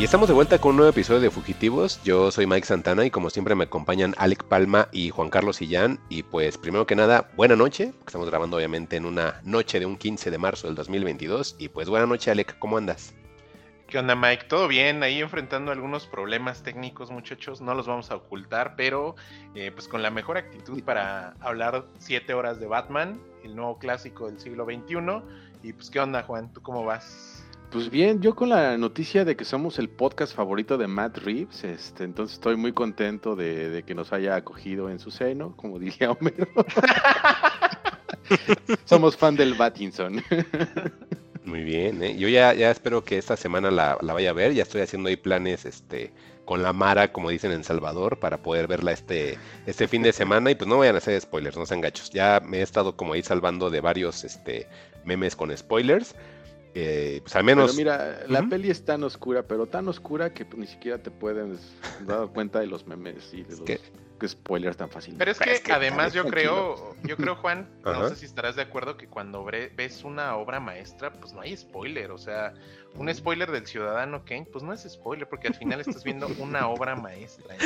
Y estamos de vuelta con un nuevo episodio de Fugitivos. Yo soy Mike Santana y como siempre me acompañan Alec Palma y Juan Carlos Sillán. Y pues primero que nada, buena noche. Estamos grabando obviamente en una noche de un 15 de marzo del 2022. Y pues buena noche Alec, ¿cómo andas? ¿Qué onda Mike? ¿Todo bien? Ahí enfrentando algunos problemas técnicos muchachos, no los vamos a ocultar, pero eh, pues con la mejor actitud para hablar 7 horas de Batman, el nuevo clásico del siglo XXI. Y pues ¿qué onda Juan? ¿Tú cómo vas? Pues bien, yo con la noticia de que somos el podcast favorito de Matt Reeves, este, entonces estoy muy contento de, que nos haya acogido en su seno, como diría Homero. somos fan del Batinson. Muy bien, ¿eh? yo ya, ya espero que esta semana la, vaya a ver, ya estoy haciendo ahí planes este, con la Mara, como dicen en Salvador, para poder verla este, este fin de semana y pues no vayan a hacer spoilers, no sean gachos. Ya me he estado como ahí salvando de varios este, memes con spoilers. Eh, pues al menos. Pero mira, la peli es tan oscura, pero tan oscura que ni siquiera te puedes dar cuenta de los memes y de los que... spoilers tan fáciles. Pero es que, además yo creo, yo creo, Juan, no sé si estarás de acuerdo que cuando ves una obra maestra, pues no hay spoiler. O sea, un spoiler del Ciudadano Kane, pues no es spoiler, porque al final estás viendo una obra maestra.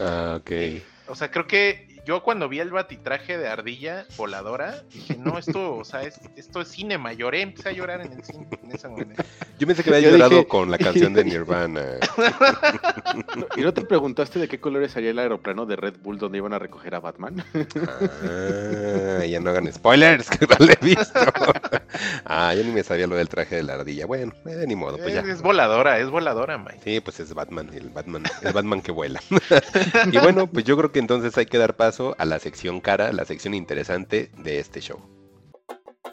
ah, ok. O sea, creo que yo cuando vi el batitraje de ardilla voladora, dije, no, esto, o sea, esto es cine Lloré, empecé a llorar en el cine en ese momento. Yo pensé que había llorado con la canción de Nirvana. ¿Y no te preguntaste de qué colores salía el aeroplano de Red Bull donde iban a recoger a Batman? Ah, ya no hagan spoilers, que no lo he visto. Ah, yo ni me sabía lo del traje de la ardilla. Bueno, eh, ni modo, pues ya. Es voladora, es voladora, Mike. Sí, pues es Batman, el Batman, el Batman que vuela. y bueno, pues yo creo que entonces hay que dar paso a la sección cara, la sección interesante de este show.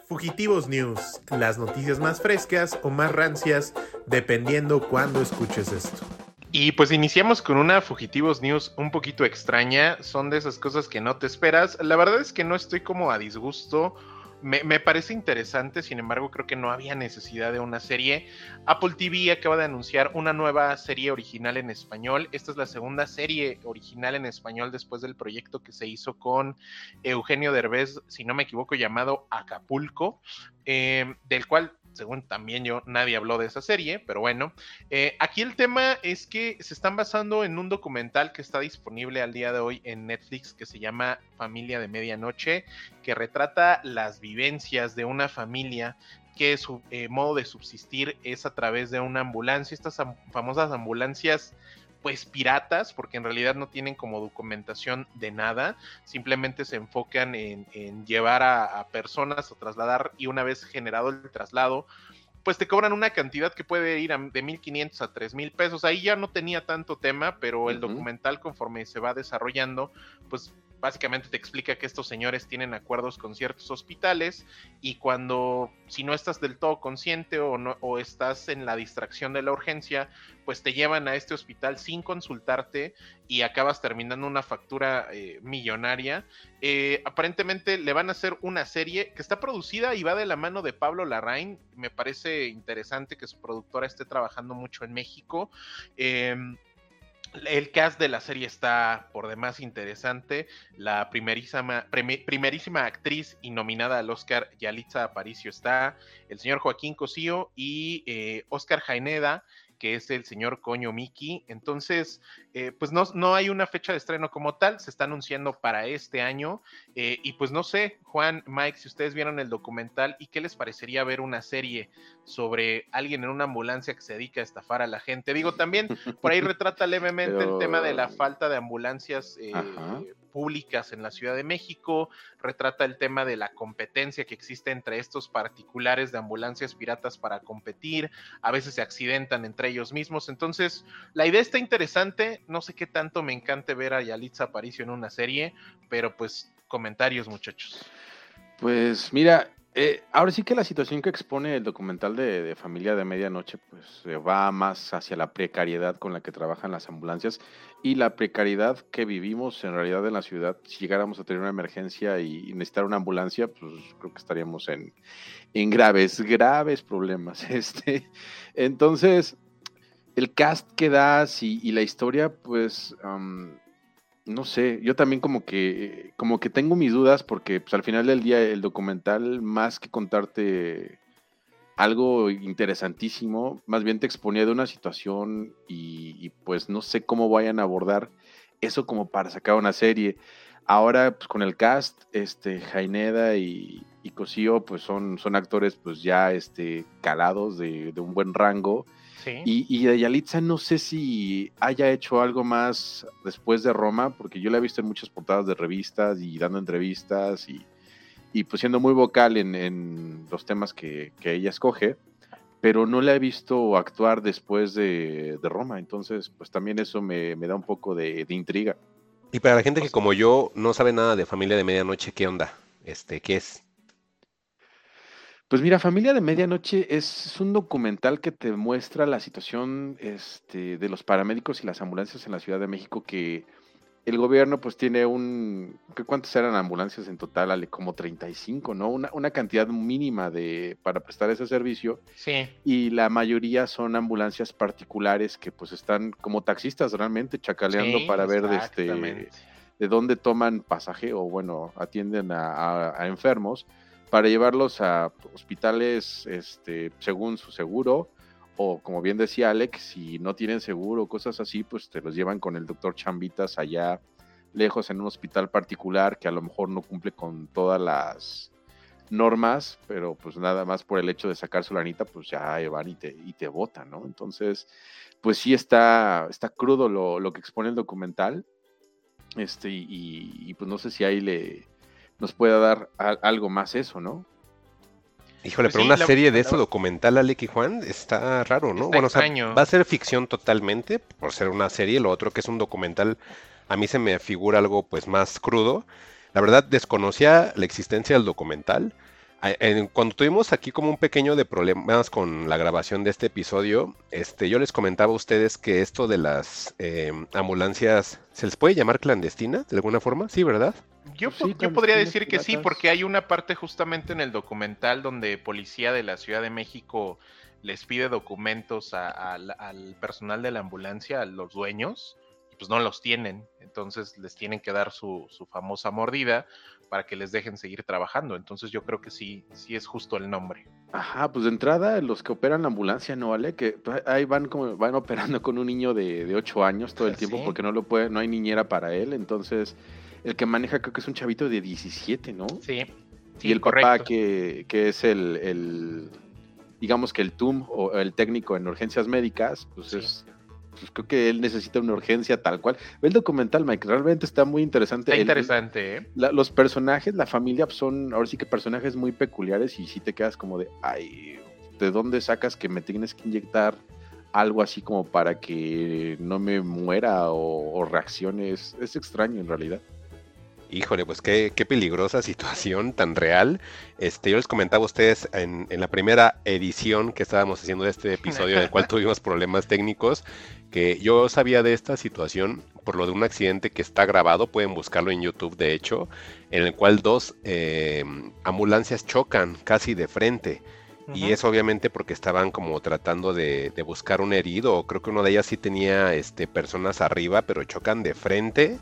Fugitivos News, las noticias más frescas o más rancias, dependiendo cuándo escuches esto. Y pues iniciamos con una Fugitivos News un poquito extraña, son de esas cosas que no te esperas. La verdad es que no estoy como a disgusto me, parece interesante, sin embargo creo que no había necesidad de una serie. Apple TV acaba de anunciar una nueva serie original en español. Esta es la segunda serie original en español después del proyecto que se hizo con Eugenio Derbez, si no me equivoco, llamado Acapulco, eh, del cual según también yo, nadie habló de esa serie, pero bueno. Eh, aquí el tema es que se están basando en un documental que está disponible al día de hoy en Netflix que se llama Familia de Medianoche, que retrata las vivencias de una familia que su eh, modo de subsistir es a través de una ambulancia, estas famosas ambulancias pues piratas, porque en realidad no tienen como documentación de nada, simplemente se enfocan en, llevar a, personas a trasladar y una vez generado el traslado, pues te cobran una cantidad que puede ir de 1.500 a 3.000 pesos. Ahí ya no tenía tanto tema, pero el documental conforme se va desarrollando, pues básicamente te explica que estos señores tienen acuerdos con ciertos hospitales y cuando si no estás del todo consciente o no o estás en la distracción de la urgencia, pues te llevan a este hospital sin consultarte y acabas terminando una factura eh, millonaria. Eh, aparentemente le van a hacer una serie que está producida y va de la mano de Pablo Larraín. Me parece interesante que su productora esté trabajando mucho en México. Em, el cast de la serie está por demás interesante. La primerísima, primerísima actriz y nominada al Oscar, Yalitza Aparicio, está. El señor Joaquín Cosío y eh, Oscar Jaeneda, que es el señor Coño Miki. Entonces, eh, pues no, no, hay una fecha de estreno como tal, se está anunciando para este año. Eh, y pues no sé, Juan, Mike, si ustedes vieron el documental y qué les parecería ver una serie sobre alguien en una ambulancia que se dedica a estafar a la gente. Digo, también por ahí retrata levemente el tema de la falta de ambulancias eh, públicas en la Ciudad de México, retrata el tema de la competencia que existe entre estos particulares de ambulancias piratas para competir, a veces se accidentan entre ellos mismos, entonces la idea está interesante, no sé qué tanto me encante ver a Yalitza Aparicio en una serie, pero pues comentarios muchachos. Pues mira, Eh, ahora sí que la situación que expone el documental de, Familia de Medianoche, pues eh, va más hacia la precariedad con la que trabajan las ambulancias y la precariedad que vivimos en realidad en la ciudad. Si llegáramos a tener una emergencia y, y necesitar una ambulancia, pues creo que estaríamos en, en graves, graves problemas. Este, entonces, el cast que das y, y la historia, pues, am, no sé, yo también como que, como que tengo mis dudas porque pues, al final del día el documental, más que contarte algo interesantísimo, más bien te exponía de una situación y, y, pues no sé cómo vayan a abordar eso como para sacar una serie. Ahora, pues con el cast, este, Jaineda y, y Cosío, pues son, son actores pues ya este, calados de, de un buen rango. Sí. Y, y de Yalitza no sé si haya hecho algo más después de Roma, porque yo la he visto en muchas portadas de revistas y dando entrevistas y, y pues siendo muy vocal en, en los temas que, que, ella escoge, pero no la he visto actuar después de, de Roma, entonces pues también eso me, me da un poco de, de, intriga. Y para la gente que como yo no sabe nada de Familia de Medianoche, ¿qué onda? Este, ¿qué es? Pues mira, Familia de Medianoche es un documental que te muestra la situación este, de los paramédicos y las ambulancias en la Ciudad de México, que el gobierno pues tiene un, ¿cuántas eran ambulancias en total? Ale? Como 35, ¿no? Una, una cantidad mínima de, para prestar ese servicio. Sí. Y la mayoría son ambulancias particulares que pues están como taxistas realmente chacaleando Sí, para ver de, este, de dónde toman pasaje o bueno, atienden a, a- a enfermos para llevarlos a hospitales este, según su seguro o como bien decía Alex, si no tienen seguro cosas así, pues te los llevan con el doctor Chambitas allá lejos en un hospital particular que a lo mejor no cumple con todas las normas, pero pues nada más por el hecho de sacar su lanita, pues ya van y te, y te botan, ¿no? Entonces, pues sí está, está crudo lo, lo que expone el documental. Este, y, y, pues no sé si ahí le nos pueda dar a, algo más eso, ¿no? Híjole, Pues pero sí, una la- serie de la- eso documental, Alec y Juan, está raro, ¿no? Está bueno, o sea, extraño. va a ser ficción totalmente, por ser una serie, lo otro que es un documental, a mí se me figura algo pues más crudo. La verdad, desconocía la existencia del documental. Cuando tuvimos aquí como un pequeño de problemas con la grabación de este episodio, este, yo les comentaba a ustedes que esto de las eh, ambulancias, ¿se les puede llamar clandestinas de alguna forma? Sí, ¿verdad? Yo, po- sí, yo podría decir que sí, porque hay una parte justamente en el documental donde policía de la Ciudad de México les pide documentos a- a la- al personal de la ambulancia, a los dueños, y pues no los tienen. Entonces les tienen que dar su, su famosa mordida para que les dejen seguir trabajando. Entonces yo creo que sí, sí es justo el nombre. Ajá, pues de entrada los que operan la ambulancia, ¿no vale? Que pues, ahí van como van operando con un niño de, de 8 años todo el tiempo Sí. porque no lo puede, no hay niñera para él, entonces el que maneja creo que es un chavito de 17, ¿no? Sí. sí, y el papá que, que es el, el, digamos que el TUM o el técnico en urgencias médicas, pues Sí. es, pues creo que él necesita una urgencia tal cual. Ve el documental, Mike, realmente está muy interesante. Está El- interesante, ¿eh? la- los personajes, la familia son ahora sí que personajes muy peculiares y si te quedas como de, ay, ¿de dónde sacas que me tienes que inyectar algo así como para que no me muera o, o reaccione? Es, es extraño en realidad. Híjole, pues qué, qué peligrosa situación tan real. Este, yo les comentaba a ustedes en, en la primera edición que estábamos haciendo de este episodio, en el cual tuvimos problemas técnicos, que yo sabía de esta situación por lo de un accidente que está grabado, pueden buscarlo en YouTube de hecho, en el cual dos eh, ambulancias chocan casi de frente. Y es obviamente porque estaban como tratando de, de buscar un herido, creo que una de ellas sí tenía este, personas arriba, pero chocan de frente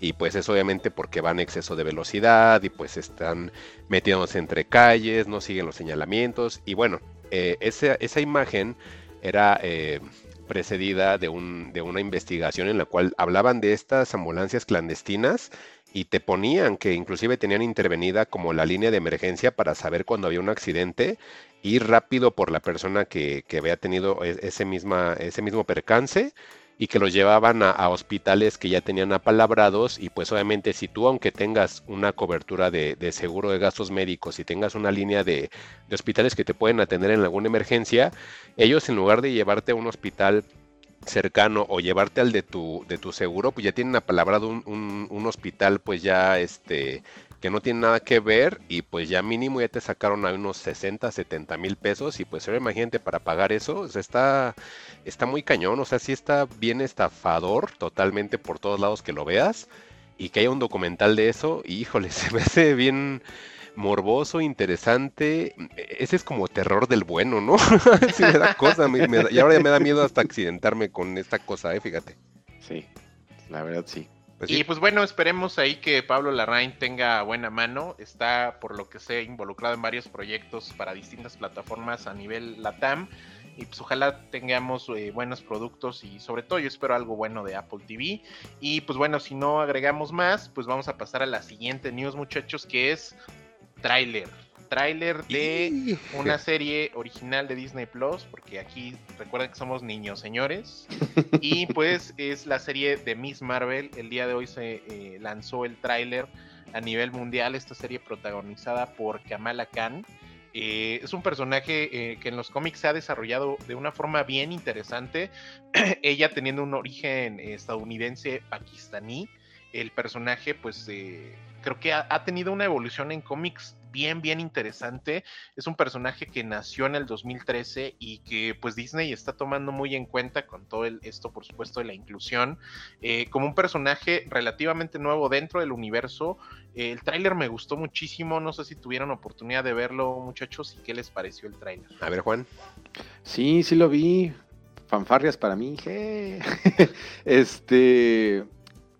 y pues es obviamente porque van a exceso de velocidad y pues están metiéndose entre calles, no siguen los señalamientos. Y bueno, eh, esa, esa imagen era eh, precedida de, un, de una investigación en la cual hablaban de estas ambulancias clandestinas y te ponían que inclusive tenían intervenida como la línea de emergencia para saber cuando había un accidente, ir rápido por la persona que, que había tenido e- ese, misma, ese mismo percance y que los llevaban a, hospitales que ya tenían apalabrados y pues obviamente si tú aunque tengas una cobertura de, de seguro de gastos médicos y tengas una línea de, hospitales que te pueden atender en alguna emergencia, ellos en lugar de llevarte a un hospital cercano o llevarte al de tu, de tu seguro, pues ya tienen apalabrado un hospital pues ya este que no tienen nada que ver y pues ya mínimo ya te sacaron a unos 60, 70 mil pesos y pues ahora imagínate para pagar eso, o sea, está, está muy cañón, o sea, sí está bien estafador totalmente por todos lados que lo veas y que haya un documental de eso, y, híjole, se me hace bien morboso, interesante. Ese es como terror del bueno, ¿no? sí me da cosa, y ahora ya me da miedo hasta accidentarme con esta cosa, ¿eh? Fíjate. Sí, la verdad sí. Pues y pues bueno, esperemos ahí que Pablo Larraín tenga buena mano. Está, por lo que sé, involucrado en varios proyectos para distintas plataformas a nivel LATAM. Y pues ojalá tengamos eh, buenos productos y sobre todo yo espero algo bueno de Apple TV. Y pues bueno, si no agregamos más, pues vamos a pasar a la siguiente news muchachos, que es tráiler. Tráiler de una serie original de Disney Plus, porque aquí recuerden que somos niños, señores. Y pues es la serie de Miss Marvel. El día de hoy se eh, lanzó el tráiler a nivel mundial. Esta serie protagonizada por Kamala Khan. Eh, es un personaje eh, que en los cómics se ha desarrollado de una forma bien interesante. Ella teniendo un origen estadounidense pakistaní. El personaje, pues, eh, creo que ha, ha tenido una evolución en cómics bien, bien interesante. Es un personaje que nació en el 2013 y que pues Disney está tomando muy en cuenta con todo el- esto, por supuesto, de la inclusión. eh, como un personaje relativamente nuevo dentro del universo. Eh, el tráiler me gustó muchísimo. No sé si tuvieron oportunidad de verlo, muchachos, y qué les pareció el tráiler. A ver, Juan. Sí, sí lo vi. Fanfarrias para mí. este,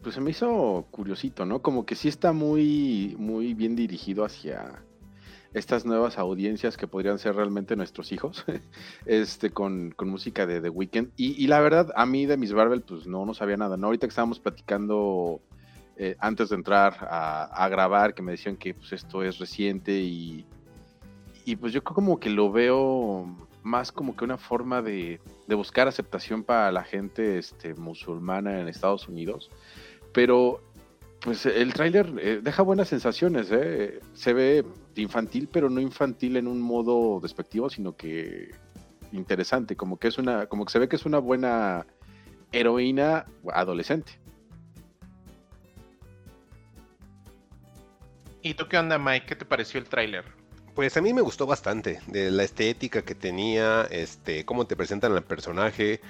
pues se me hizo curiosito, ¿no? Como que sí está muy, muy bien dirigido hacia estas nuevas audiencias que podrían ser realmente nuestros hijos, este, con, con música de The Weeknd. Y, la verdad, a mí de Miss Marvel, pues no, no sabía nada, ¿no? Ahorita que estábamos platicando eh, antes de entrar a, a grabar, que me decían que pues esto es reciente y, y pues yo como que lo veo más como que una forma de, de buscar aceptación para la gente este, musulmana en Estados Unidos. Pero pues el tráiler eh, deja buenas sensaciones, ¿eh? Se ve infantil, pero no infantil en un modo despectivo, sino que interesante, como que es una, como que se ve que es una buena heroína adolescente. ¿Y tú qué onda, Mike? ¿Qué te pareció el tráiler? Pues a mí me gustó bastante, de la estética que tenía, este, cómo te presentan al personaje.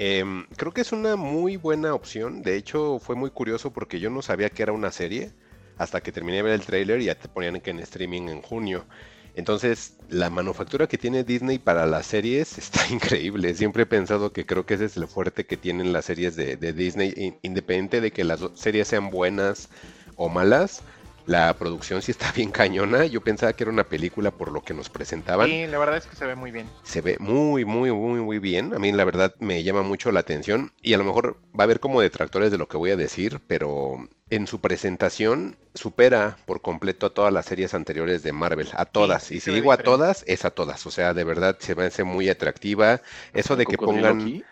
Em, creo que es una muy buena opción. De hecho, fue muy curioso porque yo no sabía que era una serie hasta que terminé de ver el tráiler y ya te ponían que en streaming en junio. Entonces, la manufactura que tiene Disney para las series está increíble. Siempre he pensado que creo que ese es el fuerte que tienen las series de, de Disney, in- independiente de que las series sean buenas o malas. La producción sí está bien cañona. Yo pensaba que era una película por lo que nos presentaban. Sí, la verdad es que se ve muy bien. Se ve muy, muy, muy, muy bien. A mí la verdad me llama mucho la atención. Y a lo mejor va a haber como detractores de lo que voy a decir, pero en su presentación supera por completo a todas las series anteriores de Marvel. A todas. sí y si digo a todas, es a todas. O sea, de verdad se me hace muy atractiva. Eso de que pongan... aquí.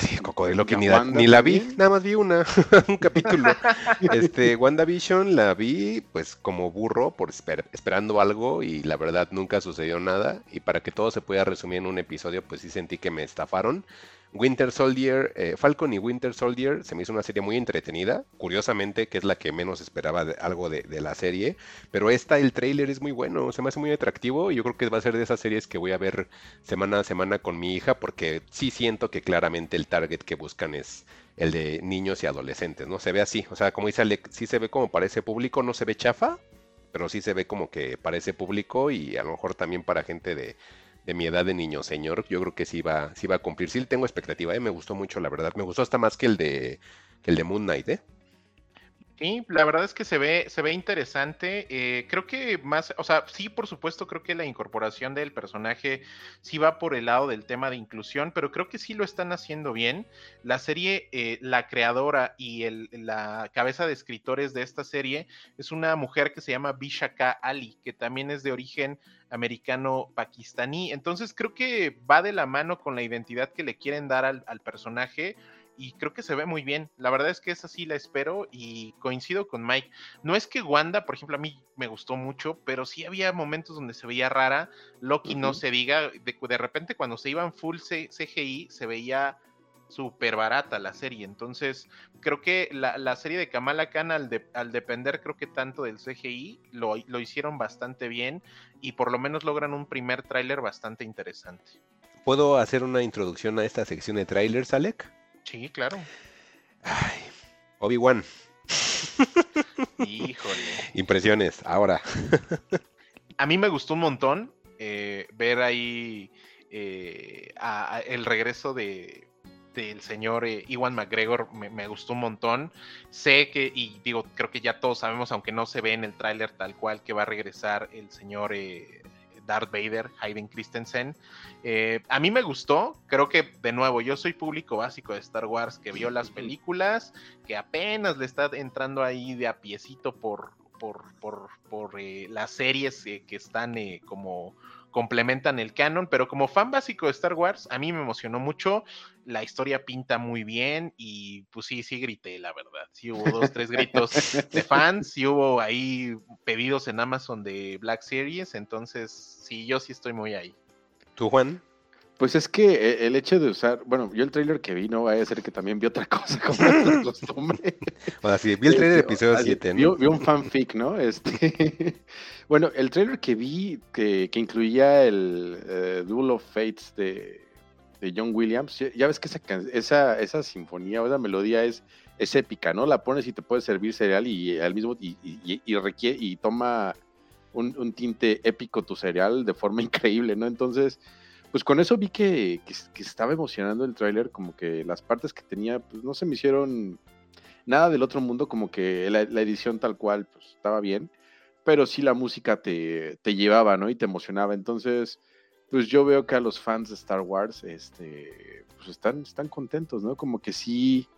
Sí, Cocodrilo que ¿Y ni ni la vi, nada más vi una, un capítulo. Este, WandaVision la vi pues como burro por esper- esperando algo y la verdad nunca sucedió nada. Y para que todo se pueda resumir en un episodio, pues sí sentí que me estafaron. Winter Soldier, eh, Falcon y Winter Soldier se me hizo una serie muy entretenida, curiosamente que es la que menos esperaba de- algo de, la serie, pero esta, el trailer es muy bueno, se me hace muy atractivo y yo creo que va a ser de esas series que voy a ver semana a semana con mi hija porque sí siento que claramente el target que buscan es el de niños y adolescentes, ¿no? Se ve así, o sea, como dice Alec, sí se ve como para ese público, no se ve chafa, pero sí se ve como que para ese público y a lo mejor también para gente de, de mi edad de niño señor, yo creo que sí va, sí va a cumplir, sí tengo expectativa, ¿eh? me gustó mucho, la verdad, me gustó hasta más que el de, que el de Moon Knight, ¿eh? Sí, la verdad es que se ve, se ve interesante. eh, creo que más, o sea, sí, por supuesto, creo que la incorporación del personaje sí va por el lado del tema de inclusión, pero creo que sí lo están haciendo bien. La serie, eh, la creadora y el, la cabeza de escritores de esta serie es una mujer que se llama Vishaka Ali, que también es de origen americano pakistaní. Entonces creo que va de la mano con la identidad que le quieren dar al personaje y creo que se ve muy bien. La verdad es que esa sí la espero y coincido con Mike. No es que Wanda, por ejemplo, a mí me gustó mucho, pero sí había momentos donde se veía rara. Loki no se diga, de, de repente cuando se iban full C- CGI se veía súper barata la serie. Entonces, creo que la, la serie de Kamala Khan, al, de- al depender, creo que tanto del CGI, lo, lo hicieron bastante bien y por lo menos logran un primer tráiler bastante interesante. ¿Puedo hacer una introducción a esta sección de trailers, Alec? Sí, claro. Ay, Obi-Wan, Híjole. impresiones, ahora. A mí me gustó un montón eh, ver ahí eh, a- a- el regreso de del señor eh, Iwan McGregor me, me gustó un montón. Sé que, y digo, creo que ya todos sabemos, aunque no se ve en el tráiler tal cual, que va a regresar el señor eh, Darth Vader, Hayden Christensen. Eh, a mí me gustó, creo que de nuevo, yo soy público básico de Star Wars que vio las películas, que apenas le está entrando ahí de a piecito por, por, por, por, eh, las series eh, que están como complementan el canon, pero como fan básico de Star Wars, a mí me emocionó mucho, la historia pinta muy bien y pues sí, sí grité, la verdad, sí hubo dos, tres gritos de fans, sí hubo ahí pedidos en Amazon de Black Series, entonces sí, yo sí estoy muy ahí. ¿Tú, Juan? Pues es que eh, el hecho de usar, bueno, yo el trailer que vi no vaya a ser que también vi otra cosa como la costumbre. O sea, sí, vi el trailer de Este, episodio así, 7, vi, ¿no? vi un fanfic, ¿no? Este, bueno, el trailer que vi que, que incluía el eh, Duel of Fates de, de John Williams, ya, ves que esa, esa, esa sinfonía o esa melodía es, es épica, ¿no? La pones y te puedes servir cereal y al mismo y, y, y requiere y toma un, un tinte épico tu cereal de forma increíble, ¿no? Entonces, pues con eso vi que, que, estaba emocionando el tráiler, como que las partes que tenía, pues no se me hicieron nada del otro mundo, como que la, la edición tal cual, pues estaba bien, pero sí la música te, te llevaba, ¿no? Y te emocionaba. Entonces, pues yo veo que a los fans de Star Wars, este, pues están, están contentos, ¿no? Como que sí,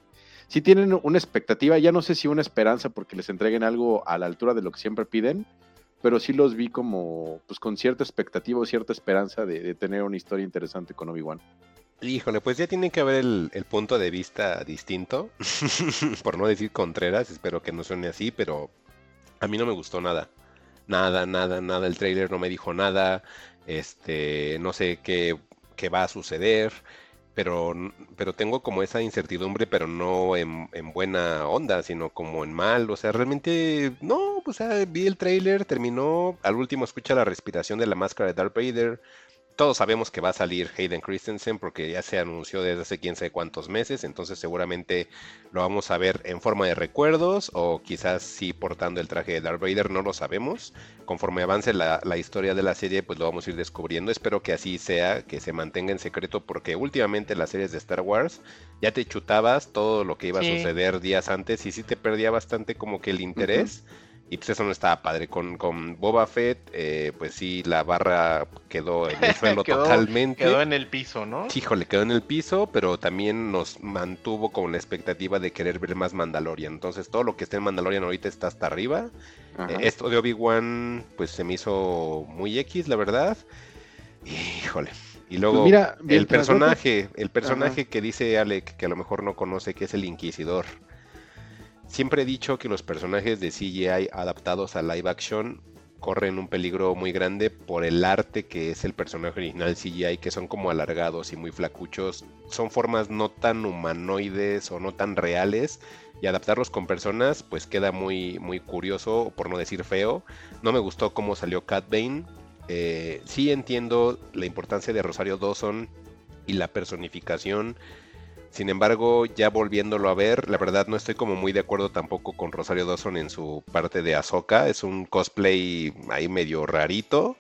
sí tienen una expectativa, ya no sé si una esperanza porque les entreguen algo a la altura de lo que siempre piden, pero sí los vi como, pues con cierta expectativa o cierta esperanza de, tener una historia interesante con Obi-Wan. Híjole, pues ya tiene que haber el, el punto de vista distinto, por no decir contreras, espero que no suene así, pero a mí no me gustó nada. Nada, nada, nada, el trailer no me dijo nada, este, no sé qué, qué va a suceder, pero, pero tengo como esa incertidumbre, pero no en, en buena onda, sino como en mal, o sea, realmente, no, o sea, vi el trailer, terminó, al último escucha la respiración de la máscara de Darth Vader, todos sabemos que va a salir Hayden Christensen porque ya se anunció desde hace quién sabe cuántos meses, entonces seguramente lo vamos a ver en forma de recuerdos o quizás sí portando el traje de Darth Vader, no lo sabemos. Conforme avance la, la historia de la serie, pues lo vamos a ir descubriendo. Espero que así sea, que se mantenga en secreto porque últimamente las series de Star Wars ya te chutabas todo lo que iba Sí. a suceder días antes y sí te perdía bastante como que el interés. Y pues eso no estaba padre. Con, con Boba Fett, eh, pues sí, la barra quedó en el suelo Quedó- totalmente. Quedó en el piso, ¿no? Híjole, quedó en el piso, pero también nos mantuvo con la expectativa de querer ver más Mandalorian. Entonces todo lo que esté en Mandalorian ahorita está hasta arriba. Eh, Esto de Obi-Wan, pues se me hizo muy X, la verdad. Híjole. Y luego Pues mira, el personaje, el personaje que dice Alec, que a lo mejor no conoce, que es el Inquisidor. Siempre he dicho que los personajes de CGI adaptados a live action corren un peligro muy grande por el arte que es el personaje original CGI, que son como alargados y muy flacuchos. Son formas no tan humanoides o no tan reales. Y adaptarlos con personas, pues queda muy, muy curioso, por no decir feo. No me gustó cómo salió Cat Bane. Eh, sí entiendo la importancia de Rosario Dawson y la personificación. Sin embargo, ya volviéndolo a ver, la verdad no estoy como muy de acuerdo tampoco con Rosario Dawson en su parte de Ahsoka. Es un cosplay ahí medio rarito.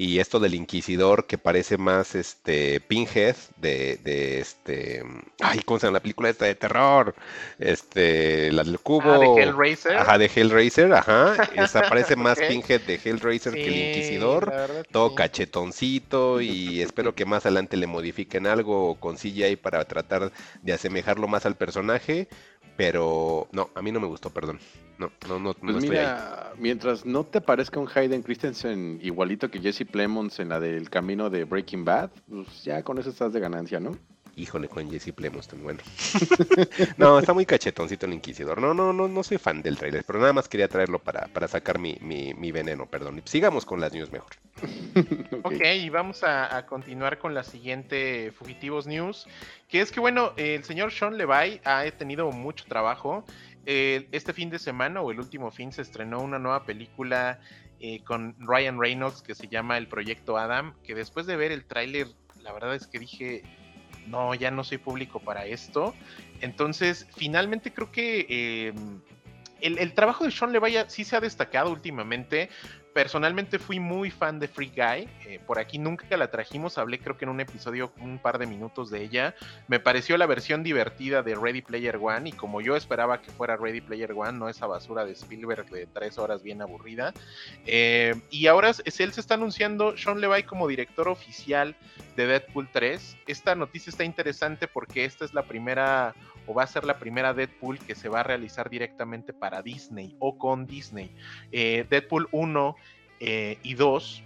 Y esto del Inquisidor que parece más este Pinhead de, de este. Ay, ¿cómo se llama la película esta de terror? Este. La del cubo. Ah, de Hellraiser. Ajá, de Hellraiser, ajá. Esa parece más Ok. Pinhead de Hellraiser que el Inquisidor todo sí. cachetoncito y espero que más adelante le modifiquen algo con CGI para tratar de asemejarlo más al personaje, pero no, a mí no me gustó, perdón. No, no, no, no Pues estoy ahí. mira, mientras no te parezca un Hayden Christensen igualito que Jesse Plemons en la del camino de Breaking Bad, pues ya con eso estás de ganancia, ¿no? Híjole, con Jesse Plemons, tan bueno. no, está muy cachetoncito el Inquisidor. No, no, no, no soy fan del trailer, pero nada más quería traerlo para, para sacar mi, mi, mi veneno, perdón. Sigamos con las news mejor. Ok, y vamos a, a continuar con la siguiente Fugitivos News, que es que, bueno, el señor Sean Levy ha tenido mucho trabajo. Eh, este fin de semana o el último fin se estrenó una nueva película eh, con Ryan Reynolds que se llama El Proyecto Adam, que después de ver el tráiler, la verdad es que dije, no, ya no soy público para esto. Entonces, finalmente creo que eh, el, el, trabajo de Sean Levy sí se ha destacado últimamente personalmente fui muy fan de Free Guy. Eh, por aquí nunca la trajimos, hablé creo que en un episodio un par de minutos de ella. Me pareció la versión divertida de Ready Player One y como yo esperaba que fuera Ready Player One, no esa basura de Spielberg de tres horas bien aburrida. Eh, y ahora él se está anunciando Sean Levy como director oficial de Deadpool 3. Esta noticia está interesante porque esta es la primera va a ser la primera Deadpool que se va a realizar directamente para Disney o con Disney. Eh, Deadpool 1 eh, y 2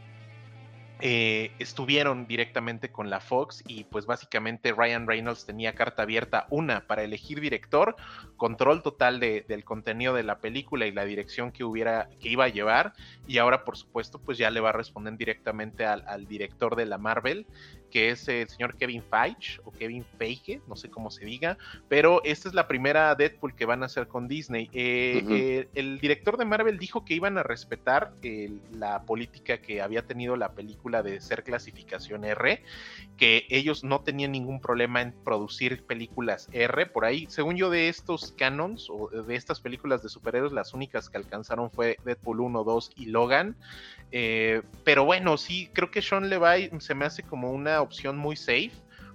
eh, estuvieron directamente con la Fox y pues básicamente Ryan Reynolds tenía carta abierta una para elegir director, control total de, del contenido de la película y la dirección que hubiera que iba a llevar y ahora por supuesto pues ya le va a responder directamente al director de la Marvel que es el señor Kevin Feige o Kevin Feige, no sé cómo se diga, pero esta es la primera Deadpool que van a hacer con Disney. Eh, uh -huh. eh, el director de Marvel dijo que iban a respetar eh, la política que había tenido la película de ser clasificación R, que ellos no tenían ningún problema en producir películas R, por ahí, según yo de estos canons o de estas películas de superhéroes, las únicas que alcanzaron fue Deadpool 1, 2 y Logan. Eh, pero bueno, sí, creo que Sean Levy se me hace como una opción muy safe,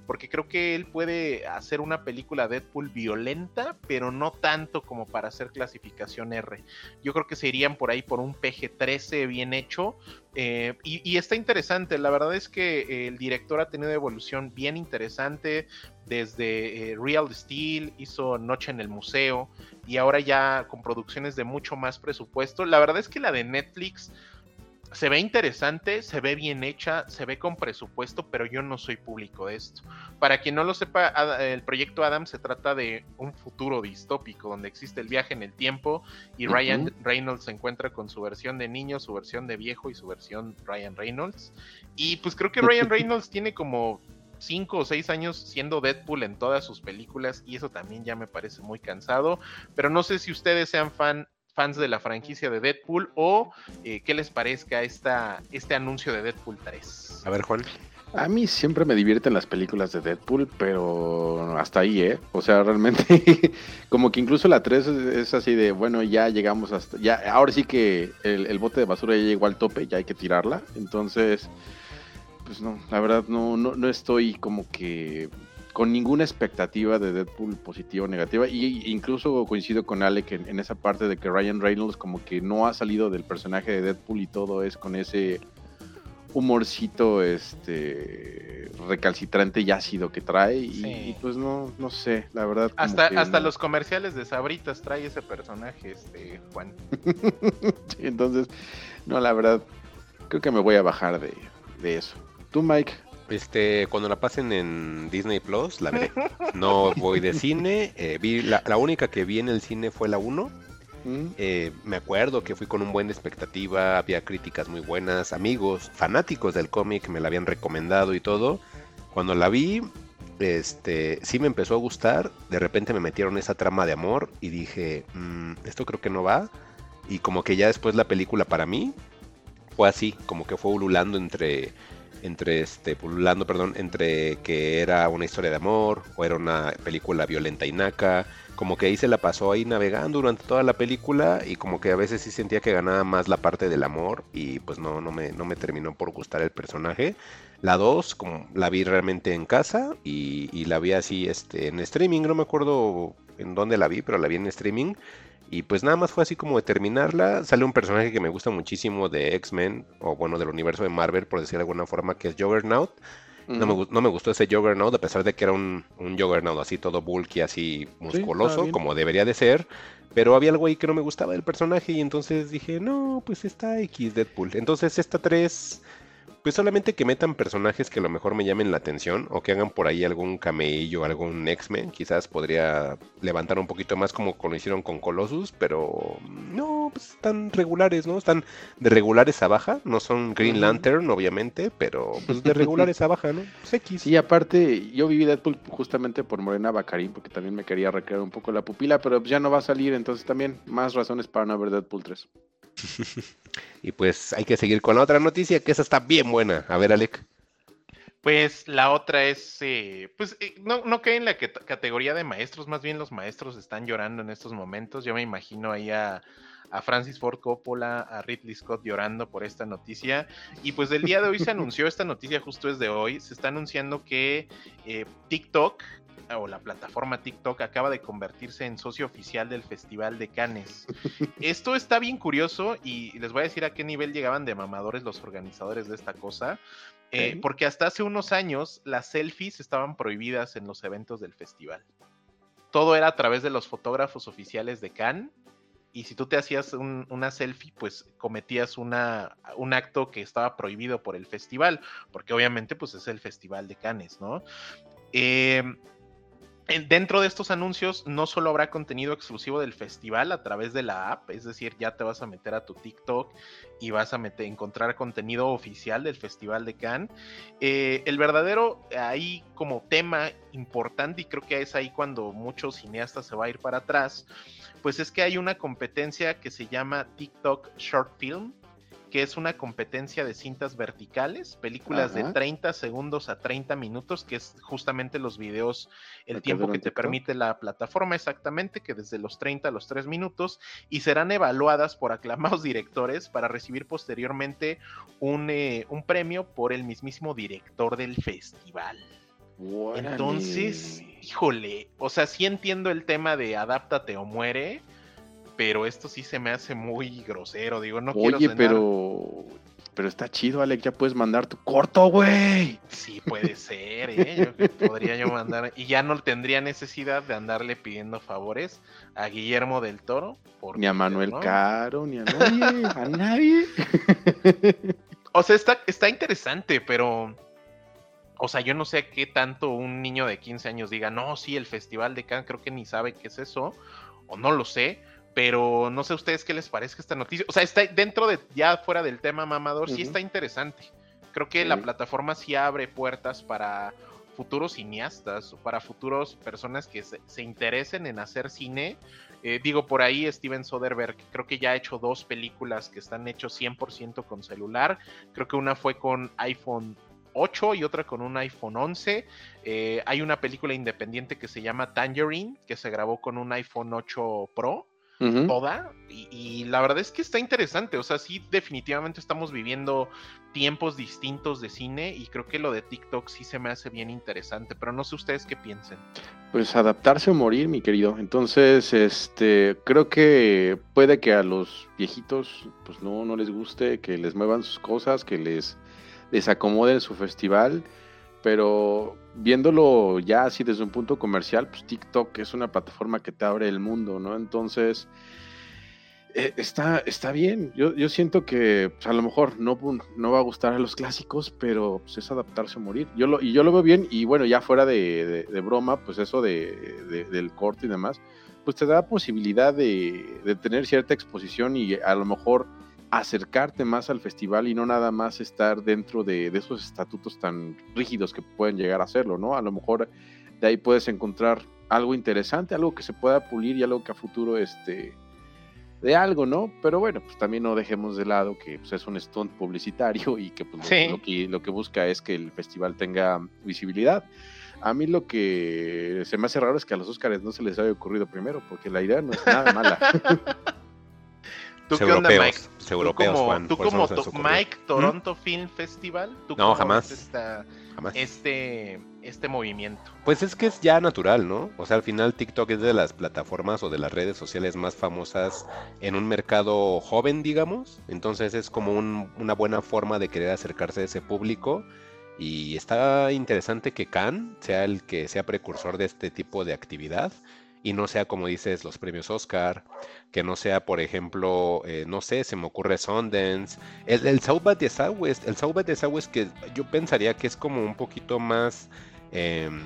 porque creo que él puede hacer una película Deadpool violenta, pero no tanto como para hacer clasificación R. Yo creo que se irían por ahí por un PG-13 bien hecho. Eh, y, está interesante, la verdad es que el director ha tenido evolución bien interesante desde eh, Real Steel, hizo Noche en el Museo y ahora ya con producciones de mucho más presupuesto. La verdad es que la de Netflix se ve interesante, se ve bien hecha, se ve con presupuesto, pero yo no soy público de esto. Para quien no lo sepa, el proyecto Adam se trata de un futuro distópico donde existe el viaje en el tiempo y uh -huh. Ryan Reynolds se encuentra con su versión de niño, su versión de viejo y su versión Ryan Reynolds. Y pues creo que Ryan Reynolds tiene como cinco o seis años siendo Deadpool en todas sus películas y eso también ya me parece muy cansado. Pero no sé si ustedes sean fan fans de la franquicia de Deadpool o eh, qué les parezca esta, este anuncio de Deadpool 3. A ver, Juan. A mí siempre me divierten las películas de Deadpool, pero hasta ahí, ¿eh? O sea, realmente, como que incluso la 3 es, es, así de, bueno, ya llegamos hasta, ya, ahora sí que el, el, bote de basura ya llegó al tope, ya hay que tirarla. Entonces, pues no, la verdad no, no, no estoy como que con ninguna expectativa de Deadpool positiva o negativa. Y incluso coincido con Alec en, en, esa parte de que Ryan Reynolds como que no ha salido del personaje de Deadpool y todo es con ese humorcito este recalcitrante y ácido que trae y, pues no no sé la verdad hasta hasta no. los comerciales de sabritas trae ese personaje este Juan sí, entonces no la verdad creo que me voy a bajar de, de eso tú Mike este, cuando la pasen en Disney Plus, la veré. No voy de cine. Eh, vi la, la, única que vi en el cine fue la 1. Mm. Eh, me acuerdo que fui con un buen de expectativa, había críticas muy buenas, amigos, fanáticos del cómic me la habían recomendado y todo. Cuando la vi, este, sí me empezó a gustar. De repente me metieron esa trama de amor y dije, mmm, esto creo que no va. Y como que ya después la película para mí fue así, como que fue ululando entre entre este pululando, perdón, entre que era una historia de amor o era una película violenta y naca, como que ahí se la pasó ahí navegando durante toda la película y como que a veces sí sentía que ganaba más la parte del amor y pues no no me no me terminó por gustar el personaje. La 2 como la vi realmente en casa y, y la vi así este en streaming, no me acuerdo en dónde la vi, pero la vi en streaming y pues nada más fue así como de terminarla. Sale un personaje que me gusta muchísimo de X-Men, o bueno, del universo de Marvel, por decir de alguna forma, que es Juggernaut. Mm. No, me, no, me, gustó ese Juggernaut, a pesar de que era un, un Juggernaut así todo bulky, así musculoso, sí, como debería de ser. Pero había algo ahí que no me gustaba del personaje y entonces dije, no, pues está X Deadpool. Entonces esta 3 Pues solamente que metan personajes que a lo mejor me llamen la atención o que hagan por ahí algún camello, algún X-Men. Quizás podría levantar un poquito más como lo hicieron con Colossus, pero no, pues están regulares, ¿no? Están de regulares a baja. No son Green Lantern, obviamente, pero pues de regulares a baja, ¿no? Pues X. Y aparte, yo viví Deadpool justamente por Morena Bacarín, porque también me quería recrear un poco la pupila, pero ya no va a salir, entonces también más razones para no ver Deadpool 3. y pues hay que seguir con la otra noticia, que esa está bien buena. A ver, Alec. Pues la otra es, eh, pues eh, no, no cae en la que- categoría de maestros, más bien los maestros están llorando en estos momentos. Yo me imagino ahí a, a Francis Ford Coppola, a Ridley Scott llorando por esta noticia. Y pues el día de hoy se anunció, esta noticia justo es de hoy, se está anunciando que eh, TikTok o la plataforma TikTok acaba de convertirse en socio oficial del Festival de Cannes. Esto está bien curioso y les voy a decir a qué nivel llegaban de mamadores los organizadores de esta cosa. Eh, porque hasta hace unos años las selfies estaban prohibidas en los eventos del festival. Todo era a través de los fotógrafos oficiales de Cannes. Y si tú te hacías un- una selfie, pues cometías una, un acto que estaba prohibido por el festival, porque obviamente pues es el festival de Cannes, ¿no? Eh, dentro de estos anuncios no solo habrá contenido exclusivo del festival a través de la app, es decir, ya te vas a meter a tu TikTok y vas a meter, encontrar contenido oficial del Festival de Cannes. Eh, el verdadero ahí como tema importante, y creo que es ahí cuando muchos cineastas se va a ir para atrás, pues es que hay una competencia que se llama TikTok Short Film, que es una competencia de cintas verticales, películas de Ajá. 30 segundos a 30 minutos, que es justamente los videos, el tiempo que te permite la plataforma exactamente, que desde los 30 a los 3 minutos, y serán evaluadas por aclamados directores para recibir posteriormente un, eh, un premio por el mismísimo director del festival. Entonces, híjole, o sea, sí entiendo el tema de adáptate o muere, pero esto sí se me hace muy grosero, digo, no quiero Oye, sonar- pero. Pero está chido, Alec, ya puedes mandar tu corto, güey. Sí, puede ser, ¿eh? Yo podría yo mandar. Y ya no tendría necesidad de andarle pidiendo favores a Guillermo del Toro. Ni a Manuel ¿no? Caro, ni a nadie, a nadie. O sea, está, está interesante, pero. O sea, yo no sé qué tanto un niño de 15 años diga, no, sí, el Festival de Cannes, creo que ni sabe qué es eso, o no lo sé, pero no sé a ustedes qué les parezca esta noticia. O sea, está dentro de, ya fuera del tema mamador, sí está interesante. Creo que la plataforma sí abre puertas para futuros cineastas, o para futuros personas que se, se interesen en hacer cine. Eh, digo, por ahí Steven Soderbergh creo que ya ha hecho dos películas que están hechos 100% con celular. Creo que una fue con iPhone 8 y otra con un iPhone 11. Eh, hay una película independiente que se llama Tangerine, que se grabó con un iPhone 8 Pro Toda y, y la verdad es que está interesante, o sea, sí definitivamente estamos viviendo tiempos distintos de cine y creo que lo de TikTok sí se me hace bien interesante, pero no sé ustedes qué piensen. Pues adaptarse o morir, mi querido. Entonces, este, creo que puede que a los viejitos, pues no, no les guste, que les muevan sus cosas, que les, les acomoden su festival, pero viéndolo ya así desde un punto comercial, pues TikTok es una plataforma que te abre el mundo, ¿no? Entonces, eh, está, está bien. Yo, yo siento que pues, a lo mejor no, no va a gustar a los clásicos, pero pues, es adaptarse o morir. Yo lo, y yo lo veo bien, y bueno, ya fuera de, broma, pues eso de- del corte y demás, pues te da posibilidad de, de tener cierta exposición y a lo mejor acercarte más al festival y no nada más estar dentro de, de esos estatutos tan rígidos que pueden llegar a serlo, ¿no? A lo mejor de ahí puedes encontrar algo interesante, algo que se pueda pulir y algo que a futuro este de algo, ¿no? Pero bueno, pues también no dejemos de lado que pues, es un stunt publicitario y que, pues, Sí. lo, que lo que busca es que el festival tenga visibilidad. A mí lo que se me hace raro es que a los Óscares no se les haya ocurrido primero, porque la idea no es nada mala. ¿Tú qué onda, Mike? los ¿Tú europeos, como, Juan, tú como to-. Mike Toronto Film Festival? ¿tú No, cómo jamás. ves esta- Jamás. este, este movimiento? Pues es que es ya natural, ¿no? O sea, al final TikTok es de las plataformas o de las redes sociales más famosas en un mercado joven, digamos. Entonces es como un- una buena forma de querer acercarse a ese público. Y está interesante que Khan sea el que sea precursor de este tipo de actividad. Y no sea como dices los premios Oscar, que no sea, por ejemplo, eh, no sé, se me ocurre Sundance, el, el South by the Southwest, el South by the Southwest que yo pensaría que es como un poquito más em,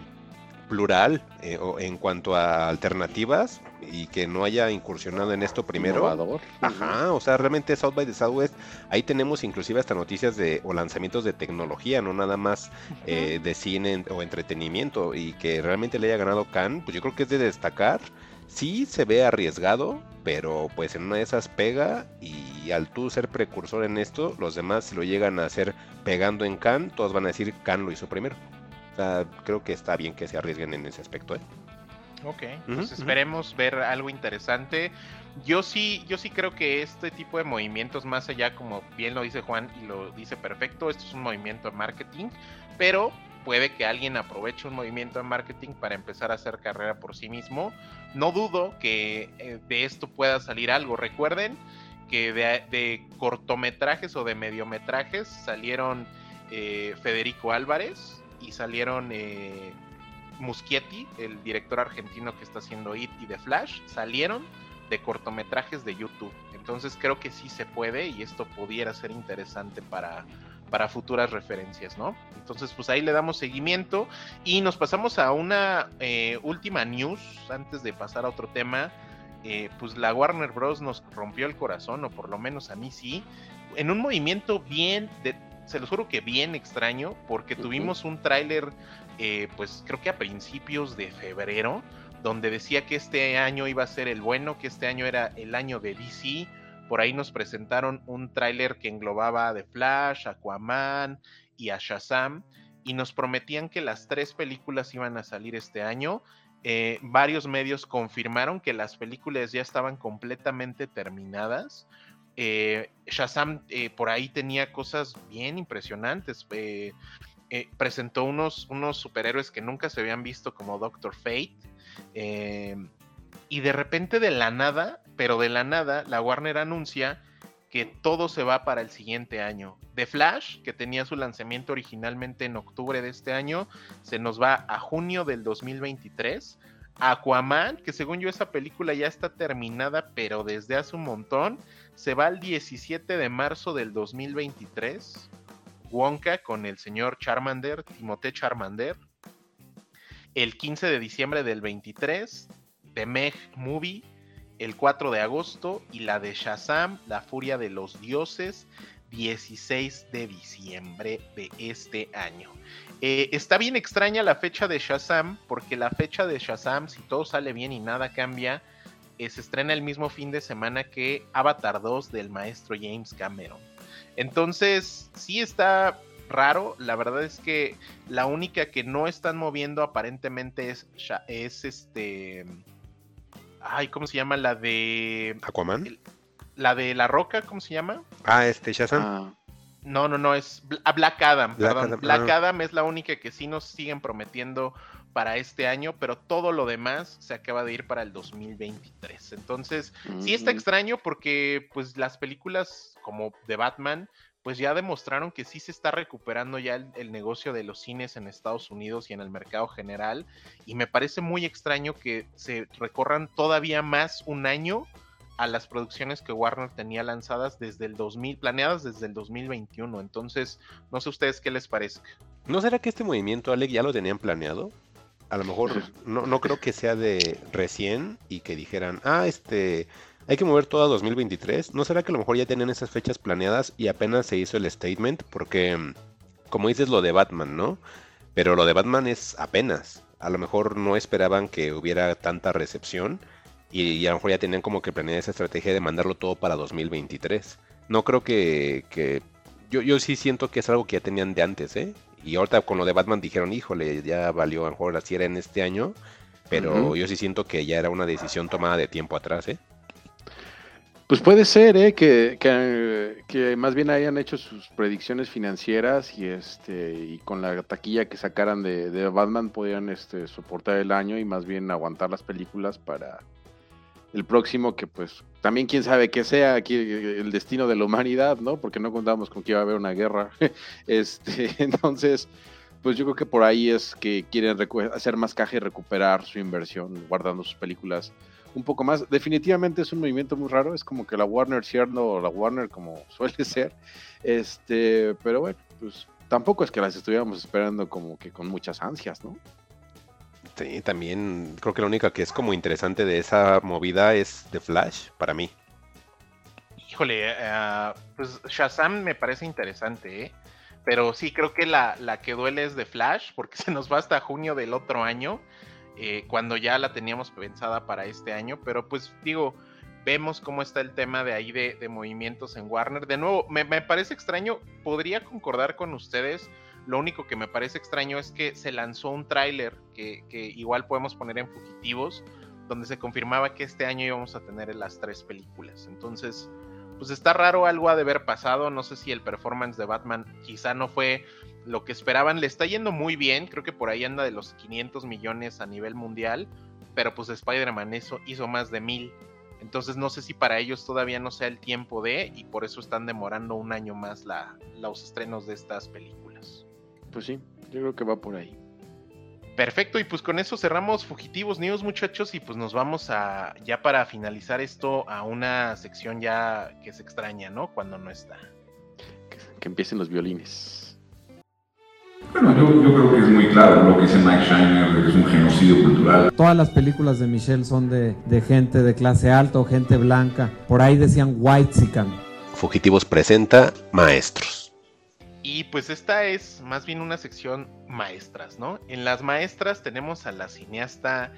plural eh, o- en cuanto a alternativas y que no haya incursionado en esto primero. Innovador. Ajá, o sea, realmente South by the Southwest, ahí tenemos inclusive hasta noticias de o lanzamientos de tecnología, no nada más eh, de cine o entretenimiento, y que realmente le haya ganado Cannes, pues yo creo que es de destacar. Sí se ve arriesgado, pero pues en una de esas pega y al tú ser precursor en esto, los demás si lo llegan a hacer pegando en Cannes, todos van a decir Cannes lo hizo primero. Sea, creo que está bien que se arriesguen en ese aspecto, ¿eh? Ok, Ujú, pues ujú. esperemos ver algo interesante. Yo sí, yo sí creo que este tipo de movimientos, más allá, como bien lo dice Juan y lo dice perfecto, esto es un movimiento de marketing, pero puede que alguien aproveche un movimiento de marketing para empezar a hacer carrera por sí mismo. No dudo que eh, de esto pueda salir algo. Recuerden que de, de cortometrajes o de mediometrajes salieron eh, Federico Álvarez y salieron eh, Muschietti, el director argentino que está haciendo It y The Flash, salieron de cortometrajes de YouTube. Entonces creo que sí se puede y esto pudiera ser interesante para, para futuras referencias, ¿no? Entonces pues ahí le damos seguimiento y nos pasamos a una eh, última news antes de pasar a otro tema. Eh, pues la Warner Bros. nos rompió el corazón, o por lo menos a mí sí, en un movimiento bien, de, se los juro que bien extraño, porque tuvimos un tráiler, eh, pues creo que a principios de febrero, donde decía que este año iba a ser el bueno, que este año era el año de DC. Por ahí nos presentaron un tráiler que englobaba a The Flash, Aquaman y a Shazam, y nos prometían que las tres películas iban a salir este año. Eh, varios medios confirmaron que las películas ya estaban completamente terminadas. Eh, Shazam eh, por ahí tenía cosas bien impresionantes. eh, presentó unos, unos superhéroes que nunca se habían visto como Doctor Fate. y de repente de la nada, pero de la nada, la Warner anuncia que todo se va para el siguiente año. The Flash, que tenía su lanzamiento originalmente en octubre de este año, se nos va a junio del 2023. Aquaman, que según yo esa película ya está terminada, pero desde hace un montón, se va al 17 de marzo del 2023. Wonka con el señor Charmander, Timothée Charmander. El 15 de diciembre del 23, The Meg Movie, el 4 de agosto, y la de Shazam, La Furia de los Dioses, 16 de diciembre de este año. Eh, está bien extraña la fecha de Shazam, porque la fecha de Shazam, si todo sale bien y nada cambia, eh, se estrena el mismo fin de semana que Avatar 2 del maestro James Cameron. Entonces, sí está raro. La verdad es que la única que no están moviendo aparentemente es, es este. Ay, ¿cómo se llama? La de. Aquaman. La de La Roca, ¿cómo se llama? Ah, este Shazam. Ah, No, no, no, es ah, Black Adam. Black perdón. Adam, Black ah. Adam es la única que sí nos siguen prometiendo para este año, pero todo lo demás se acaba de ir para el 2023. Entonces, sí está extraño porque pues las películas como de Batman pues ya demostraron que sí se está recuperando ya el, el negocio de los cines en Estados Unidos y en el mercado general y me parece muy extraño que se recorran todavía más un año a las producciones que Warner tenía lanzadas desde el 2000, planeadas desde el 2021. Entonces, no sé ustedes qué les parece. ¿No será que este movimiento, Alec, ya lo tenían planeado? A lo mejor no, no creo que sea de recién y que dijeran, ah, este, hay que mover todo a 2023. ¿No será que a lo mejor ya tenían esas fechas planeadas y apenas se hizo el statement? Porque, como dices, lo de Batman, ¿no? Pero lo de Batman es apenas. A lo mejor no esperaban que hubiera tanta recepción y, y a lo mejor ya tenían como que planear esa estrategia de mandarlo todo para 2023. No creo que, que yo, yo sí siento que es algo que ya tenían de antes, ¿eh? Y ahorita con lo de Batman dijeron, híjole, ya valió, a lo mejor así era en este año, pero yo sí siento que ya era una decisión tomada de tiempo atrás, ¿eh? Pues puede ser, ¿eh? Que, que, que más bien hayan hecho sus predicciones financieras y este y con la taquilla que sacaran de, de Batman podían este, soportar el año y más bien aguantar las películas para el próximo que pues también quién sabe que sea aquí el destino de la humanidad, ¿no? Porque no contamos con que iba a haber una guerra. este, entonces, pues yo creo que por ahí es que quieren hacer más caja y recuperar su inversión, guardando sus películas un poco más. Definitivamente es un movimiento muy raro, es como que la Warner cierto la Warner como suele ser. Este, pero bueno, pues tampoco es que las estuviéramos esperando como que con muchas ansias, ¿no? Sí, también creo que la única que es como interesante de esa movida es The Flash, para mí. Híjole, uh, pues Shazam me parece interesante, ¿eh? Pero sí, creo que la, la, que duele es The Flash, porque se nos va hasta junio del otro año, eh, cuando ya la teníamos pensada para este año. Pero pues digo, vemos cómo está el tema de ahí de, de movimientos en Warner. De nuevo, me, me, parece extraño, podría concordar con ustedes. Lo único que me parece extraño es que se lanzó un tráiler que, igual podemos poner en fugitivos, donde se confirmaba que este año íbamos a tener las tres películas. Entonces, pues está raro, algo ha de haber pasado. No sé si el performance de Batman quizá no fue lo que esperaban. Le está yendo muy bien, creo que por ahí anda de los 500 millones a nivel mundial, pero pues Spider-Man hizo más de mil. Entonces no sé si para ellos todavía no sea el tiempo de, y por eso están demorando un año más la, los estrenos de estas películas. Pues sí, yo creo que va por ahí. Perfecto, y pues con eso cerramos Fugitivos News, muchachos, y pues nos vamos a, ya para finalizar esto, a una sección ya que se extraña, ¿no? Cuando no está. Que, que empiecen los violines. Bueno, yo, yo, creo que es muy claro lo que dice Mike Shiner, es un genocidio cultural. Todas las películas de Michelle son de, de gente de clase alta o gente blanca. Por ahí decían white sican. Fugitivos presenta Maestros. Y pues esta es más bien una sección maestras, ¿no? En las maestras tenemos a la cineasta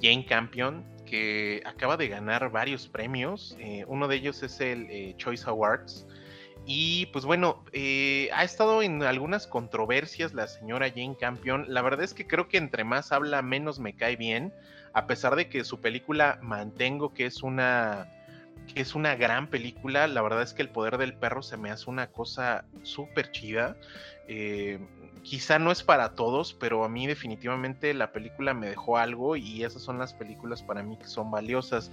Jane Campion, que acaba de ganar varios premios. Eh, uno de ellos es el eh, Choice Awards. Y pues bueno, eh, ha estado en algunas controversias la señora Jane Campion. La verdad es que creo que entre más habla, menos me cae bien. A pesar de que su película Mantengo, que es una que es una gran película. La verdad es que El Poder del Perro se me hace una cosa súper chida. Eh, quizá no es para todos, pero a mí definitivamente la película me dejó algo y esas son las películas para mí que son valiosas.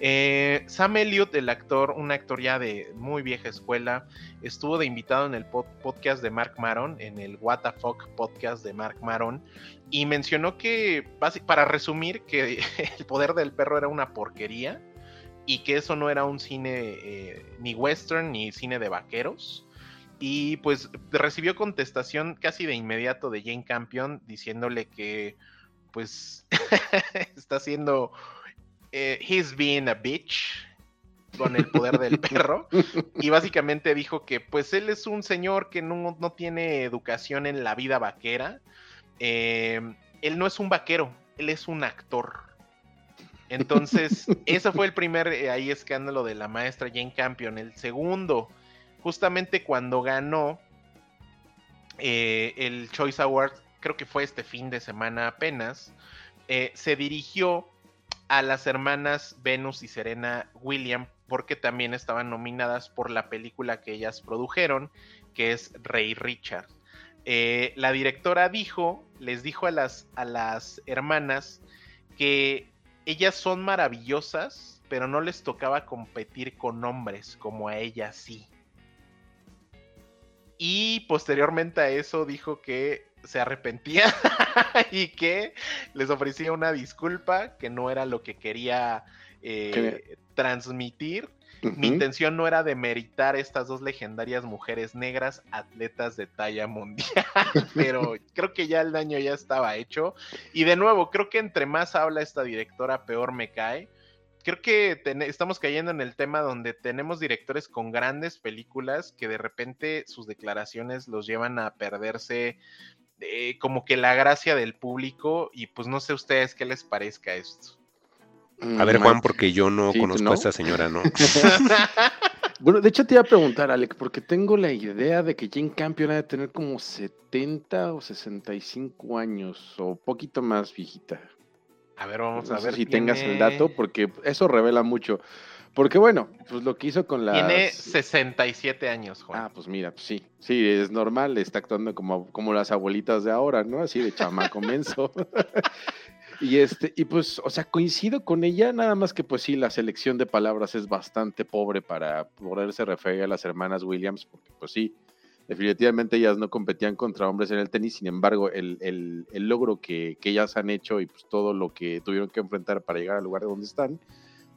Eh, Sam Elliott, el actor, un actor ya de muy vieja escuela, estuvo de invitado en el podcast de Mark Maron, en el What the Fuck podcast de Mark Maron, y mencionó que, para resumir, que El Poder del Perro era una porquería y que eso no era un cine eh, ni western ni cine de vaqueros. Y pues recibió contestación casi de inmediato de Jane Campion diciéndole que pues está haciendo eh, he's being a bitch con el poder del perro. Y básicamente dijo que pues él es un señor que no, no tiene educación en la vida vaquera. Eh, él no es un vaquero él es un actor entonces, ese fue el primer eh, ahí escándalo de la maestra Jane Campion. El segundo, justamente cuando ganó eh, el Choice Award, creo que fue este fin de semana apenas, eh, se dirigió a las hermanas Venus y Serena William porque también estaban nominadas por la película que ellas produjeron, que es Rey Richard. la directora dijo, les dijo a las, a las hermanas que ellas son maravillosas, pero no les tocaba competir con hombres como a ellas sí. Y posteriormente a eso dijo que se arrepentía y que les ofrecía una disculpa, que no era lo que quería eh, transmitir mi intención no era demeritar estas dos legendarias mujeres negras, atletas de talla mundial, pero creo que ya el daño ya estaba hecho. Y de nuevo, creo que entre más habla esta directora, peor me cae. Creo que estamos cayendo en el tema donde tenemos directores con grandes películas que de repente sus declaraciones los llevan a perderse eh, como que la gracia del público y pues no sé ustedes qué les parezca esto. A ver, Juan, porque yo no conozco a esta señora, ¿no? bueno, de hecho te iba a preguntar, Alex, porque tengo la idea de que Jane Campion ha de tener como 70 o 65 años, o poquito más viejita. A ver, vamos a ver. Si tengas el dato, porque eso revela mucho. Porque bueno, pues lo que hizo con la... Tiene 67 años, Juan. Ah, pues mira, pues sí, sí, es normal, está actuando como, como las abuelitas de ahora, ¿no? Así de chamaco menso. Y este, y pues, o sea, coincido con ella, nada más que pues sí, la selección de palabras es bastante pobre para poderse referir a las hermanas Williams, porque pues sí, definitivamente ellas no competían contra hombres en el tenis, sin embargo, el, el, logro que, que, ellas han hecho y pues todo lo que tuvieron que enfrentar para llegar al lugar donde están,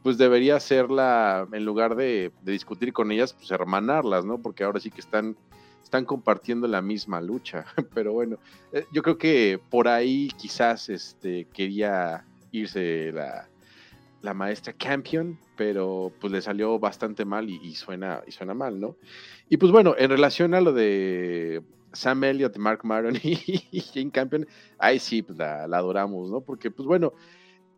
pues debería ser la, en lugar de, de, discutir con ellas, pues hermanarlas, ¿no? Porque ahora sí que están, están compartiendo la misma lucha. Pero bueno, eh, yo creo que por ahí quizás este, quería irse la, la maestra Campion, pero pues le salió bastante mal y, suena, y suena mal, ¿no? Y pues bueno, en relación a lo de Sam Elliott, Mark Maron y, Jane Campion, ahí sí, pues la, adoramos, ¿no? Porque pues bueno,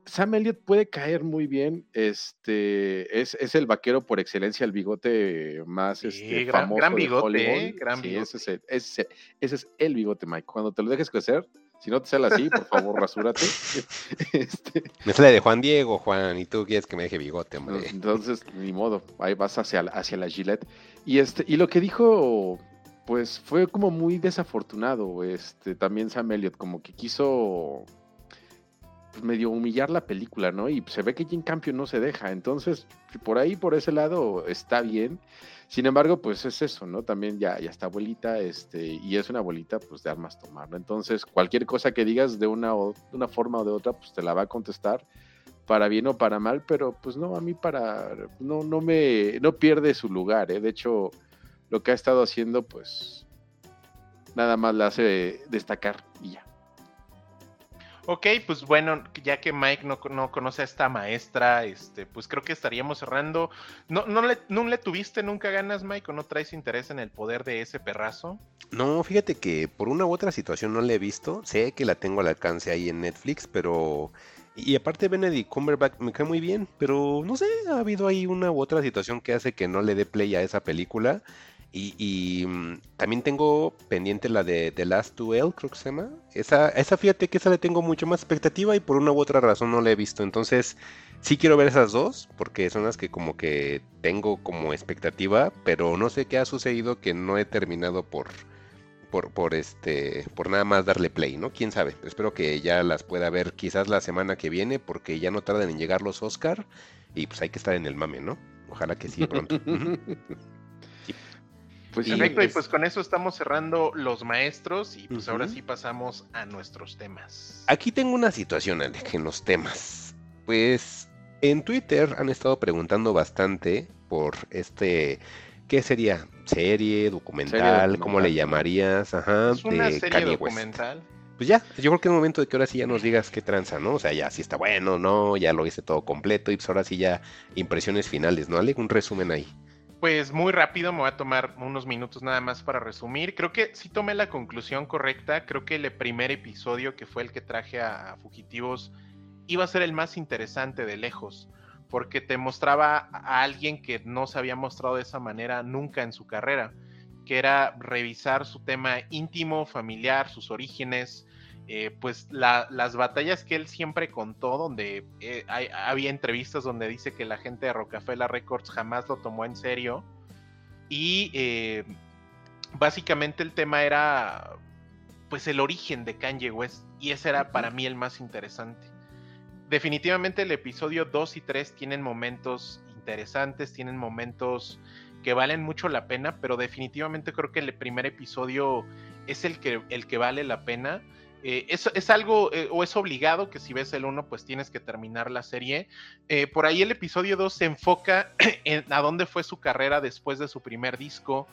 Sam Elliott puede caer muy bien, este, es, es el vaquero por excelencia, el bigote más este, gran, famoso gran bigote, ¿eh? Gran sí, bigote. Ese, es ese es el bigote, Mike. Cuando te lo dejes crecer, si no te sale así, por favor, rasúrate. Este... Me sale de Juan Diego, Juan, y tú quieres que me deje bigote, hombre. Entonces, ni modo, ahí vas hacia, hacia la Gillette. Y, este, y lo que dijo, pues fue como muy desafortunado, este, también Sam Elliott, como que quiso medio humillar la película, ¿no? Y se ve que Jim Campion no se deja. Entonces, por ahí, por ese lado, está bien. Sin embargo, pues es eso, ¿no? También ya, ya está abuelita, este, y es una abuelita, pues de armas tomar, ¿no? Entonces, cualquier cosa que digas de una, o, de una forma o de otra, pues te la va a contestar para bien o para mal, pero pues no, a mí para, no, no me, no pierde su lugar, ¿eh? De hecho, lo que ha estado haciendo, pues, nada más la hace destacar y ya. Ok, pues bueno, ya que Mike no, no, conoce a esta maestra, este, pues creo que estaríamos cerrando. ¿No, no, le, ¿No tuviste nunca ganas, Mike, o no traes interés en el poder de ese perrazo? No, fíjate que por una u otra situación no la he visto. Sé que la tengo al alcance ahí en Netflix, pero... Y aparte Benedict Cumberbatch me cae muy bien, pero no sé, ha habido ahí una u otra situación que hace que no le dé play a esa película. Y, mm, también tengo pendiente la de The Last Duel, creo que se llama. Esa, esa fíjate que esa le tengo mucho más expectativa y por una u otra razón no la he visto. Entonces, sí quiero ver esas dos, porque son las que como que tengo como expectativa, pero no sé qué ha sucedido que no he terminado por, por, por este, por nada más darle play, ¿no? Quién sabe. Espero que ya las pueda ver quizás la semana que viene, porque ya no tardan en llegar los Oscar y pues hay que estar en el mame, ¿no? Ojalá que sí pronto. Pues Perfecto, y pues con eso estamos cerrando los maestros y pues ahora sí pasamos a nuestros temas. Aquí tengo una situación, Alex, en los temas. Pues en Twitter han estado preguntando bastante por este, ¿qué sería? ¿Serie, documental? ¿Cómo le llamarías? Ajá, ¿Es una serie documental? Pues ya, yo creo que es momento de que ahora sí ya nos digas qué tranza, ¿no? O sea, ya si está bueno, no, ya lo hice todo completo y pues ahora sí ya impresiones finales, ¿no? Ale, un resumen ahí. Pues muy rápido, me voy a tomar unos minutos nada más para resumir. Creo que sí tomé la conclusión correcta. Creo que el primer episodio, que fue el que traje a, Fugitivos, iba a ser el más interesante de lejos, porque te mostraba a alguien que no se había mostrado de esa manera nunca en su carrera, que era revisar su tema íntimo, familiar, sus orígenes, eh, pues las batallas que él siempre contó, donde eh, había entrevistas donde dice que la gente de Rockefeller Records jamás lo tomó en serio. Y eh, básicamente el tema era pues el origen de Kanye West. Y ese era para mí el más interesante. Definitivamente el episodio 2 y 3 tienen momentos interesantes, tienen momentos que valen mucho la pena, pero definitivamente creo que el primer episodio es el que, el que vale la pena eh, es, algo eh, o es obligado que si ves el 1 pues tienes que terminar la serie. Eh, por ahí el episodio 2 se enfoca en a dónde fue su carrera después de su primer disco,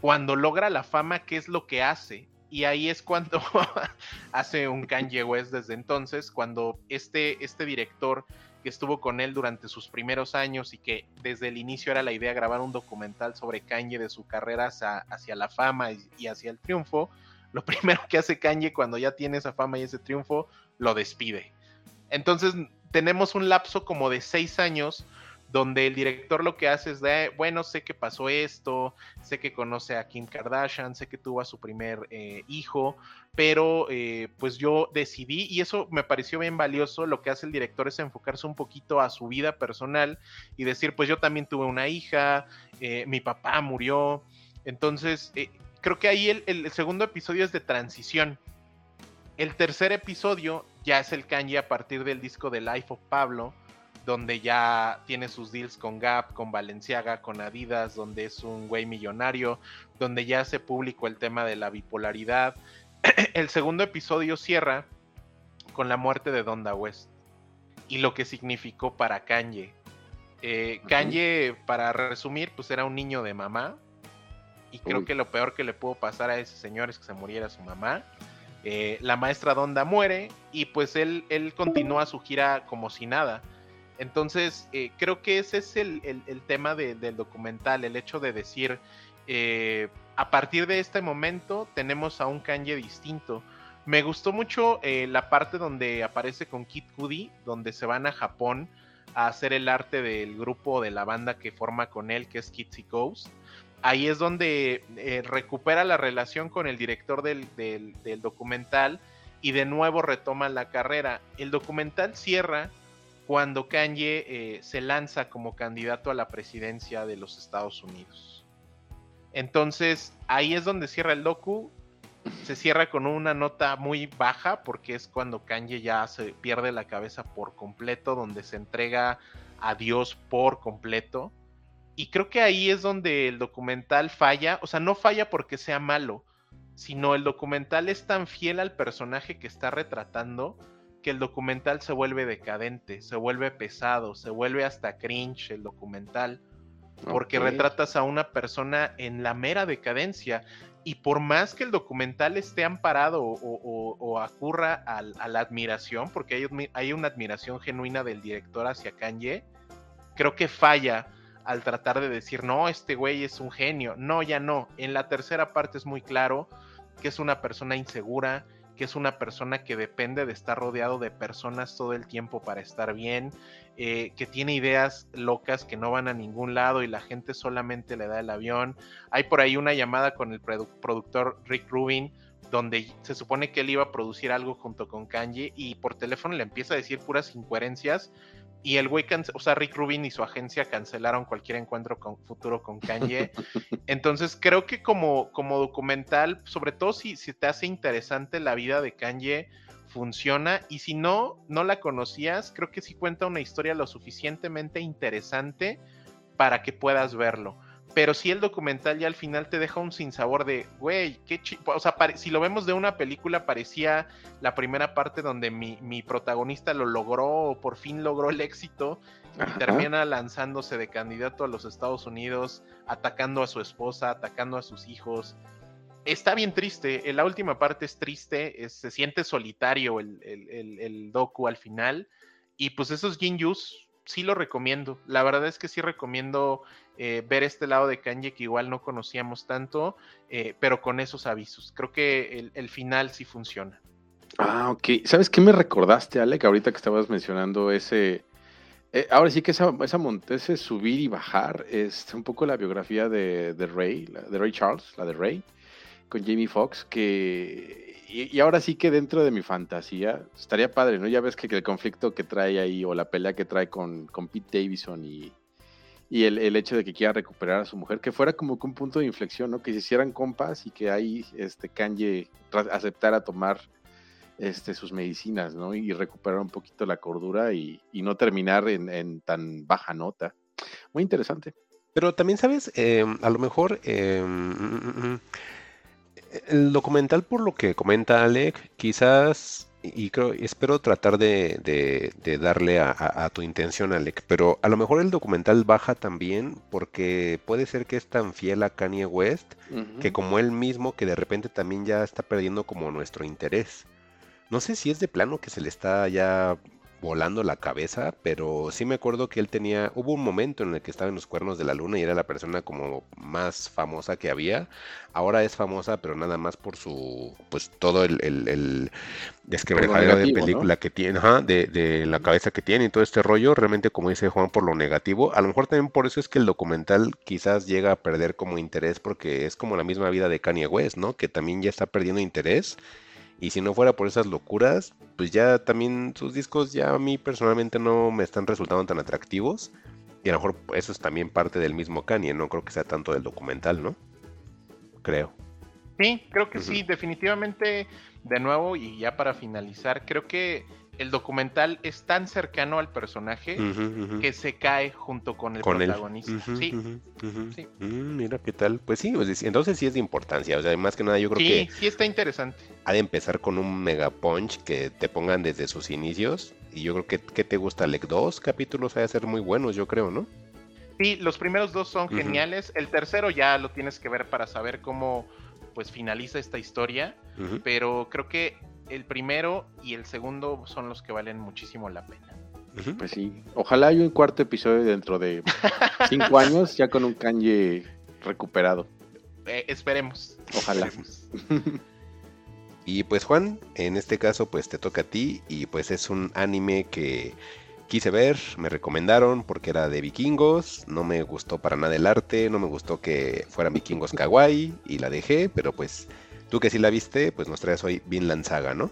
cuando logra la fama, qué es lo que hace. Y ahí es cuando hace un Kanye West desde entonces, cuando este, este director que estuvo con él durante sus primeros años y que desde el inicio era la idea grabar un documental sobre Kanye de su carrera hacia, la fama y hacia el triunfo, lo primero que hace Kanye cuando ya tiene esa fama y ese triunfo, lo despide. Entonces tenemos un lapso como de seis años donde el director lo que hace es de, bueno, sé que pasó esto, sé que conoce a Kim Kardashian, sé que tuvo a su primer eh, hijo, pero eh, pues yo decidí, y eso me pareció bien valioso, lo que hace el director es enfocarse un poquito a su vida personal y decir, pues yo también tuve una hija, eh, mi papá murió, entonces creo que ahí el, segundo episodio es de transición. El tercer episodio ya es el Kanye a partir del disco de Life of Pablo, donde ya tiene sus deals con Gap, con Balenciaga, con Adidas, donde es un güey millonario, donde ya hace público el tema de la bipolaridad. el segundo episodio cierra con la muerte de Donda West y lo que significó para Kanye. Eh, Kanye, para resumir, pues era un niño de mamá. Y creo Uy. que lo peor que le pudo pasar a ese señor es que se muriera su mamá. Eh, la maestra Donda muere y pues él, él continúa su gira como si nada. Entonces, eh, creo que ese es el, el- el tema de- del documental, el hecho de decir, eh, a partir de este momento tenemos a un Kanye distinto. Me gustó mucho la parte donde aparece con Kid Cudi, donde se van a Japón a hacer el arte del grupo de la banda que forma con él, que es Kids Ghost. Ahí es donde eh, recupera la relación con el director del, documental y de nuevo retoma la carrera. El documental cierra cuando Kanye eh, se lanza como candidato a la presidencia de los Estados Unidos. Entonces, ahí es donde cierra el docu. Se cierra con una nota muy baja porque es cuando Kanye ya se pierde la cabeza por completo, donde se entrega a Dios por completo. Y creo que ahí es donde el documental falla, o sea, no falla porque sea malo, sino el documental es tan fiel al personaje que está retratando que el documental se vuelve decadente, se vuelve pesado, se vuelve hasta cringe el documental, porque Ok. retratas a una persona en la mera decadencia. Y por más que el documental esté amparado o, o- o acurra a, la admiración, porque hay, hay una admiración genuina del director hacia Kanye, creo que falla al tratar de decir, no, este güey es un genio. No, ya no. En la tercera parte es muy claro que es una persona insegura, que es una persona que depende de estar rodeado de personas todo el tiempo para estar bien, eh, que tiene ideas locas que no van a ningún lado y la gente solamente le da el avión. Hay por ahí una llamada con el produ- productor Rick Rubin donde se supone que él iba a producir algo junto con Kanye y por teléfono le empieza a decir puras incoherencias y el güey, o sea, Rick Rubin y su agencia cancelaron cualquier encuentro con, futuro con Kanye. Entonces creo que como, como documental, sobre todo si, si te hace interesante la vida de Kanye, funciona. Y si no, no la conocías, creo que sí cuenta una historia lo suficientemente interesante para que puedas verlo. Pero si el documental ya al final te deja un sinsabor de, güey, qué chi-". O sea, si lo vemos de una película, parecía la primera parte donde mi, mi protagonista lo logró o por fin logró el éxito y Ajá. termina lanzándose de candidato a los Estados Unidos, atacando a su esposa, atacando a sus hijos. Está bien triste, la última parte es triste, es- se siente solitario el, el- el- el docu al final. Y pues esos Ginjus sí lo recomiendo. La verdad es que sí recomiendo eh, ver este lado de Kanye que igual no conocíamos tanto, eh, pero con esos avisos. Creo que el, final sí funciona. Ah, ok. ¿Sabes qué me recordaste, Alec? Ahorita que estabas mencionando ese. eh, ahora sí que esa, esa ese subir y bajar es un poco la biografía de, Ray, de Ray Charles, la de Ray, con Jamie Foxx, que. Y ahora sí que dentro de mi fantasía estaría padre, ¿no? Ya ves que, el conflicto que trae ahí o la pelea que trae con, con Pete Davidson y, y el, el hecho de que quiera recuperar a su mujer, que fuera como que un punto de inflexión, ¿no? Que se hicieran compas y que ahí este Kanye aceptara tomar este, sus medicinas, ¿no? Y recuperar un poquito la cordura y, y no terminar en, en tan baja nota. Muy interesante. Pero también, ¿sabes? Eh, a lo mejor eh, mm, mm, mm, el documental, por lo que comenta Alec, quizás, y creo, espero tratar de, de- de darle a, a- a tu intención, Alec, pero a lo mejor el documental baja también porque puede ser que es tan fiel a Kanye West que como él mismo que de repente también ya está perdiendo como nuestro interés. No sé si es de plano que se le está ya volando la cabeza, pero sí me acuerdo que él tenía, hubo un momento en el que estaba en los cuernos de la luna y era la persona como más famosa que había. Ahora es famosa, pero nada más por su, pues todo el, el, el desquebrajadero de película que tiene, ajá, de, de la cabeza que tiene y todo este rollo, realmente como dice Juan, por lo negativo. A lo mejor también por eso es que el documental quizás llega a perder como interés porque es como la misma vida de Kanye West, ¿no? Que también ya está perdiendo interés. Y si no fuera por esas locuras, pues ya también sus discos ya a mí personalmente no me están resultando tan atractivos. Y a lo mejor eso es también parte del mismo Kanye, no creo que sea tanto del documental, ¿no? Creo. Sí, creo que sí, definitivamente, de nuevo, y ya para finalizar, creo que el documental es tan cercano al personaje que se cae junto con el con él. protagonista. Ujú, sí, sí. Mm, mira qué tal. Pues sí, pues, entonces sí es de importancia. O sea, más que nada yo creo sí, que sí está interesante. ha de empezar con un mega punch que te pongan desde sus inicios. Y yo creo que, ¿qué te gusta, Lec? Dos capítulos ha de ser muy buenos, yo creo, ¿no? Sí, los primeros dos son geniales. El tercero ya lo tienes que ver para saber cómo pues finaliza esta historia. Pero creo que el primero y el segundo son los que valen muchísimo la pena. Pues sí. Ojalá haya un cuarto episodio dentro de cinco años, ya con un Kanye recuperado. Eh, esperemos. Ojalá. Esperemos. Y pues Juan, en este caso pues te toca a ti y pues es un anime que quise ver, me recomendaron porque era de vikingos, no me gustó para nada el arte, no me gustó que fueran vikingos kawaii y la dejé, pero pues tú que sí la viste, pues nos traes hoy Vinland Saga, ¿no?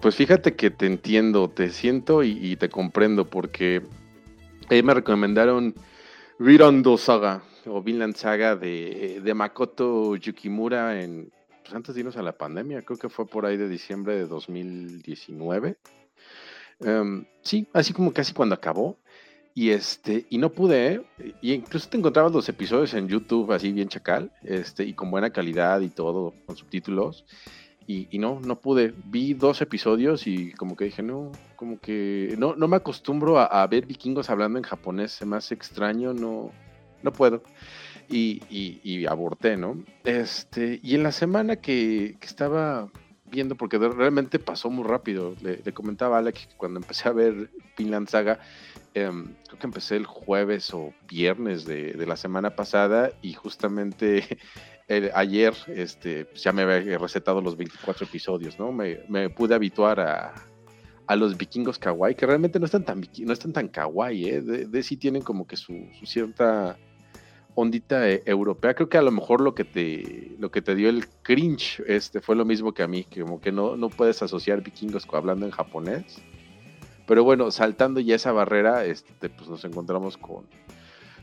Pues fíjate que te entiendo, te siento y, te comprendo porque ahí me recomendaron Virando Saga o Vinland Saga de, de Makoto Yukimura en pues antes de irnos a la pandemia, creo que fue por ahí de diciembre de 2019. Em, sí, así como casi cuando acabó. Y este, y no pude, ¿eh? y incluso te encontrabas los episodios en YouTube así bien chacal, este, y con buena calidad y todo, con subtítulos. Y, y no, no pude. Vi dos episodios y como que dije, no, como que no, no me acostumbro a, ver vikingos hablando en japonés, se me extraño, no, no puedo. Y, y- y aborté, ¿no? Este, y en la semana que, estaba viendo, porque realmente pasó muy rápido, le, comentaba a Alex que cuando empecé a ver Finland Saga, em, creo que empecé el jueves o viernes de, la semana pasada y justamente ayer este, pues ya me había recetado los 24 episodios, ¿no? Me, pude habituar a, a los vikingos kawaii, que realmente no están tan, no están tan kawaii, ¿eh? De, de sí tienen como que su, cierta ondita eh, europea. Creo que a lo mejor lo que te, lo que te dio el cringe este, fue lo mismo que a mí, que como que no, no puedes asociar vikingos hablando en japonés. Pero bueno, saltando ya esa barrera, este, pues nos encontramos con,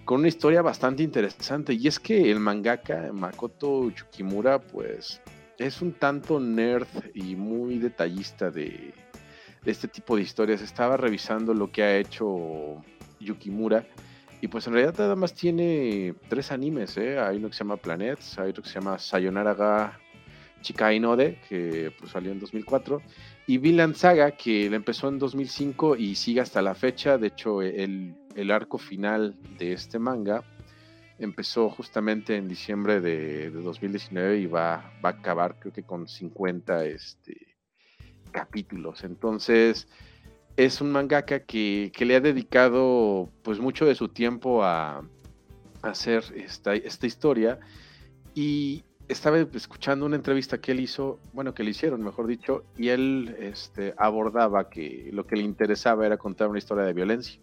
con una historia bastante interesante. Y es que el mangaka Makoto Yukimura, pues, es un tanto nerd y muy detallista de, este tipo de historias. Estaba revisando lo que ha hecho Yukimura. Y pues en realidad nada más tiene tres animes, ¿eh? Hay uno que se llama Planets, hay otro que se llama Sayonara ga Chikai Node, que pues salió en 2004, y Vinland Saga, que empezó en 2005 y sigue hasta la fecha. De hecho, el, el arco final de este manga empezó justamente en diciembre de, de 2019 y va, va a acabar creo que con 50 este, capítulos. Entonces, es un mangaka que, que le ha dedicado pues mucho de su tiempo a, a hacer esta, esta historia y estaba escuchando una entrevista que él hizo, bueno, que le hicieron, mejor dicho, y él este, abordaba que lo que le interesaba era contar una historia de violencia.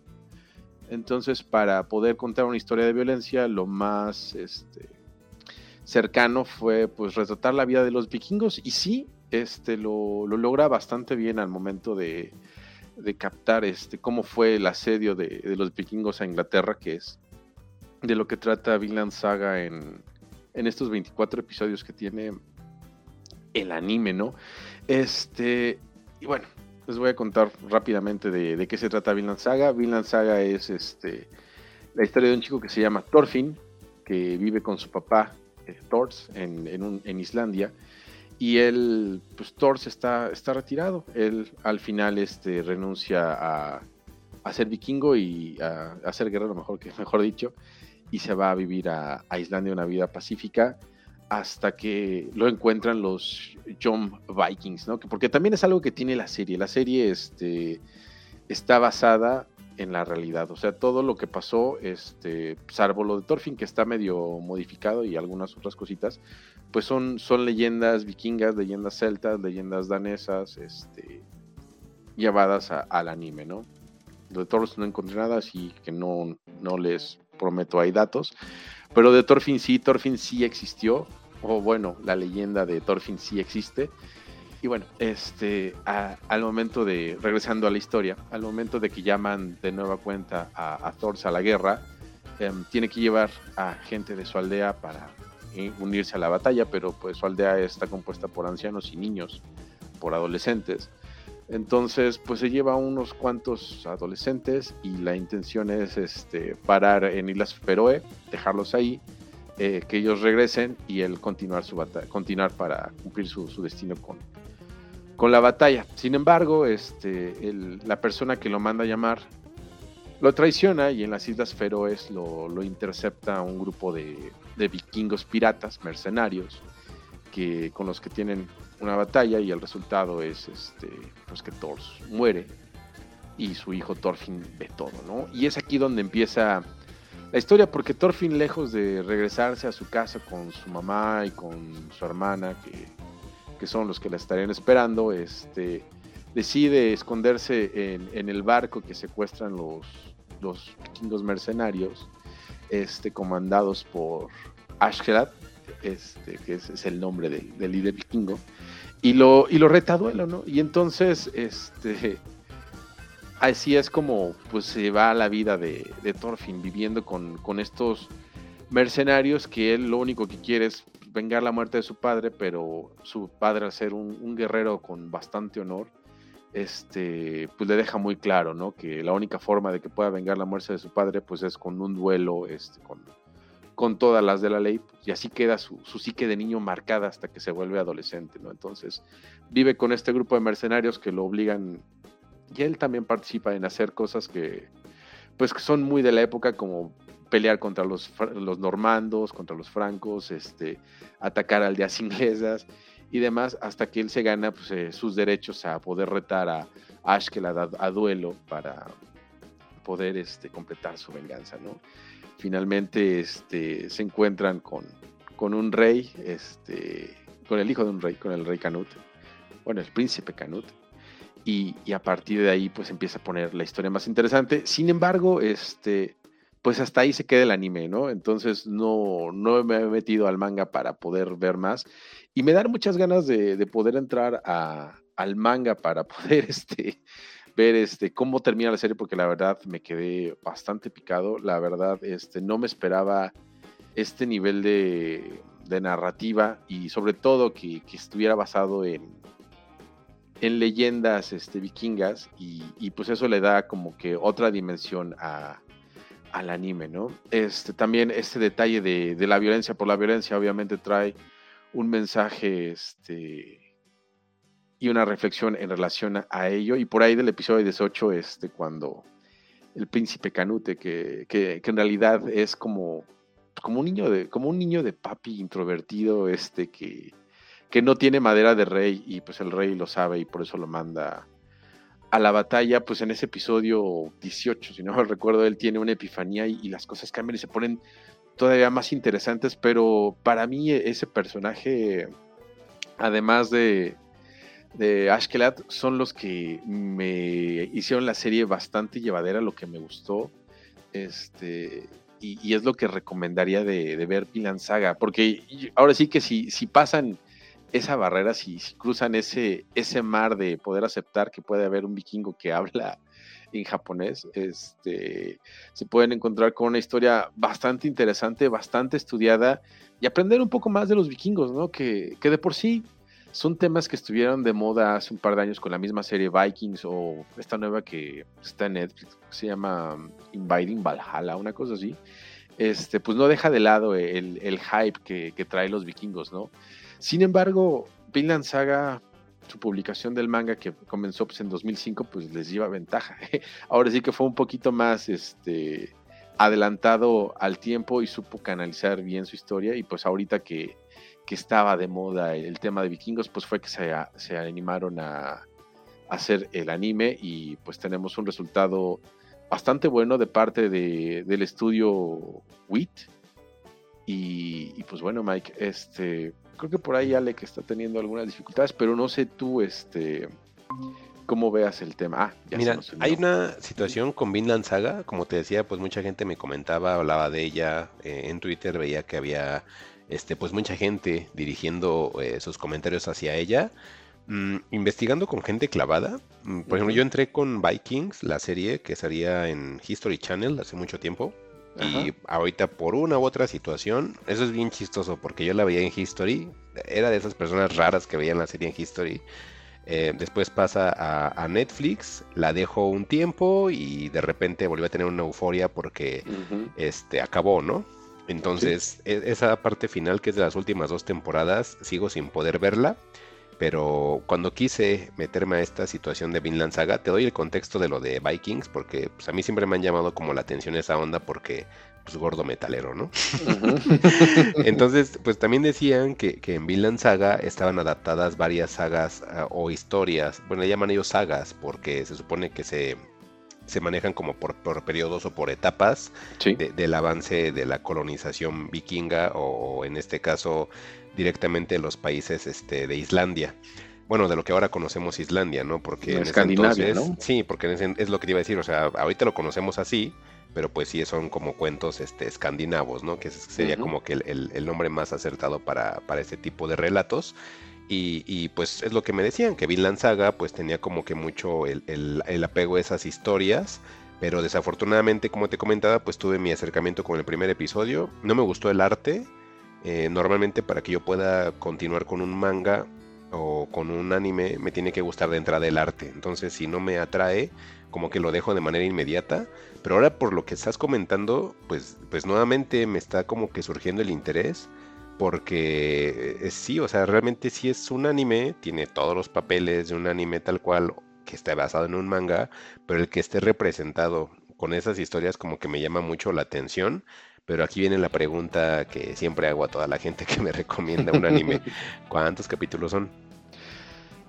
Entonces, para poder contar una historia de violencia, lo más este, cercano fue pues retratar la vida de los vikingos y sí, este, lo, lo logra bastante bien al momento de, de captar este, cómo fue el asedio de, de los vikingos a Inglaterra, que es de lo que trata Vinland Saga en, en estos 24 episodios que tiene el anime, ¿no? Este, y bueno, les voy a contar rápidamente de, qué se trata Vinland Saga. Vinland Saga es este, la historia de un chico que se llama Thorfinn, que vive con su papá, eh, Thors, en, en, un- en Islandia. Y él, pues Thors está, está retirado. Él al final este, renuncia a, a ser vikingo y a, a ser guerrero, mejor, que, mejor dicho, y se va a vivir a, Islandia una vida pacífica hasta que lo encuentran los Jom Vikings, ¿no? Que- Porque también es algo que tiene la serie. La serie este, está basada en la realidad. O sea, todo lo que pasó, este, salvo lo de Thorfinn, que está medio modificado y algunas otras cositas, pues son, son leyendas vikingas, leyendas celtas, leyendas danesas, este, llevadas al anime, ¿no? Lo de Thor no encontré nada, así que no, no les prometo hay datos. Pero de Thorfinn sí, Thorfinn sí existió. O bueno, la leyenda de Thorfinn sí existe. Y bueno, este, al momento de, regresando a la historia, al momento de que llaman de nueva cuenta a, a Thor a la guerra, em, tiene que llevar a gente de su aldea para eh, unirse a la batalla, pero pues su aldea está compuesta por ancianos y niños, por adolescentes. Entonces, pues se lleva unos cuantos adolescentes y la intención es este, parar en Islas Feroe, dejarlos ahí, eh, que ellos regresen y él continuar su continuar para cumplir su, destino con, con la batalla. Sin embargo, este, la persona que lo manda a llamar lo traiciona y en las Islas Feroes lo, lo intercepta un grupo de, de vikingos piratas, mercenarios, que, con los que tienen una batalla y el resultado es este, pues que Thor muere y su hijo Thorfinn ve todo, ¿no? Y es aquí donde empieza la historia, porque Thorfinn, lejos de regresarse a su casa con su mamá y con su hermana, que, que son los que la estarían esperando, este, decide esconderse en, el barco que secuestran los, los vikingos mercenarios, este, comandados por Ashkerat, este, que es, el nombre del, líder vikingo, y lo, y lo reta duelo, ¿no? Y entonces, este, así es como pues se va la vida de, Thorfinn, viviendo con, con estos mercenarios que él lo único que quiere es vengar la muerte de su padre, pero su padre al ser un, un guerrero con bastante honor, este, pues le deja muy claro, ¿no? Que la única forma de que pueda vengar la muerte de su padre, pues es con un duelo, este, con, con todas las de la ley, y así queda su, su psique de niño marcada hasta que se vuelve adolescente, ¿no? Entonces vive con este grupo de mercenarios que lo obligan, y él también participa en hacer cosas que, pues, que son muy de la época, como pelear contra los, los normandos, contra los francos, este, atacar aldeas inglesas y demás, hasta que él se gana pues, eh, sus derechos a poder retar a Ashkelad a, a duelo para poder este, completar su venganza, ¿no? Finalmente este, se encuentran con, con un rey, este, con el hijo de un rey, con el rey Canut, bueno, el príncipe Canut, y, y a partir de ahí pues empieza a poner la historia más interesante. Sin embargo, este, pues hasta ahí se queda el anime, ¿no? Entonces no, no me he metido al manga para poder ver más. Y me dan muchas ganas de, de poder entrar a- al manga para poder este, ver este, cómo termina la serie, porque la verdad me quedé bastante picado. La verdad, este, no me esperaba este nivel de, de narrativa y sobre todo que, que estuviera basado en, en leyendas este, vikingas y, y pues eso le da como que otra dimensión a, al anime, ¿no? Este, también este detalle de, de la violencia por la violencia obviamente trae un mensaje este, y una reflexión en relación a, ello. Y por ahí del episodio 18, este, cuando el príncipe Canute, que, que, que en realidad es como, como, un niño de, como un niño de papi introvertido, este, que, que no tiene madera de rey y pues el rey lo sabe y por eso lo manda a la batalla, pues en ese episodio 18, si no mal recuerdo, él tiene una epifanía y, las cosas cambian y se ponen todavía más interesantes, pero para mí ese personaje, además de, de Ashkelad, son los que me hicieron la serie bastante llevadera, lo que me gustó, este, y, es lo que recomendaría de, ver Vinland Saga, porque ahora sí que si, si pasan esa barrera, si, si cruzan ese, ese mar de poder aceptar que puede haber un vikingo que habla en japonés, este, se pueden encontrar con una historia bastante interesante, bastante estudiada y aprender un poco más de los vikingos, ¿no? Que, que de por sí son temas que estuvieron de moda hace un par de años con la misma serie Vikings o esta nueva que está en Netflix, se llama um, Invading Valhalla, una cosa así. Este, pues no deja de lado el, el hype que, que trae los vikingos, ¿no? Sin embargo, Vinland Saga, su publicación del manga que comenzó pues, en 2005, pues les lleva ventaja. Ahora sí que fue un poquito más este, adelantado al tiempo y supo canalizar bien su historia. Y pues ahorita que, que estaba de moda el tema de vikingos, pues fue que se, a- se animaron a, a hacer el anime y pues tenemos un resultado bastante bueno de parte de- del estudio WIT. Y, y, pues bueno, Mike, este, creo que por ahí Ale que está teniendo algunas dificultades, pero no sé tú, este, cómo veas el tema. Ah, ya se Mira, unió. hay una situación con Vinland Saga, como te decía, pues mucha gente me comentaba, hablaba de ella eh, en Twitter, veía que había este, pues mucha gente dirigiendo eh, sus comentarios hacia ella. Mm, investigando con gente clavada, mm, por ejemplo, yo entré con Vikings, la serie que salía en History Channel hace mucho tiempo, y ahorita por una u otra situación, eso es bien chistoso porque yo la veía en History, era de esas personas raras que veían la serie en History, Eh, después pasa a, a, Netflix, la dejo un tiempo y de repente volvió a tener una euforia porque este, acabó, ¿no? Entonces, e, esa parte final que es de las últimas dos temporadas, sigo sin poder verla. Pero cuando quise meterme a esta situación de Vinland Saga, te doy el contexto de lo de Vikings, porque pues, a mí siempre me han llamado como la atención esa onda, porque pues gordo metalero, ¿no? Entonces, pues también decían que, que, en Vinland Saga estaban adaptadas varias sagas uh, o historias, bueno, le llaman ellos sagas, porque se supone que se, se manejan como por, por, periodos o por etapas sí. de, del avance de la colonización vikinga o, o en este caso directamente los países este, de Islandia. Bueno, de lo que ahora conocemos Islandia, ¿no? Porque en Escandinavia, entonces, ¿no? Sí, porque ese, es lo que te iba a decir, o sea, ahorita lo conocemos así, pero pues sí son como cuentos este, escandinavos, ¿no? Que sería uh -huh. como que el, el, el, nombre más acertado para, para este tipo de relatos. Y, pues es lo que me decían, que Vinland Saga pues tenía como que mucho el, el apego a esas historias, pero desafortunadamente, como te comentaba, pues tuve mi acercamiento con el primer episodio, no me gustó el arte, eh, normalmente para que yo pueda continuar con un manga o con un anime me tiene que gustar de entrada el arte. Entonces si no me atrae, como que lo dejo de manera inmediata. Pero ahora por lo que estás comentando, pues, pues nuevamente me está como que surgiendo el interés. Porque eh, sí, o sea, realmente sí es un anime, tiene todos los papeles de un anime tal cual que está basado en un manga, pero el que esté representado con esas historias como que me llama mucho la atención. Pero aquí viene la pregunta que siempre hago a toda la gente que me recomienda un anime. ¿Cuántos capítulos son?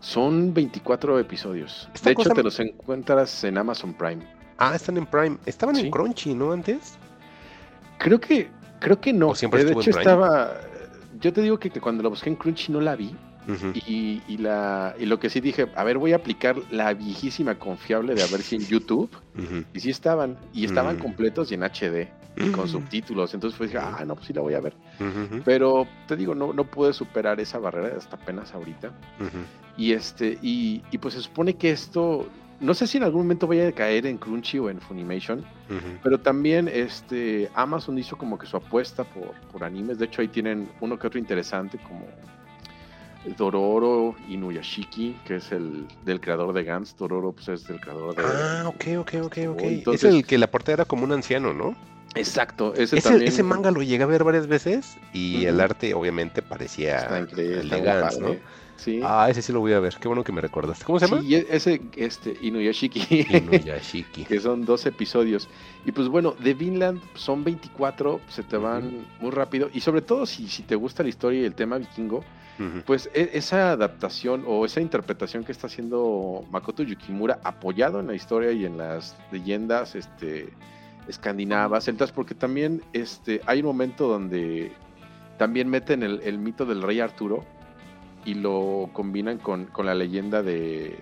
Son 24 episodios. De hecho, te los encuentras en Amazon Prime. Ah, están en Prime. Estaban sí. en Crunchy, ¿no? Antes. Creo que, creo que no. ¿O siempre de estuvo hecho, en Prime? estaba. Yo te digo que, que, cuando lo busqué en Crunchy no la vi. Uh -huh. y, y, la, y lo que sí dije, a ver, voy a aplicar la viejísima confiable de a ver si en YouTube. Uh -huh. Y sí estaban. Y estaban uh -huh. completos y en HD. Y con subtítulos. Entonces pues dije, ah, no, pues sí la voy a ver. Pero te digo, no, no pude superar esa barrera hasta apenas ahorita. Y este, y, y, pues se supone que esto. No sé si en algún momento vaya a caer en Crunchy o en Funimation, pero también este Amazon hizo como que su apuesta por, por animes. De hecho, ahí tienen uno que otro interesante, como Dororo Inuyashiki, que es el del creador de Gantz. Dororo pues, es del creador de. Ah, ok, ok, ok, ok. Entonces, es el que la portada era como un anciano, ¿no? Exacto, ese, ese, también... ese, manga lo llegué a ver varias veces y uh -huh. el arte obviamente parecía está increíble, el de Gantz, ¿no? Sí. Ah, ese sí lo voy a ver. Qué bueno que me recordaste. ¿Cómo se llama? Sí, ese, este, Inuyashiki. Inuyashiki. que son dos episodios. Y pues bueno, de Vinland son 24, se te van uh -huh. muy rápido. Y sobre todo si, si te gusta la historia y el tema vikingo, uh -huh. pues e esa adaptación o esa interpretación que está haciendo Makoto Yukimura, apoyado en la historia y en las leyendas, este escandinavas, celtas, porque también este, hay un momento donde también meten el, el mito del rey Arturo y lo combinan con, con la leyenda de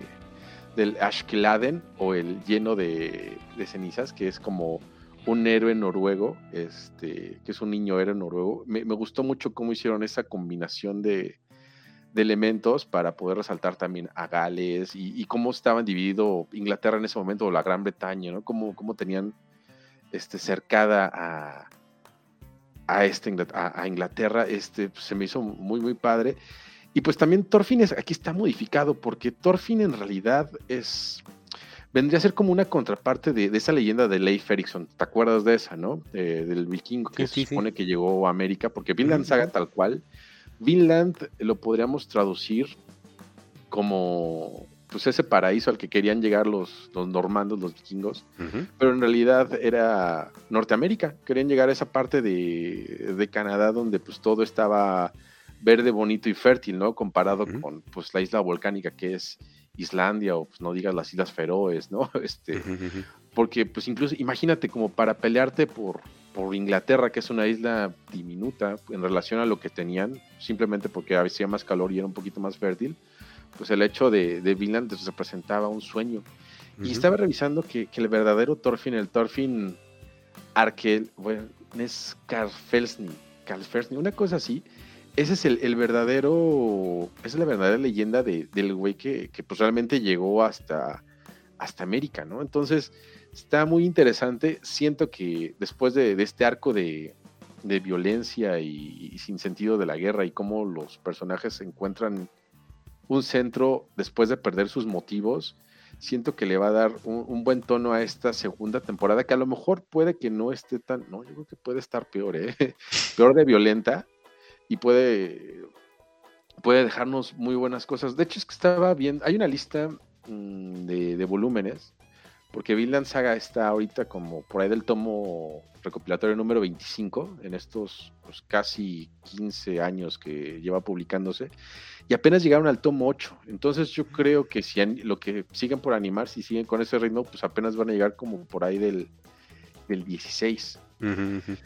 del Ashkeladen o el lleno de, cenizas, que es como un héroe noruego, este, que es un niño héroe noruego. Me, gustó mucho cómo hicieron esa combinación de, de elementos para poder resaltar también a Gales y, cómo estaban dividido Inglaterra en ese momento o la Gran Bretaña, ¿no? Cómo, cómo tenían este, cercada a, a, este, a Inglaterra, este, pues, se me hizo muy, muy padre. Y pues también Thorfinn es, aquí está modificado, porque Thorfinn en realidad es. Vendría a ser como una contraparte de, de esa leyenda de Leif Erikson. ¿Te acuerdas de esa, no? De, del vikingo que sí, se supone sí. que llegó a América, porque Vinland Saga, tal cual. Vinland lo podríamos traducir como pues ese paraíso al que querían llegar los, los normandos, los vikingos, uh -huh. pero en realidad era Norteamérica, querían llegar a esa parte de, de, Canadá donde pues todo estaba verde, bonito y fértil, ¿no? Comparado uh -huh. con pues la isla volcánica que es Islandia o pues no digas las Islas Feroes, ¿no? Este, uh -huh. porque pues incluso imagínate como para pelearte por, por Inglaterra, que es una isla diminuta en relación a lo que tenían, simplemente porque hacía más calor y era un poquito más fértil, pues el hecho de, de Vinland pues, representaba un sueño. Uh -huh. Y estaba revisando que, que, el verdadero Thorfinn, el Thorfinn Arkel, bueno, es Karlfelsny, Karlfelsny, una cosa así. Ese es el, verdadero, esa es la verdadera leyenda de, del güey que, que pues realmente llegó hasta, hasta América, ¿no? Entonces, está muy interesante. Siento que después de, este arco de, de violencia y, y, sin sentido de la guerra y cómo los personajes encuentran un centro después de perder sus motivos. Siento que le va a dar un, un buen tono a esta segunda temporada, que a lo mejor puede que no esté tan, no, yo creo que puede estar peor, ¿eh? peor de violenta y puede, puede dejarnos muy buenas cosas. De hecho, es que estaba bien, hay una lista mm, de, de volúmenes, porque Vinland Saga está ahorita como por ahí del tomo recopilatorio número 25 en estos pues, casi 15 años que lleva publicándose y apenas llegaron al tomo 8. Entonces yo creo que si lo que siguen por animar, si siguen con ese ritmo, pues apenas van a llegar como por ahí del, del 16. Ujú, ujú.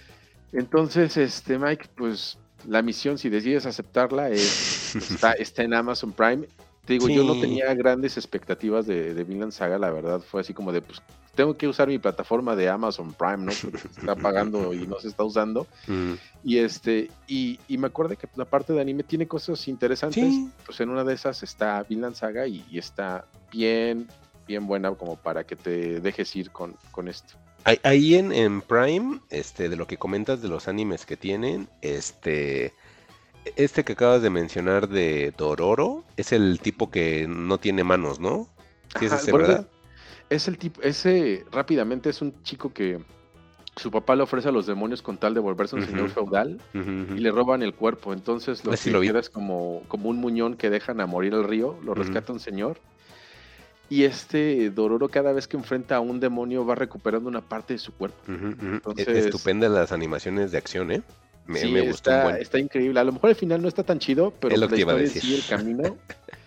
Entonces, este Mike, pues la misión, si decides aceptarla, es, está, está en Amazon Prime. Te digo, yo no tenía grandes expectativas de, de Vinland Saga, la verdad, fue así como de, pues, tengo que usar mi plataforma de Amazon Prime, ¿no? Porque se está pagando y no se está usando. Mm. Y este, y, y me acuerdo que la parte de anime tiene cosas interesantes. Sí. Pues en una de esas está Vinland Saga y, y está bien, bien buena como para que te dejes ir con, con esto. Ahí- en, en Prime, este, de lo que comentas de los animes que tienen, este, este que acabas de mencionar de Dororo, es el tipo que no tiene manos, ¿no? Sí, es ese, ¿verdad? Es el tipo, ese rápidamente es un chico que su papá le ofrece a los demonios con tal de volverse un señor feudal y le roban el cuerpo. Entonces lo que lo queda es como, como un muñón que dejan a morir al río, lo rescata un señor. Y este Dororo cada vez que enfrenta a un demonio va recuperando una parte de su cuerpo. Ujú, ujú. E- Entonces- Estupendas las animaciones de acción, ¿eh? Me, Sí, me gustó un está, buen. está increíble. A lo mejor el final no está tan chido, pero Es lo la que iba a decir. sí, el camino,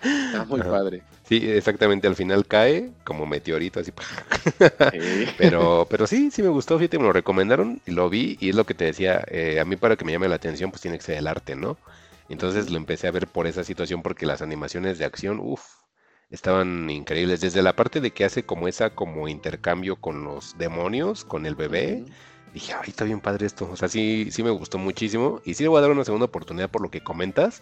está muy Ajá. padre. Sí, exactamente, al final cae como meteorito, así. Sí. Pero, pero sí, sí me gustó, fíjate, me lo recomendaron y lo vi y es lo que te decía, eh, a mí para que me llame la atención pues tiene que ser el arte, ¿no? Entonces lo empecé a ver por esa situación porque las animaciones de acción, uff, estaban increíbles. Desde la parte de que hace como esa como intercambio con los demonios, con el bebé, dije, ay, está bien padre esto. O sea, sí, sí me gustó muchísimo y sí le voy a dar una segunda oportunidad por lo que comentas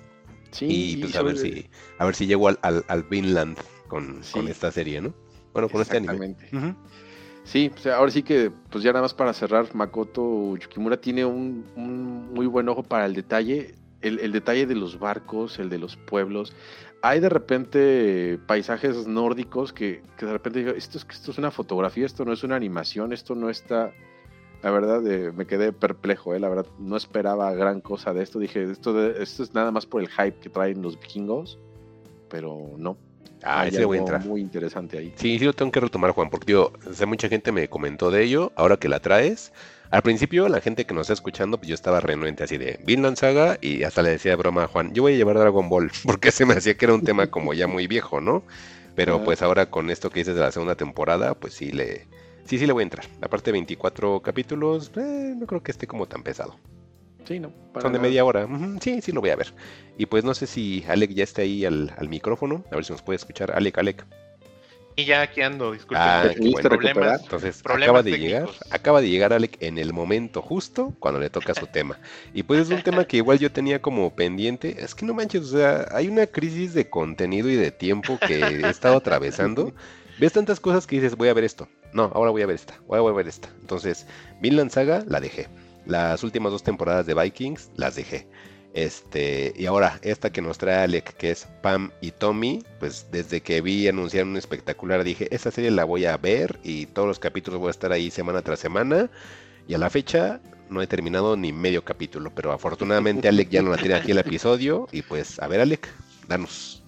Sí, y pues a ver si, a ver si llego al, al, al Vinland con, con esta serie, ¿no? Bueno, con este anime. Exactamente. Ujú. Sí, o sea, ahora sí que, pues ya nada más para cerrar, Makoto Yukimura tiene un, un muy buen ojo para el detalle, el, el detalle de los barcos, el de los pueblos. Hay de repente paisajes nórdicos que, que de repente digo, esto es, que esto es una fotografía, esto no es una animación, esto no está... La verdad, eh, me quedé perplejo, eh, la verdad, no esperaba gran cosa de esto. Dije, esto, de- esto es nada más por el hype que traen los vikingos, pero no. Ah, ese voy a entrar. muy interesante ahí. Sí, sí lo tengo que retomar, Juan, porque yo, o sea, mucha gente me comentó de ello, ahora que la traes. Al principio, la gente que nos está escuchando, pues yo estaba renuente así de Vinland Saga y hasta le decía de broma a Juan, yo voy a llevar Dragon Ball, porque se me hacía que era un tema como ya muy viejo, ¿no? Pero pues ahora con esto que dices de la segunda temporada, pues sí le, sí, sí le voy a entrar. Aparte 24 capítulos, eh, no creo que esté como tan pesado. Sí, no. para Son de nada. media hora. Sí, sí lo voy a ver. Y pues no sé si Alec ya está ahí al, al micrófono, a ver si nos puede escuchar. Alec, Alec. Y ya aquí ando, disculpen. Ah. Entonces, Problemas acaba de técnicos. llegar, acaba de llegar Alec en el momento justo cuando le toca su tema. Y pues es un tema que igual yo tenía como pendiente. Es que no manches, o sea, hay una crisis de contenido y de tiempo que he estado atravesando. Ves tantas cosas que dices, voy a ver esto. No, ahora voy a ver esta, ahora voy a ver esta. Entonces, Vinland Saga la dejé. Las últimas dos temporadas de Vikings las dejé. Este, y ahora, esta que nos trae Alec, que es Pam y Tommy, pues desde que vi anunciar un espectacular dije, esta serie la voy a ver y todos los capítulos voy a estar ahí semana tras semana. Y a la fecha no he terminado ni medio capítulo, pero afortunadamente Alec ya no la tiene aquí el episodio. Y pues, a ver, Alec, danos.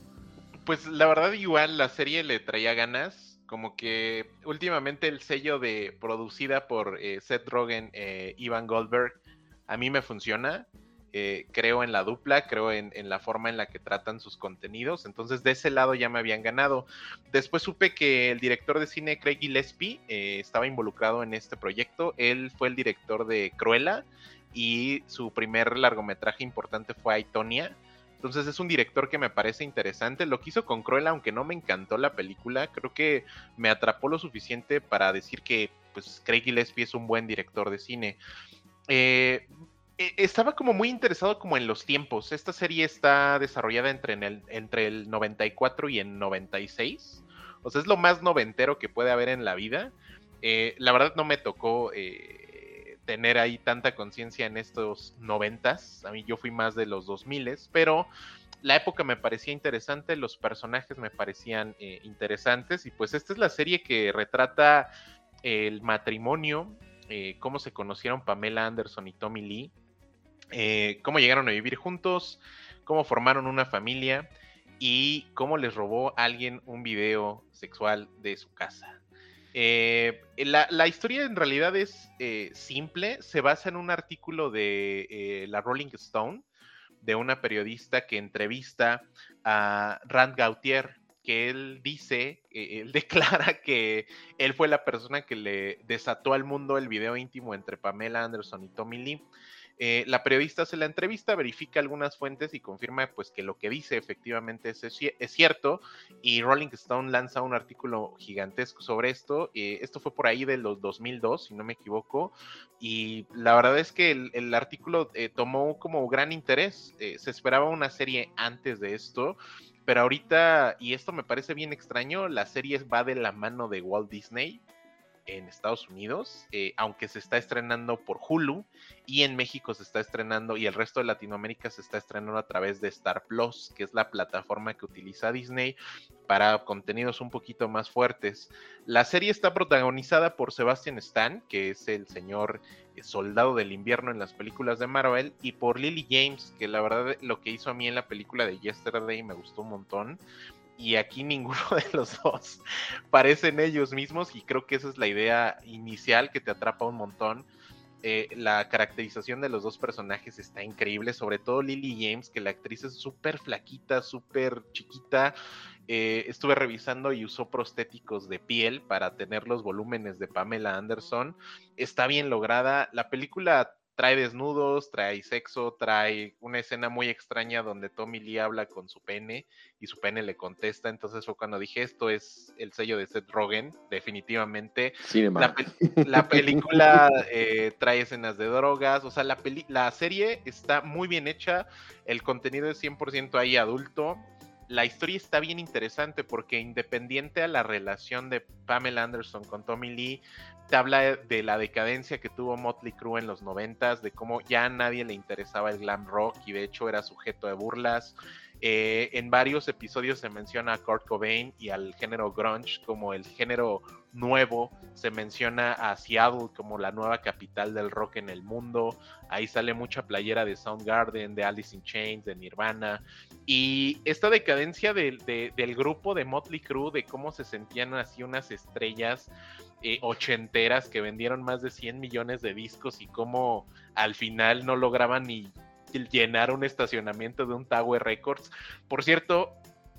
Pues la verdad igual la serie le traía ganas, como que últimamente el sello de producida por eh, Seth Rogen, eh, Ivan Goldberg, a mí me funciona. Eh, creo en la dupla, creo en, la forma en la que tratan sus contenidos, entonces de ese lado ya me habían ganado. Después supe que el director de cine Craig Gillespie eh, estaba involucrado en este proyecto, él fue el director de Cruella y su primer largometraje importante fue Aitonia. Entonces es un director que me parece interesante. Lo que hizo con Cruella, aunque no me encantó la película, creo que me atrapó lo suficiente para decir que pues, Craig Gillespie es un buen director de cine. Eh, estaba como muy interesado como en los tiempos. Esta serie está desarrollada entre, en el, entre el 94 y el 96. O sea, es lo más noventero que puede haber en la vida. Eh, la verdad no me tocó eh, tener ahí tanta conciencia en estos noventas. A mí yo fui más de los 2000, pero la época me parecía interesante, los personajes me parecían eh, interesantes y pues esta es la serie que retrata el matrimonio, eh, cómo se conocieron Pamela Anderson y Tommy Lee, eh, cómo llegaron a vivir juntos, cómo formaron una familia y cómo les robó alguien un video sexual de su casa. la, la, historia en realidad es simple, se basa en un artículo de la Rolling Stone de una periodista que entrevista a Rand Gautier, que él dice, eh, él declara que él fue la persona que le desató al mundo el video íntimo entre Pamela Anderson y Tommy Lee. Eh, la periodista hace la entrevista, verifica algunas fuentes y confirma pues que lo que dice efectivamente es, cierto y Rolling Stone lanza un artículo gigantesco sobre esto. Eh, esto fue por ahí de los 2002, si no me equivoco, y la verdad es que el, artículo eh, tomó como gran interés. se esperaba una serie antes de esto pero ahorita, y esto me parece bien extraño, la serie va de la mano de Walt Disney en Estados Unidos, eh, aunque se está estrenando por Hulu y en México se está estrenando y el resto de Latinoamérica se está estrenando a través de Star Plus, que es la plataforma que utiliza Disney para contenidos un poquito más fuertes. La serie está protagonizada por Sebastian Stan, que es el señor eh, soldado del invierno en las películas de Marvel, y por Lily James, que la verdad lo que hizo a mí en la película de Yesterday me gustó un montón y aquí ninguno de los dos parecen ellos mismos y creo que esa es la idea inicial que te atrapa un montón. Eh, la caracterización de los dos personajes está increíble, sobre todo Lily James, que la actriz es súper flaquita, súper chiquita. Eh, estuve revisando y usó prostéticos de piel para tener los volúmenes de Pamela Anderson. Está bien lograda. La película trae desnudos, trae sexo, trae una escena muy extraña donde Tommy Lee habla con su pene y su pene le contesta. Entonces fue cuando dije, esto es el sello de Seth Rogen, definitivamente. La, la, película eh, trae escenas de drogas, o sea, la, la serie está muy bien hecha, el contenido es 100% ahí adulto. La historia está bien interesante porque independiente a la relación de Pamela Anderson con Tommy Lee, te habla de la decadencia que tuvo Motley Crue en los noventas, de cómo ya a nadie le interesaba el glam rock y de hecho era sujeto de burlas. Eh, en varios episodios se menciona a Kurt Cobain y al género grunge como el género nuevo. Se menciona a Seattle como la nueva capital del rock en el mundo. Ahí sale mucha playera de Soundgarden, de Alice in Chains, de Nirvana. Y esta decadencia del grupo de Motley Crue, de cómo se sentían así unas estrellas eh, ochenteras que vendieron más de 100 millones de discos y cómo al final no lograban ni llenar un estacionamiento de un Tower Records. Por cierto,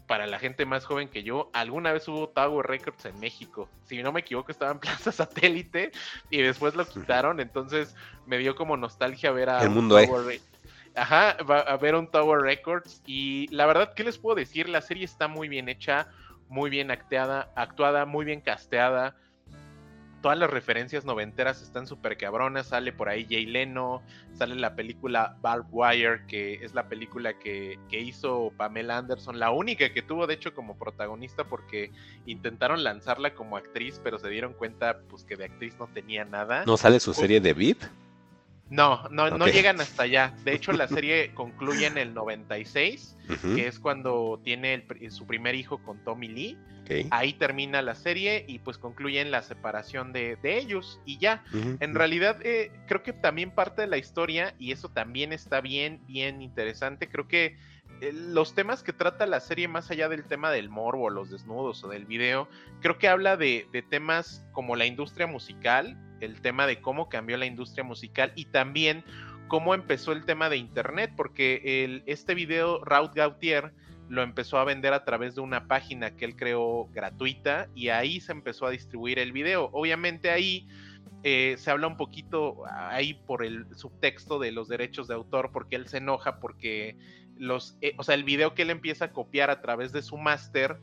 para la gente más joven que yo, alguna vez hubo Tower Records en México. Si no me equivoco, estaba en Plaza Satélite y después lo quitaron. Entonces me dio como nostalgia ver a. El mundo Tower Ajá, a ver un Tower Records. Y la verdad, ¿qué les puedo decir? La serie está muy bien hecha, muy bien acteada, actuada, muy bien casteada todas las referencias noventeras están súper cabronas. Sale por ahí Jay Leno, sale la película Barb Wire, que es la película que, hizo Pamela Anderson, la única que tuvo de hecho como protagonista porque intentaron lanzarla como actriz, pero se dieron cuenta pues que de actriz no tenía nada. ¿No sale su serie de VIP? No, no, no llegan hasta allá. De hecho, la serie concluye en el 96, que es cuando tiene su primer hijo con Tommy Lee. Ahí termina la serie y pues concluyen la separación de, ellos y ya. En realidad, eh, creo que también parte de la historia, y eso también está bien, bien interesante. Creo que eh, los temas que trata la serie, más allá del tema del morbo, los desnudos o del video, creo que habla de, de temas como la industria musical, el tema de cómo cambió la industria musical y también cómo empezó el tema de internet, porque este video Raúl Gautier lo empezó a vender a través de una página que él creó gratuita y ahí se empezó a distribuir el video. Obviamente ahí eh, se habla un poquito ahí por el subtexto de los derechos de autor porque él se enoja porque los, eh, o sea, el video que él empieza a copiar a través de su máster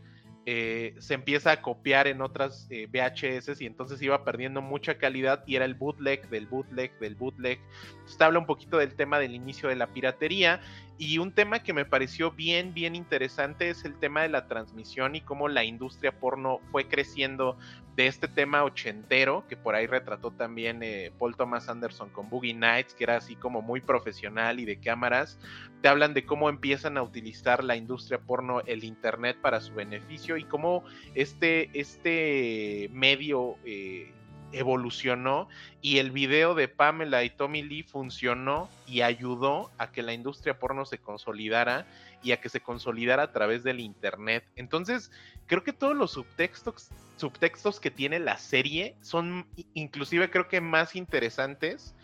eh, se empieza a copiar en otras eh, VHS y entonces iba perdiendo mucha calidad y era el bootleg del bootleg del bootleg. Entonces habla un poquito del tema del inicio de la piratería y un tema que me pareció bien, bien interesante es el tema de la transmisión y cómo la industria porno fue creciendo de este tema ochentero, que por ahí retrató también eh, Paul Thomas Anderson con Boogie Nights, que era así como muy profesional y de cámaras. Te hablan de cómo empiezan a utilizar la industria porno, el internet para su beneficio y cómo este, este medio eh, evolucionó y el video de Pamela y Tommy Lee funcionó y ayudó a que la industria porno se consolidara y a que se consolidara a través del internet. Entonces, creo que todos los subtextos, subtextos que tiene la serie son inclusive creo que más interesantes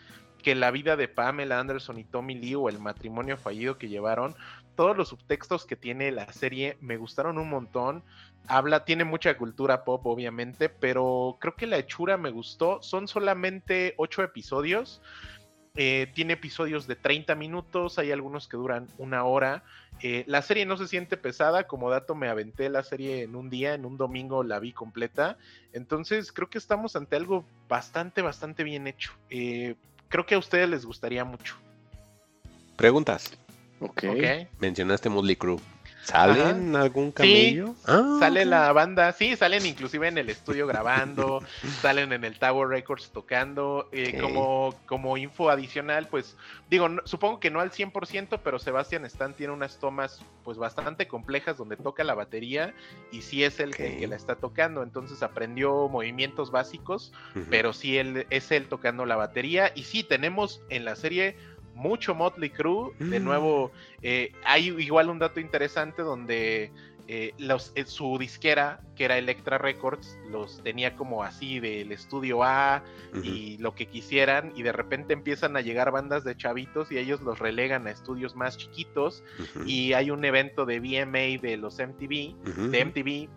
que la vida de Pamela Anderson y Tommy Lee o el matrimonio fallido que llevaron. Todos los subtextos que tiene la serie me gustaron un montón habla, tiene mucha cultura pop, obviamente, pero creo que la hechura me gustó. Son solamente ocho episodios. Eh, tiene episodios de 30 minutos, hay algunos que duran una hora. Eh, la serie no se siente pesada, como dato me aventé la serie en un día, en un domingo la vi completa. Entonces creo que estamos ante algo bastante, bastante bien hecho. Eh, creo que a ustedes les gustaría mucho. Preguntas. Ok. Mencionaste Motley Crue. ¿Sale en algún camello? Sí, ah, sale la banda, sí, salen inclusive en el estudio grabando, salen en el Tower Records tocando, eh, como, como info adicional, pues digo, supongo que no al 100%, pero Sebastian Stan tiene unas tomas pues bastante complejas donde toca la batería y sí es el que, la está tocando, entonces aprendió movimientos básicos, pero sí él, es él tocando la batería. Y sí, tenemos en la serie mucho Motley Crue. De mm. nuevo, eh, hay igual un dato interesante donde eh, los, eh, su disquera, que era Electra Records, los tenía como así del estudio A y lo que quisieran, y de repente empiezan a llegar bandas de chavitos y ellos los relegan a estudios más chiquitos. Y hay un evento de VMA de los MTV, de MTV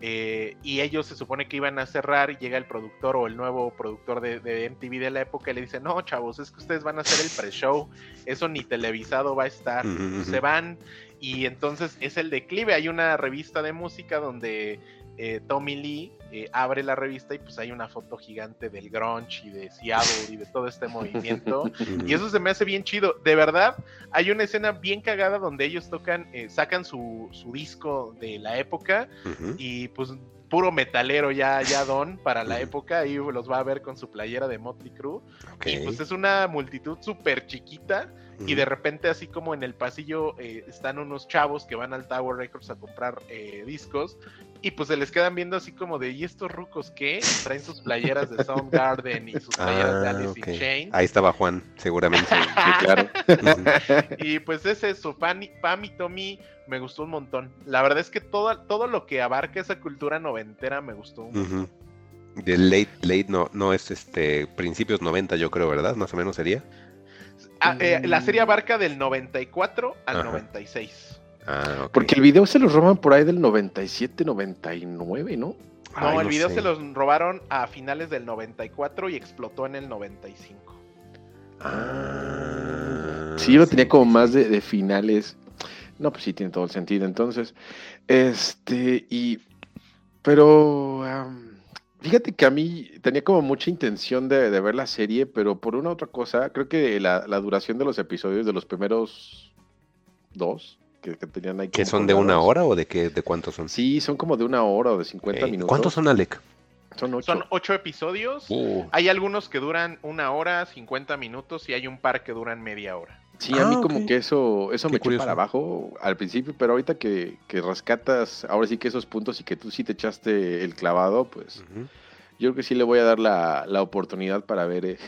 eh, y ellos se supone que iban a cerrar y llega el productor o el nuevo productor de, de, MTV de la época y le dice, no, chavos, es que ustedes van a hacer el pre-show, eso ni televisado va a estar, se van y entonces es el declive, hay una revista de música donde eh, Tommy Lee eh, abre la revista y pues hay una foto gigante del grunge y de Seattle y de todo este movimiento. y eso se me hace bien chido. De verdad, hay una escena bien cagada donde ellos tocan, eh, sacan su, su, disco de la época y pues puro metalero ya, ya Don para la época, ahí los va a ver con su playera de Motley Crue. Y pues es una multitud súper chiquita y de repente así como en el pasillo están unos chavos que van al Tower Records a comprar discos y pues se les quedan viendo así como de, ¿y estos rucos qué? Traen sus playeras de Soundgarden y sus playeras de ah, Alice in Chains. Ahí estaba Juan, seguramente. sí, claro. y pues es eso, Pam y, Tommy me gustó un montón. La verdad es que todo, todo lo que abarca esa cultura noventera me gustó un montón. De late, late no, no es este principios 90 yo creo, ¿verdad? Más o menos sería. Ah, eh, la serie abarca del 94 al 96. Ah, Porque el video se los roban por ahí del 97, 99, ¿no? No, el video se los robaron a finales del 94 y explotó en el 95. Ah, sí, yo tenía como más de, finales. No, pues sí tiene todo el sentido. Entonces, este, y, pero, fíjate que a mí tenía como mucha intención de, ver la serie, pero por una otra cosa, creo que la, la duración de los episodios de los primeros dos que, tenían ahí. ¿Que son de una hora o de qué, de cuántos son? Sí, son como de una hora o de 50 minutos. ¿Cuántos son, Alec? Son ocho. Son ocho episodios. Uh. Hay algunos que duran una hora, 50 minutos y hay un par que duran media hora. Sí, a mí ah, como que eso, eso me echó para abajo al principio, pero ahorita que, que, rescatas ahora sí que esos puntos y que tú sí te echaste el clavado, pues yo creo que sí le voy a dar la, oportunidad para ver eh,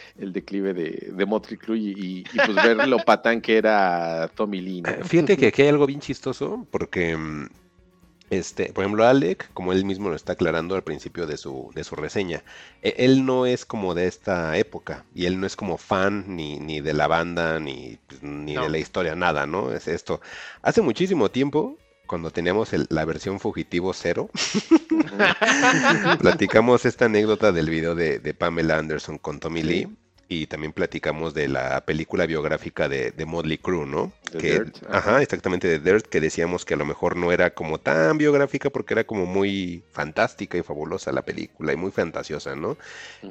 el declive de, de Motley Crue y, pues ver lo patán que era Tommy Lee. Fíjate que aquí hay algo bien chistoso, porque, mm, este, por ejemplo, Alec, como él mismo lo está aclarando al principio de su, de su reseña, e, él no es como de esta época y él no es como fan ni, ni de la banda ni, pues, ni de la historia, nada, ¿no? Es esto. Hace muchísimo tiempo cuando teníamos la versión Fugitivo Cero, platicamos esta anécdota del video de, Pamela Anderson con Tommy Lee. Y también platicamos de la película biográfica de, de Motley Crue, ¿no? que, ajá. exactamente, de Dirt, que decíamos que a lo mejor no era como tan biográfica porque era como muy fantástica y fabulosa la película y muy fantasiosa, ¿no?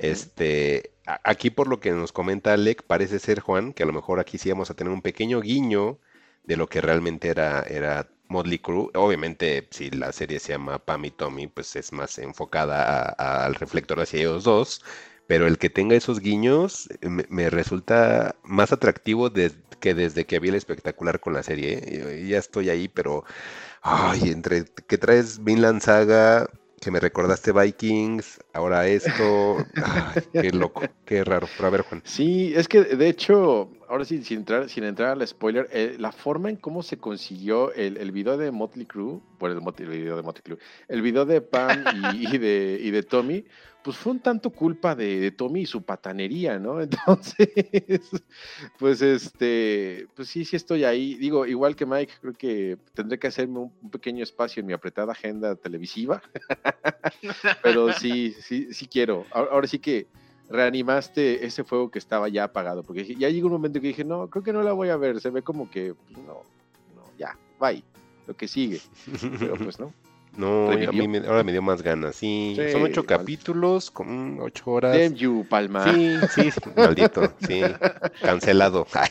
Este, aquí por lo que nos comenta Alec, parece ser, Juan, que a lo mejor aquí sí vamos a tener un pequeño guiño de lo que realmente era, era Motley Crue. Obviamente, si la serie se llama Pam y Tommy, pues es más enfocada al reflector hacia ellos dos. Pero el que tenga esos guiños eh, me, me resulta más atractivo que desde que vi el espectacular con la serie. ¿eh? Ya estoy ahí, pero ay, entre que traes Vinland Saga, que me recordaste Vikings, ahora esto, ay, qué loco, qué raro. Pero a ver, Juan. Sí, es que de hecho, ahora sí, sin entrar, sin entrar al spoiler, eh, la forma en cómo se consiguió el, el video de Motley Crue, bueno, el, video de Motley Crue, el video de Pam y, y de, y de Tommy, pues fue un tanto culpa de, de Tommy y su patanería, ¿no? Entonces, pues este, pues sí, sí estoy ahí. Digo, igual que Mike, creo que tendré que hacerme un, un pequeño espacio en mi apretada agenda televisiva, pero sí, sí, sí quiero. Ahora, ahora sí que reanimaste ese fuego que estaba ya apagado, porque ya llegó un momento que dije, no, creo que no la voy a ver, se ve como que, pues, no, no, ya, bye, lo que sigue, pero pues no. No, a mí me- ahora me dio más ganas. Sí, Sí, son ocho igual. capítulos con ocho horas. Damn you, Palma. Sí, sí, sí, maldito, sí, cancelado. Ay.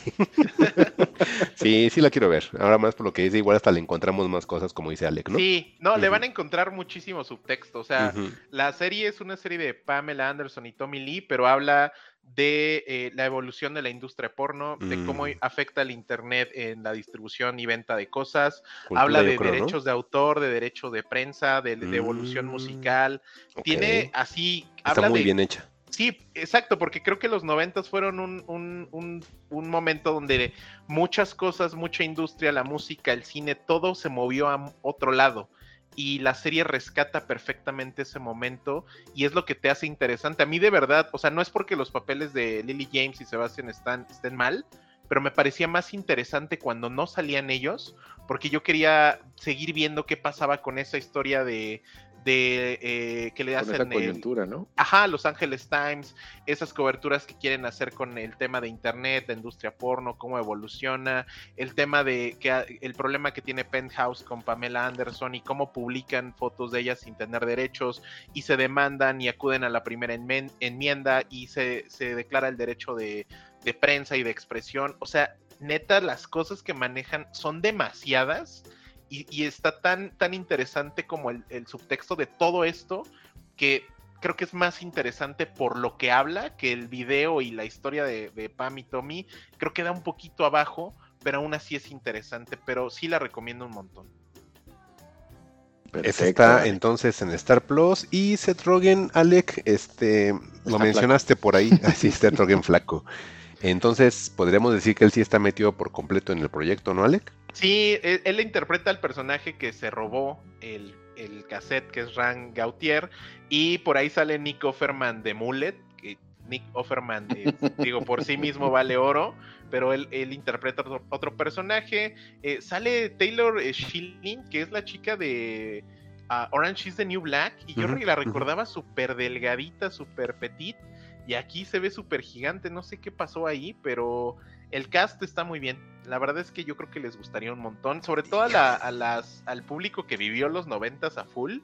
Sí, sí la quiero ver. Ahora más por lo que dice, igual hasta le encontramos más cosas, como dice Alec, ¿no? Sí, no, le van a encontrar muchísimo subtexto. O sea, la serie es una serie de Pamela Anderson y Tommy Lee, pero habla de eh, la evolución de la industria porno, de cómo Mm. afecta el Internet en la distribución y venta de cosas. Cultura, habla de creo, ¿no? derechos de autor, de derechos de prensa, de, de evolución Mm, musical. Tiene así, Está habla muy de, bien hecha. Sí, exacto, porque creo que los noventas fueron un, un, un, un momento donde muchas cosas, mucha industria, la música, el cine, todo se movió a otro lado. Y la serie rescata perfectamente ese momento y es lo que te hace interesante. A mí de verdad, o sea, no es porque los papeles de Lily James y Sebastian están, estén mal, pero me parecía más interesante cuando no salían ellos, porque yo quería seguir viendo qué pasaba con esa historia de, de eh, que le Con hacen esa el- coyuntura, ¿no? Ajá, Los Angeles Times, esas coberturas que quieren hacer con el tema de internet, la industria porno, cómo evoluciona, el tema de que el problema que tiene Penthouse con Pamela Anderson y cómo publican fotos de ella sin tener derechos y se demandan y acuden a la primera enmienda y se, se declara el derecho de, de prensa y de expresión. O sea, neta, las cosas que manejan son demasiadas y, y está tan, tan interesante como el, el subtexto de todo esto que creo que es más interesante por lo que habla que el video y la historia de, de Pam y Tommy. Creo que da un poquito abajo, pero aún así es interesante. Pero sí la recomiendo un montón. Perfecto, está entonces en Star Plus y Seth Rogen, Alec, este, lo mencionaste por ahí, así Seth Rogen flaco. Entonces, podríamos decir que él sí está metido por completo en el proyecto, ¿no, Alec? Sí, él, él interpreta al personaje que se robó el, el cassette, que es Ran Gautier, y por ahí sale Nick Offerman de Mullet, que Nick Offerman, digo, por sí mismo vale oro, pero él, él interpreta otro, otro personaje. Eh, sale Taylor eh, Schilling, que es la chica de ah, Orange is the New Black, y yo Ujú, la recordaba súper delgadita, súper petit, y aquí se ve súper gigante, no sé qué pasó ahí, pero el cast está muy bien. La verdad es que yo creo que les gustaría un montón, sobre todo a, la- a las, al público que vivió los noventas a full,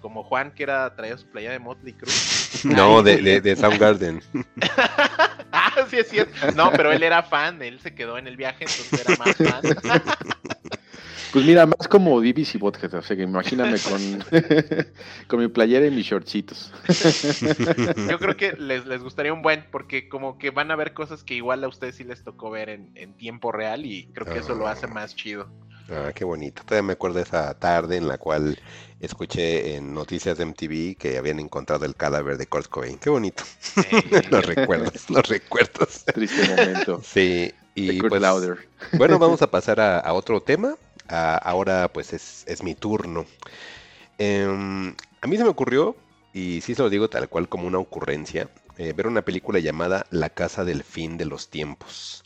como Juan que era traía su playa de Motley Crue. No, de, de, de Soundgarden. ah, sí es cierto. No, pero él era fan, él se quedó en el viaje, entonces era más fan. Pues mira, más como Divis y Vodka, o sea que imagíname con, con mi playera y mis shortcitos. Yo creo que les, les gustaría un buen, porque como que van a ver cosas que igual a ustedes sí les tocó ver en, en tiempo real y creo que eso lo hace más chido. Ah, qué bonito. Todavía me acuerdo de esa tarde en la cual escuché en noticias de MTV que habían encontrado el cadáver de Kurt Cobain. Qué bonito. Eh, los recuerdos, los recuerdos. Triste momento. Sí, De y Kurt pues, Lauder. bueno, vamos a pasar a, a otro tema. Ah, ahora pues es, es mi turno. Em, a mí se me ocurrió, y sí se lo digo tal cual como una ocurrencia, eh, ver una película llamada La Casa del Fin de los Tiempos.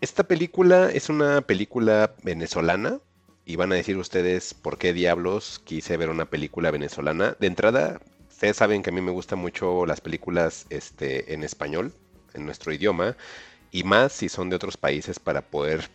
Esta película es una película venezolana, y van a decir ustedes por qué diablos quise ver una película venezolana. De entrada, ustedes saben que a mí me gustan mucho las películas este, en español, en nuestro idioma, y más si son de otros países para poder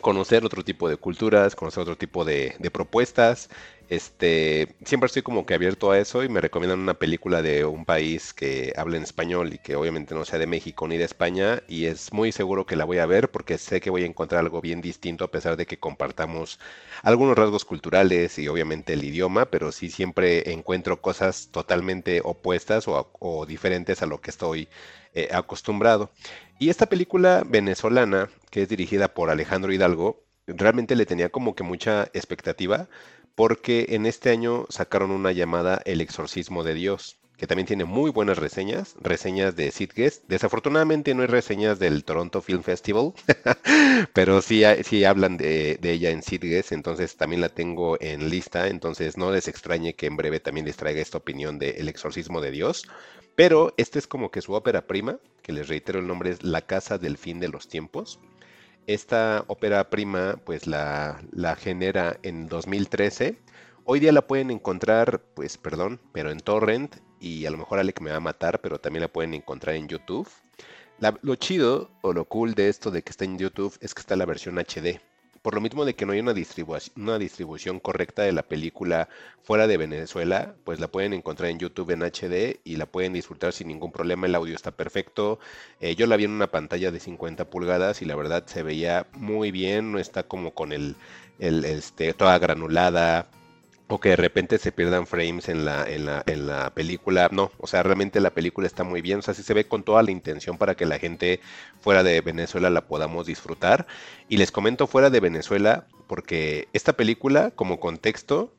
conocer otro tipo de culturas, conocer otro tipo de, propuestas. Este, siempre estoy como que abierto a eso y me recomiendan una película de un país que hable en español y que obviamente no sea de México ni de España y es muy seguro que la voy a ver porque sé que voy a encontrar algo bien distinto a pesar de que compartamos algunos rasgos culturales y obviamente el idioma, pero sí siempre encuentro cosas totalmente opuestas o, o diferentes a lo que estoy eh, acostumbrado. Y esta película venezolana, que es dirigida por Alejandro Hidalgo, realmente le tenía como que mucha expectativa porque en este año sacaron una llamada El exorcismo de Dios, que también tiene muy buenas reseñas, reseñas de Sid Guest. Desafortunadamente no hay reseñas del Toronto Film Festival, pero sí, sí hablan de, ella en Sid Guest, entonces también la tengo en lista, entonces no les extrañe que en breve también les traiga esta opinión de El exorcismo de Dios. Pero este es como que su ópera prima, que les reitero el nombre es La Casa del Fin de los Tiempos. Esta ópera prima pues la, la genera en 2013. Hoy día la pueden encontrar, pues perdón, pero en torrent y a lo mejor Alec me va a matar, pero también la pueden encontrar en YouTube. lo chido o lo cool de esto de que está en YouTube es que está la versión HD. Por lo mismo de que no hay una, distribución correcta de la película fuera de Venezuela, pues la pueden encontrar en YouTube en HD y la pueden disfrutar sin ningún problema. El audio está perfecto. Eh, yo la vi en una pantalla de 50 pulgadas y la verdad se veía muy bien. No está como con el, el este, toda granulada o que de repente se pierdan frames en la, en la, en la película. No, o sea, realmente la película está muy bien. O sea, sí se ve con toda la intención para que la gente fuera de Venezuela la podamos disfrutar. Y les comento fuera de Venezuela, porque esta película, como contexto,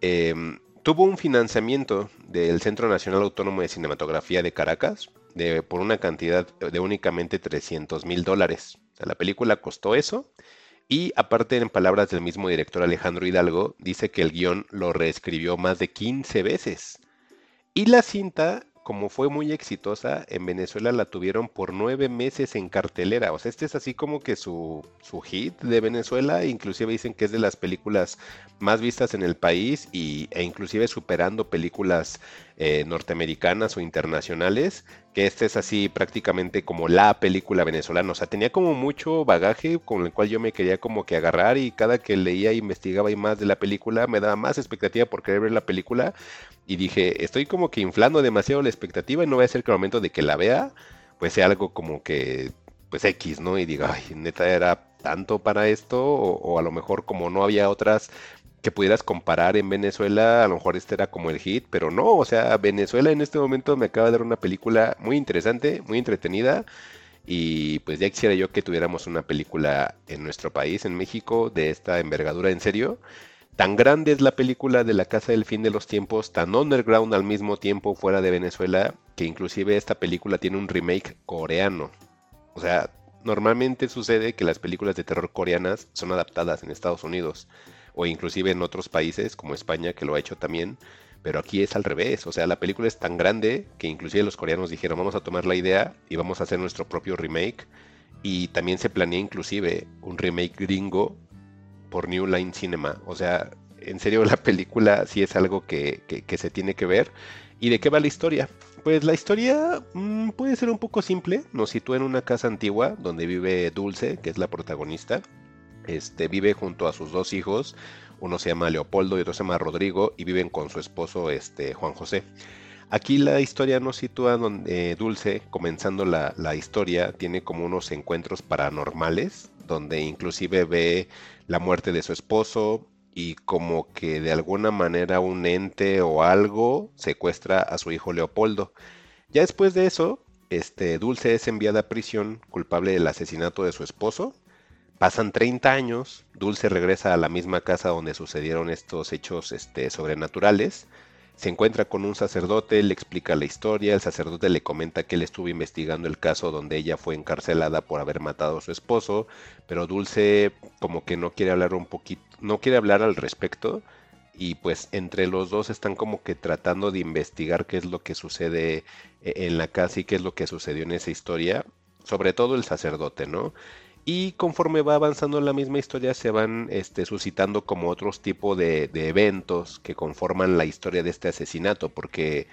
em, tuvo un financiamiento del Centro Nacional Autónomo de Cinematografía de Caracas de, por una cantidad de únicamente 300 mil dólares. O sea, la película costó eso y aparte, en palabras del mismo director Alejandro Hidalgo, dice que el guion lo reescribió más de 15 veces. Y la cinta como fue muy exitosa, en Venezuela la tuvieron por nueve meses en cartelera. O sea, este es así como que su, su hit de Venezuela. Inclusive dicen que es de las películas más vistas en el país y, e inclusive superando películas eh, norteamericanas o internacionales. Que este es así prácticamente como la película venezolana. O sea, tenía como mucho bagaje con el cual yo me quería como que agarrar y cada que leía e investigaba y más de la película me daba más expectativa por querer ver la película y dije, estoy como que inflando demasiado la expectativa y no va a ser que al momento de que la vea, pues sea algo como que, pues X, ¿no? Y diga, ay, neta era tanto para esto, o, a lo mejor como no había otras que pudieras comparar en Venezuela, a lo mejor este era como el hit, pero no, o sea, Venezuela en este momento me acaba de dar una película muy interesante, muy entretenida, y pues ya quisiera yo que tuviéramos una película en nuestro país, en México, de esta envergadura en serio. Tan grande es la película de la Casa del Fin de los Tiempos, tan underground al mismo tiempo fuera de Venezuela, que inclusive esta película tiene un remake coreano. O sea, normalmente sucede que las películas de terror coreanas son adaptadas en Estados Unidos o inclusive en otros países como España que lo ha hecho también, pero aquí es al revés, o sea, la película es tan grande que inclusive los coreanos dijeron vamos a tomar la idea y vamos a hacer nuestro propio remake y también se planea inclusive un remake gringo por New Line Cinema. O sea, en serio la película sí es algo que, se tiene que ver. ¿Y de qué va la historia? Pues la historia mm, puede ser un poco simple. Nos sitúa en una casa antigua donde vive Dulce, que es la protagonista. Este, vive junto a sus dos hijos. Uno se llama Leopoldo y otro se llama Rodrigo y viven con su esposo este, Juan José. Aquí la historia nos sitúa donde Dulce, comenzando la, la, historia, tiene como unos encuentros paranormales, donde inclusive ve la muerte de su esposo y como que de alguna manera un ente o algo secuestra a su hijo Leopoldo. Ya después de eso, este Dulce es enviada a prisión culpable del asesinato de su esposo. Pasan 30 años, Dulce regresa a la misma casa donde sucedieron estos hechos este, sobrenaturales se encuentra con un sacerdote, le explica la historia, el sacerdote le comenta que él estuvo investigando el caso donde ella fue encarcelada por haber matado a su esposo, pero Dulce como que no quiere hablar un poquito, no quiere hablar al respecto y pues entre los dos están como que tratando de investigar qué es lo que sucede eh, en la casa y qué es lo que sucedió en esa historia, sobre todo el sacerdote, ¿no? Y conforme va avanzando la misma historia, se van este, suscitando como otros tipos de, eventos que conforman la historia de este asesinato, porque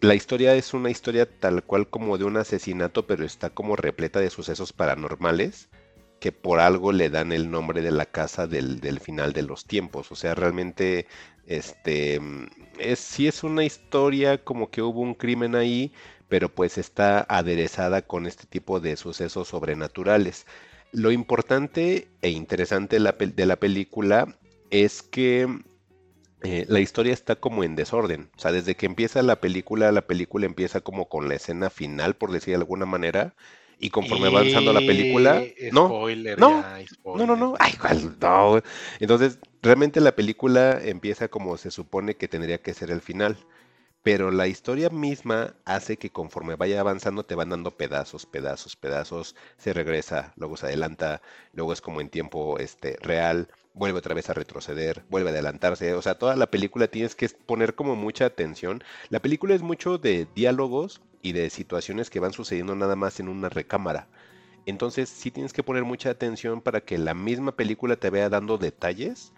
la historia es una historia tal cual como de un asesinato, pero está como repleta de sucesos paranormales que por algo le dan el nombre de la casa del, final de los tiempos. O sea, realmente Este, es, sí es una historia como que hubo un crimen ahí, pero pues está aderezada con este tipo de sucesos sobrenaturales. Lo importante e interesante de la, de la película es que eh, la historia está como en desorden. O sea, desde que empieza la película, la película empieza como con la escena final, por decir de alguna manera. Y conforme va avanzando la película. No, Spoiler, no, ya, no, no, no. Ay, ¿cuál? No. Entonces, realmente la película empieza como se supone que tendría que ser el final. Pero la historia misma hace que conforme vaya avanzando te van dando pedazos, pedazos, pedazos, se regresa, luego se adelanta, luego es como en tiempo este, real, vuelve otra vez a retroceder, vuelve a adelantarse, o sea, toda la película tienes que poner como mucha atención. La película es mucho de diálogos y de situaciones que van sucediendo nada más en una recámara. Entonces sí tienes que poner mucha atención para que la misma película te vaya dando detalles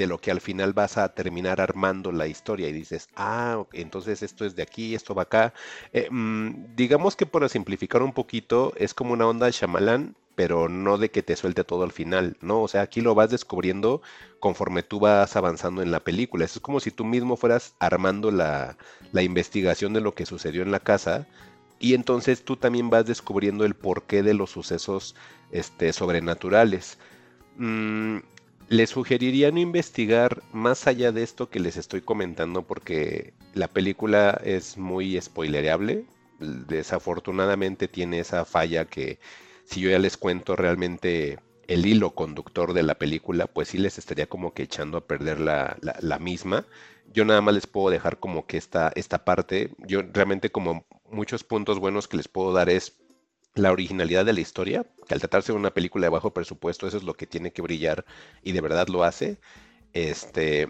de lo que al final vas a terminar armando la historia y dices, ah, entonces esto es de aquí, esto va acá. Eh, mm, digamos que para simplificar un poquito, es como una onda Shyamalan, pero no de que te suelte todo al final, ¿no? O sea, aquí lo vas descubriendo conforme tú vas avanzando en la película. Es como si tú mismo fueras armando la, la investigación de lo que sucedió en la casa y entonces tú también vas descubriendo el porqué de los sucesos este, sobrenaturales. Mm, les sugeriría no investigar más allá de esto que les estoy comentando porque la película es muy spoilereable. Desafortunadamente tiene esa falla que si yo ya les cuento realmente el hilo conductor de la película, pues sí les estaría como que echando a perder la, la- la misma. Yo nada más les puedo dejar como que esta, esta parte, yo realmente como muchos puntos buenos que les puedo dar es la originalidad de la historia, que al tratarse de una película de bajo presupuesto, eso es lo que tiene que brillar y de verdad lo hace. Este,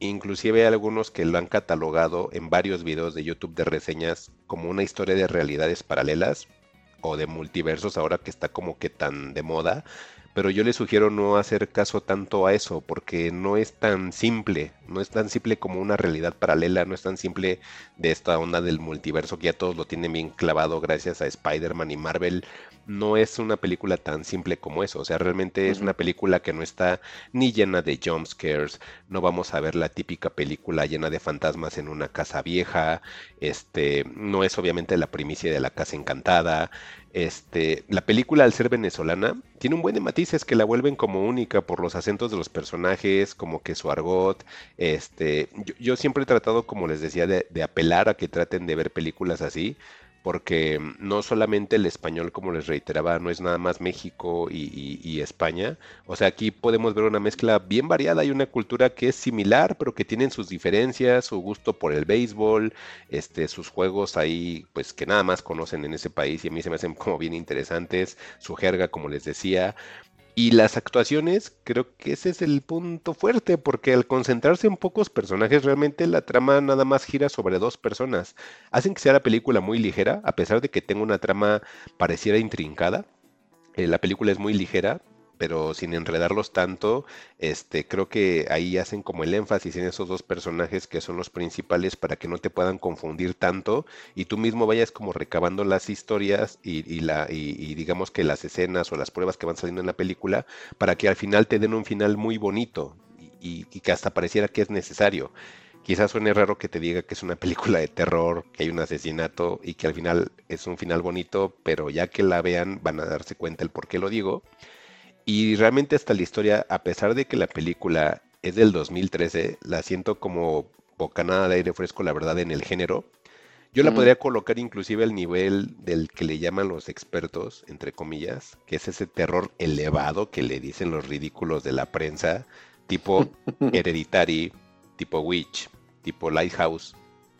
inclusive hay algunos que lo han catalogado en varios videos de YouTube de reseñas como una historia de realidades paralelas o de multiversos ahora que está como que tan de moda. Pero yo les sugiero no hacer caso tanto a eso porque no es tan simple, no es tan simple como una realidad paralela, no es tan simple de esta onda del multiverso que ya todos lo tienen bien clavado gracias a Spider-Man y Marvel. No es una película tan simple como eso, o sea, realmente es una película que no está ni llena de jump scares, no vamos a ver la típica película llena de fantasmas en una casa vieja, este, no es obviamente la primicia de la casa encantada, este, la película al ser venezolana tiene un buen de matices que la vuelven como única por los acentos de los personajes, como que su argot, este, yo, yo siempre he tratado, como les decía, de, de apelar a que traten de ver películas así, porque no solamente el español, como les reiteraba, no es nada más México y, y- y España. O sea, aquí podemos ver una mezcla bien variada. Hay una cultura que es similar, pero que tienen sus diferencias, su gusto por el béisbol, este, sus juegos ahí, pues que nada más conocen en ese país y a mí se me hacen como bien interesantes, su jerga, como les decía. Y las actuaciones, creo que ese es el punto fuerte, porque al concentrarse en pocos personajes, realmente la trama nada más gira sobre dos personas. Hacen que sea la película muy ligera, a pesar de que tenga una trama pareciera intrincada. Eh, la película es muy ligera, pero sin enredarlos tanto, este, creo que ahí hacen como el énfasis en esos dos personajes que son los principales para que no te puedan confundir tanto y tú mismo vayas como recabando las historias y, la, y, digamos que las escenas o las pruebas que van saliendo en la película para que al final te den un final muy bonito y- y que hasta pareciera que es necesario. Quizás suene raro que te diga que es una película de terror, que hay un asesinato y que al final es un final bonito, pero ya que la vean van a darse cuenta el por qué lo digo. Y realmente hasta la historia, a pesar de que la película es del 2013, la siento como bocanada de aire fresco, la verdad, en el género. Yo la Mm. podría colocar inclusive al nivel del que le llaman los expertos, entre comillas, que es ese terror elevado que le dicen los ridículos de la prensa, tipo Hereditary, tipo Witch, tipo Lighthouse,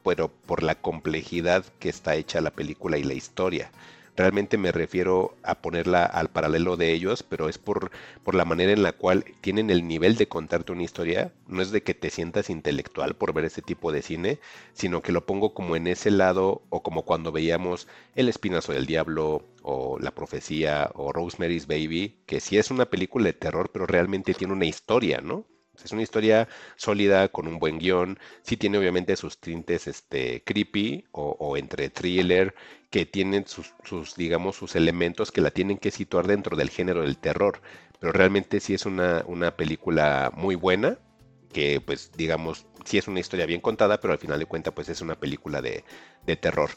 pero por la complejidad que está hecha la película y la historia. Realmente me refiero a ponerla al paralelo de ellos, pero es por, por la manera en la cual tienen el nivel de contarte una historia. No es de que te sientas intelectual por ver ese tipo de cine, sino que lo pongo como en ese lado o como cuando veíamos El Espinazo del Diablo o La Profecía o Rosemary's Baby, que sí es una película de terror, pero realmente tiene una historia, ¿no? Es una historia sólida, con un buen guion. Sí tiene obviamente sus tintes este, creepy o, o entre thriller, que tienen sus, sus, digamos, sus elementos que la tienen que situar dentro del género del terror. Pero realmente sí es una, una película muy buena que pues digamos, sí es una historia bien contada, pero al final de cuentas pues es una película de, de terror.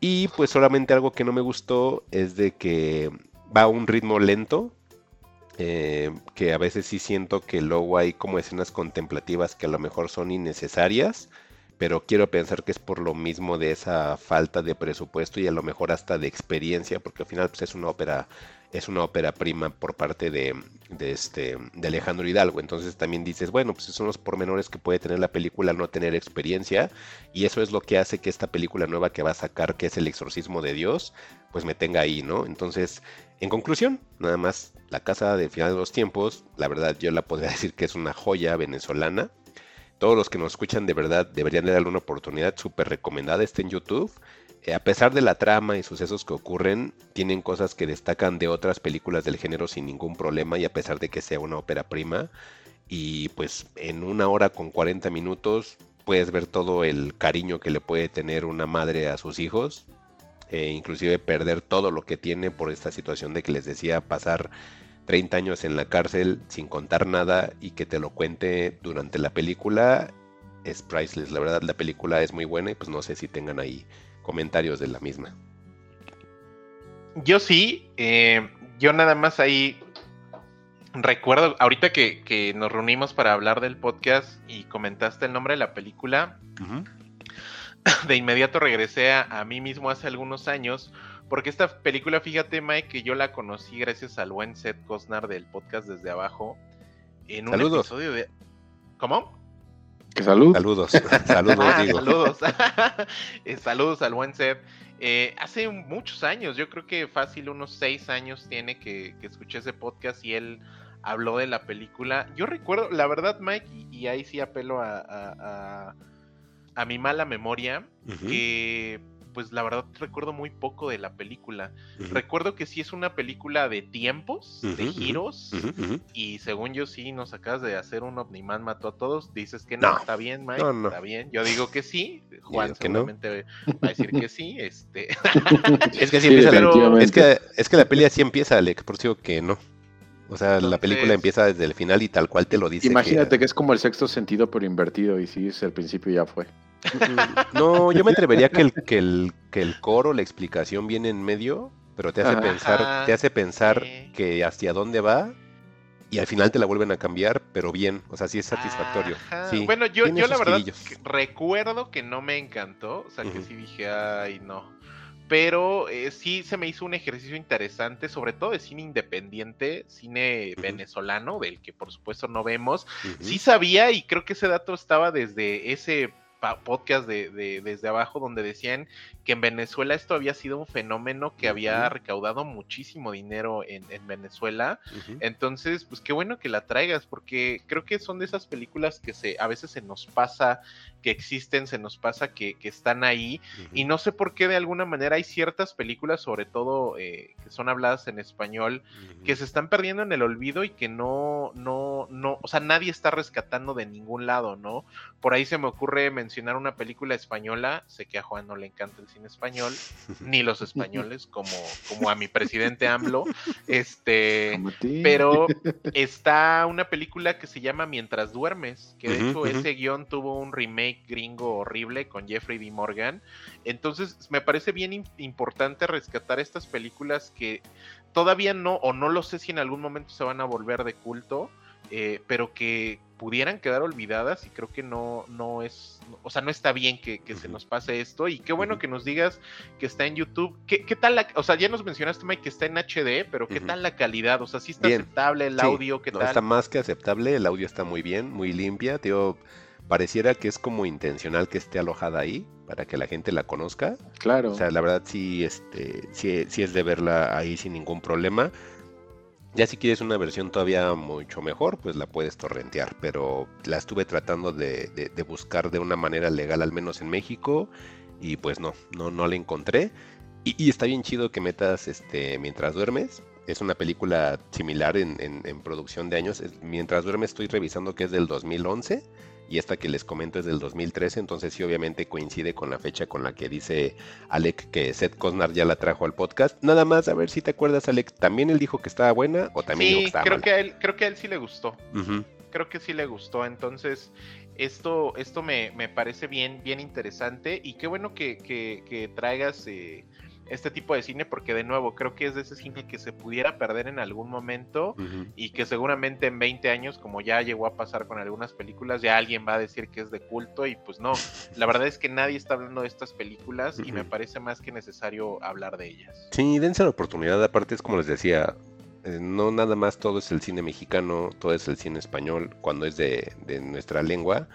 Y pues solamente algo que no me gustó es de que va a un ritmo lento, eh, que a veces sí siento que luego hay como escenas contemplativas que a lo mejor son innecesarias, pero quiero pensar que es por lo mismo de esa falta de presupuesto y a lo mejor hasta de experiencia, porque al final pues, es una ópera es una ópera prima por parte de, este, de Alejandro Hidalgo. Entonces también dices, bueno, pues son los pormenores que puede tener la película no tener experiencia. Y eso es lo que hace que esta película nueva que va a sacar, que es El exorcismo de Dios, pues me tenga ahí, ¿no? Entonces, en conclusión, nada más, La Casa del Final de los Tiempos, la verdad yo la podría decir que es una joya venezolana. Todos los que nos escuchan de verdad deberían darle una oportunidad súper recomendada. Está en YouTube. Eh, a pesar de la trama y sucesos que ocurren, tienen cosas que destacan de otras películas del género sin ningún problema y a pesar de que sea una ópera prima. Y pues en una hora con 40 minutos puedes ver todo el cariño que le puede tener una madre a sus hijos. E inclusive perder todo lo que tiene por esta situación de que les decía pasar 30 años en la cárcel sin contar nada y que te lo cuente durante la película es priceless. La verdad la película es muy buena y pues no sé si tengan ahí comentarios de la misma. Yo sí, eh, yo nada más ahí recuerdo, ahorita que, nos reunimos para hablar del podcast y comentaste el nombre de la película, de inmediato regresé a, mí mismo hace algunos años, porque esta película, fíjate Mike, que yo la conocí gracias al buen Seth Cosnar del podcast Desde Abajo, en un episodio de... ¿Cómo? salud. Saludos. Saludos, ah, Saludos. Eh, saludos al buen Seth. Eh, hace muchos años, yo creo que fácil unos seis años tiene que, escuché ese podcast y él habló de la película. Yo recuerdo, la verdad, Mike, y, ahí sí apelo a, a, mi mala memoria, que pues la verdad recuerdo muy poco de la película. Recuerdo que sí es una película de tiempos, de giros, y según yo sí nos acabas de hacer un Omniman mató a todos, dices que no, está bien, Mike, está bien. Yo digo que sí, Juan seguramente va a decir que sí, este. es que sí, empieza la... es que es que la pelea sí empieza, Alex, por eso que no. O sea, la película empieza desde el final y tal cual te lo dice. Imagínate que... es como el sexto sentido pero invertido y si es el principio ya fue. No, yo me atrevería que el, que el, que el coro, la explicación viene en medio, pero te hace pensar, te hace pensar que hacia dónde va y al final te la vuelven a cambiar, pero bien, o sea, sí es satisfactorio. bueno, yo, yo la verdad recuerdo que no me encantó, o sea, que sí dije, ay, no. Pero eh, sí se me hizo un ejercicio interesante, sobre todo de cine independiente, cine venezolano, del que por supuesto no vemos. Sí sabía y creo que ese dato estaba desde ese podcast de, desde abajo donde decían que en Venezuela esto había sido un fenómeno que había recaudado muchísimo dinero en, Venezuela. Entonces, pues qué bueno que la traigas, porque creo que son de esas películas que se, a veces se nos pasa que existen, se nos pasa que, están ahí. Y no sé por qué de alguna manera hay ciertas películas, sobre todo eh, que son habladas en español, que se están perdiendo en el olvido y que no, no, no, o sea, nadie está rescatando de ningún lado, ¿no? Por ahí se me ocurre mencionar una película española, sé que a Juan no le encanta el cine español, ni los españoles, como, como a mi presidente AMLO, este, pero está una película que se llama Mientras duermes, que de hecho ese guion tuvo un remake gringo horrible con Jeffrey D. Morgan. Entonces, me parece bien importante rescatar estas películas que todavía no, o no lo sé si en algún momento se van a volver de culto, eh, pero que pudieran quedar olvidadas y creo que no, no es, o sea, no está bien que, se nos pase esto y qué bueno que nos digas que está en YouTube. ¿Qué, tal la, o sea, ya nos mencionaste, Mike, que está en HD, pero qué tal la calidad? O sea, sí está aceptable el audio, ¿qué tal? Está más que aceptable, el audio está muy bien, muy limpia, tío pareciera que es como intencional que esté alojada ahí para que la gente la conozca. Claro. O sea, la verdad sí, este, sí, sí es de verla ahí sin ningún problema. Ya si quieres una versión todavía mucho mejor, pues la puedes torrentear, pero la estuve tratando de, de, buscar de una manera legal, al menos en México, y pues no, no, no la encontré. Y, está bien chido que metas este mientras duermes. Es una película similar en, en, en producción de años. mientras duermes estoy revisando que es del 2011 y esta que les comento es del 2013, entonces sí obviamente coincide con la fecha con la que dice Alec que Seth Cosnar ya la trajo al podcast. Nada más a ver si te acuerdas Alec, ¿también él dijo que estaba buena o también sí, dijo que estaba creo que a él creo que a él sí le gustó. creo que sí le gustó. Entonces, esto, esto me, me parece bien, bien interesante. Y qué bueno que, que, que traigas eh, este tipo de cine, porque de nuevo, creo que es de ese cine que se pudiera perder en algún momento y que seguramente en 20 años, como ya llegó a pasar con algunas películas, ya alguien va a decir que es de culto. Y pues no, la verdad es que nadie está hablando de estas películas y me parece más que necesario hablar de ellas. Sí, dense la oportunidad. Aparte, es como les decía, eh, no nada más todo es el cine mexicano, todo es el cine español cuando es de, de, nuestra lengua.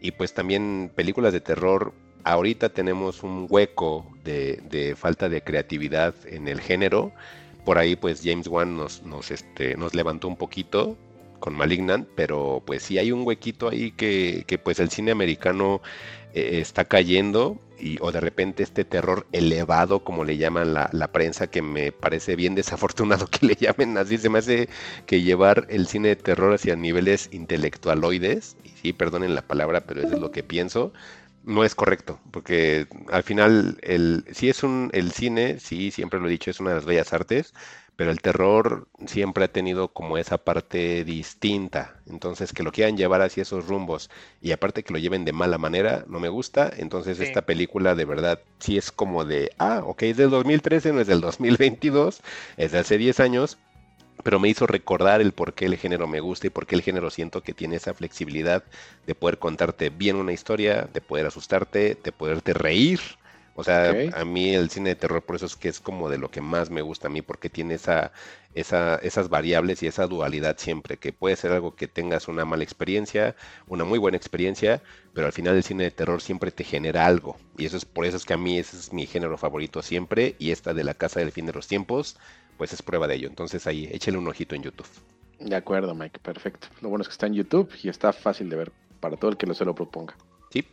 Y pues también películas de terror. Ahorita tenemos un hueco de, falta de creatividad en el género. Por ahí pues James Wan nos, nos, este, nos levantó un poquito con Malignant, pero pues sí hay un huequito ahí que, pues el cine americano eh, está cayendo y, o de repente este terror elevado, como le llaman la, la, prensa, que me parece bien desafortunado que le llamen así, se me hace que llevar el cine de terror hacia niveles intelectualoides, y sí, perdonen la palabra, pero eso es lo que pienso, no es correcto, porque al final el, sí es un, el cine, sí, siempre lo he dicho, es una de las bellas artes, pero el terror siempre ha tenido como esa parte distinta. Entonces, que lo quieran llevar hacia esos rumbos y aparte que lo lleven de mala manera, no me gusta. Entonces, sí. esta película de verdad sí es como de, ah, ok, es del 2013, no es del 2022, es de hace 10 años, pero me hizo recordar el por qué el género me gusta y por qué el género siento que tiene esa flexibilidad de poder contarte bien una historia, de poder asustarte, de poderte reír o sea, okay. a mí el cine de terror por eso es que es como de lo que más me gusta a mí, porque tiene esa, esa, esas variables y esa dualidad siempre, que puede ser algo que tengas una mala experiencia, una muy buena experiencia, pero al final el cine de terror siempre te genera algo. Y eso es por eso es que a mí ese es mi género favorito siempre, y esta de la Casa del Fin de los Tiempos, pues es prueba de ello. Entonces ahí, échale un ojito en YouTube. De acuerdo, Mike, perfecto. Lo bueno es que está en YouTube y está fácil de ver para todo el que lo se lo proponga. Sí.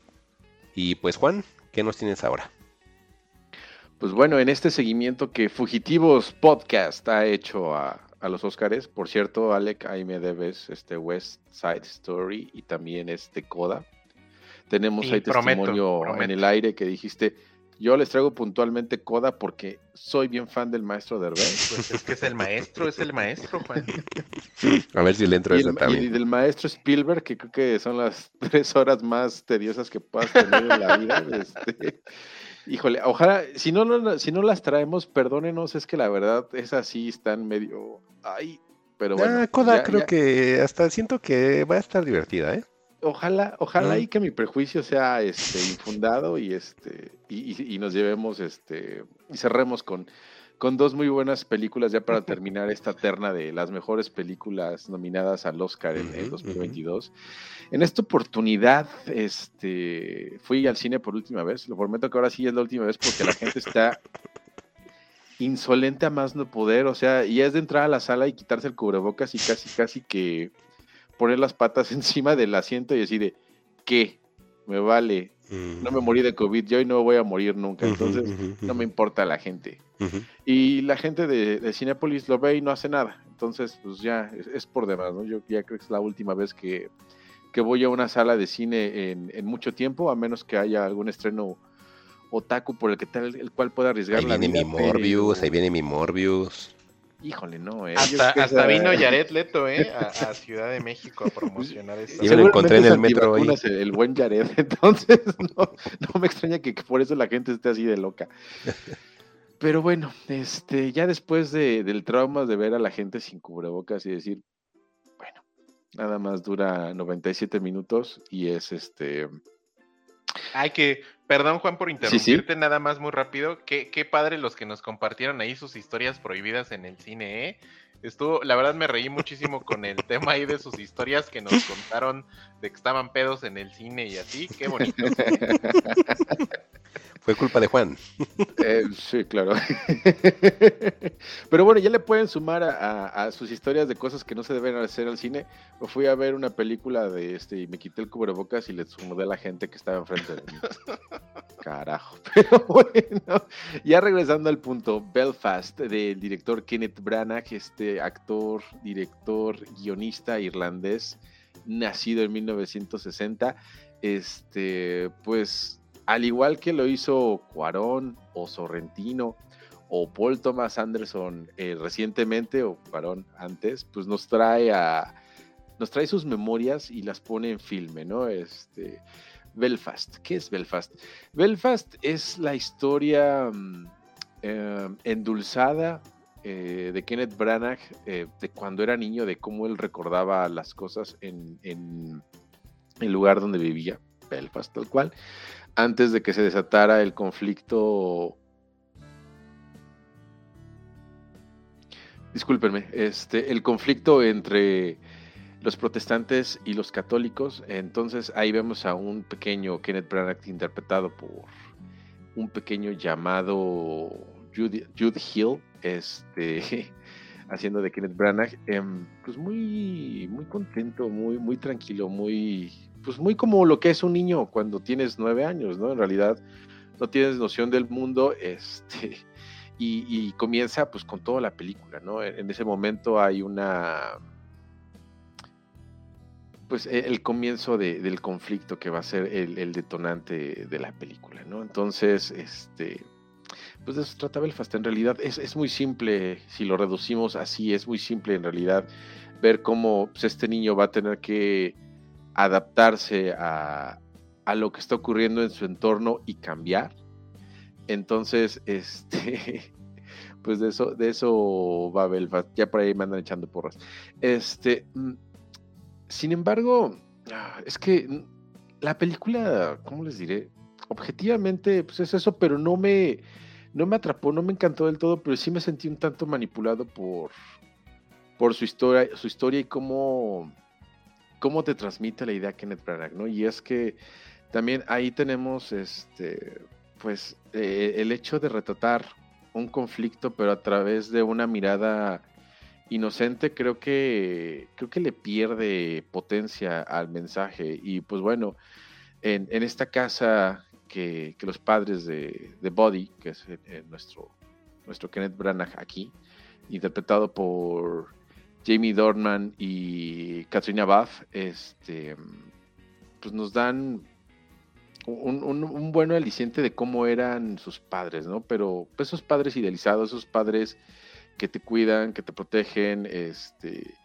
Y pues Juan, ¿qué nos tienes ahora? Pues bueno, en este seguimiento que Fugitivos Podcast ha hecho a, a los Óscares, por cierto, Alec, ahí me debes este West Side Story y también este Coda. Tenemos ahí prometo, testimonio en el aire que dijiste, yo les traigo puntualmente Coda porque soy bien fan del maestro Derbez. Pues es que es el maestro, es el maestro, Juan. A ver si le entro a Y, esa el- y también. del maestro Spielberg, que creo que son las tres horas más tediosas que puedas tener en la vida. este, híjole, ojalá, si no, no- si no las traemos, perdónenos, es que la verdad es así, están medio. Ay, pero bueno. ah, Coda ya- creo ya- que hasta siento que va a estar divertida, ¿eh? Ojalá, ojalá Ah. y que mi prejuicio sea este infundado y este y, y- y nos llevemos este y cerremos con, con dos muy buenas películas ya para terminar esta terna de las mejores películas nominadas al Oscar en, en Ujú, 2022. En esta oportunidad, este fui al cine por última vez. Lo prometo que ahora sí es la última vez porque la gente está insolente a más no poder. O sea, y es de entrar a la sala y quitarse el cubrebocas y casi, casi que poner las patas encima del asiento y decir, de, ¿qué? Me vale, Mm. no me morí de COVID, yo hoy no voy a morir nunca, entonces no me importa la gente. Y la gente de, de Cinépolis lo ve y no hace nada, entonces pues ya es, es por demás, ¿no? Yo ya creo que es la última vez que, que voy a una sala de cine en, en mucho tiempo, a menos que haya algún estreno otaku por el que tal, el cual pueda arriesgar Ahí la viene mi Morbius, pero- ahí viene mi Morbius. Híjole, no, eh. Yo Hasta, vino Jared Leto, ¿eh? A, a Ciudad de México a promocionar esta. Y me lo encontré en el metro hoy. El, el buen Jared, entonces no, no me extraña que, que por eso la gente esté así de loca. Pero bueno, este, ya después de, del trauma de ver a la gente sin cubrebocas y decir, bueno, nada más dura 97 minutos y es este. Ay, que, perdón Juan por sí. interrumpirte nada más muy rápido. Qué, qué padre los que nos compartieron ahí sus historias prohibidas en el cine, ¿eh? Estuvo, la verdad me reí muchísimo con el tema ahí de sus historias que nos contaron de que estaban pedos en el cine y así. Qué bonito. Fue culpa de Juan. Eh, sí, claro. Pero bueno, ya le pueden sumar a, a- a sus historias de cosas que no se deben hacer al cine. O fui a ver una película de este y me quité el cubrebocas y le sumé a la gente que estaba enfrente de mí. Carajo. Pero bueno, ya regresando al punto, Belfast del director Kenneth Branagh, este actor, director, guionista irlandés, nacido en 1960. Este, pues al igual que lo hizo Cuarón o Sorrentino o Paul Thomas Anderson eh, recientemente o Cuarón antes, pues nos trae a nos trae sus memorias y las pone en filme, ¿no? Este, Belfast. ¿Qué es Belfast? Belfast es la historia mm, eh, endulzada eh, de Kenneth Branagh eh, de cuando era niño, de cómo él recordaba las cosas en, en el lugar donde vivía, Belfast tal cual, antes de que se desatara el conflicto discúlpenme, este, el conflicto entre los protestantes y los católicos. Entonces ahí vemos a un pequeño Kenneth Branagh interpretado por un pequeño llamado Jude, Hill, este, haciendo de Kenneth Branagh, em, pues muy, muy contento, muy, muy tranquilo, muy, pues muy como lo que es un niño cuando tienes nueve años, ¿no? En realidad no tienes noción del mundo, este, y, comienza pues con toda la película, ¿no? En, ese momento hay una, pues e, el comienzo del conflicto que va a ser el, detonante de la película, ¿no? Entonces, este, pues de eso trata Belfast. En realidad es, es, muy simple, si lo reducimos así, es muy simple en realidad ver cómo pues, este niño va a tener que adaptarse a, a lo que está ocurriendo en su entorno y cambiar entonces, este, pues de eso, de eso va Belfast. Ya por ahí me andan echando porras. Este, mm, sin embargo, ah, es que la película, ¿cómo les diré? Objetivamente, pues es eso, pero no me, no me atrapó, no me encantó del todo, pero sí me sentí un tanto manipulado por, por su historia, su historia y cómo, cómo te transmite la idea Kenneth Branagh, ¿no? Y es que también ahí tenemos, este, pues eh, el hecho de retratar un conflicto, pero a través de una mirada inocente, creo que, creo que le pierde potencia al mensaje. Y pues bueno, en, esta casa que, los padres de, de, Body, que es eh, nuestro, nuestro Kenneth Branagh aquí, interpretado por Jamie Dornan y Katrina Buff, este, pues nos dan un, un, buen aliciente de cómo eran sus padres, ¿no? Pero pues, esos padres idealizados, esos padres que te cuidan, que te protegen, este,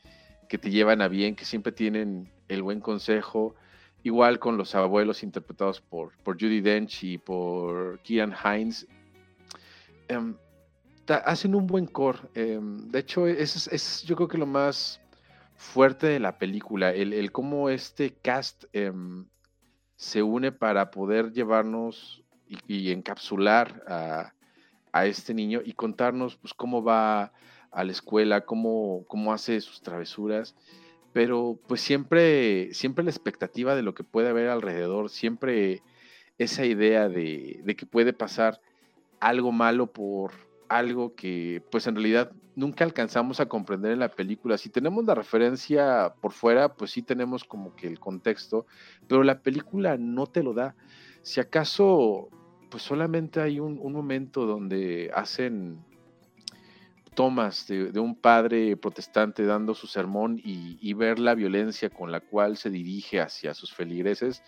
que te llevan a bien, que siempre tienen el buen consejo. Igual con los abuelos interpretados por, por Judy Dench y por Kian Hines. Em, hacen un buen core. Em, de hecho, es, es, yo creo que lo más fuerte de la película, el, el cómo este cast em, se une para poder llevarnos y, encapsular a, este niño y contarnos pues cómo va a la escuela, cómo, cómo hace sus travesuras, pero pues siempre, siempre la expectativa de lo que puede haber alrededor, siempre esa idea de, de que puede pasar algo malo por algo que pues en realidad nunca alcanzamos a comprender en la película. Si tenemos la referencia por fuera, pues sí tenemos como que el contexto, pero la película no te lo da. Si acaso, pues solamente hay un, momento donde hacen tomas de, un padre protestante dando su sermón y, y, ver la violencia con la cual se dirige hacia sus feligreses,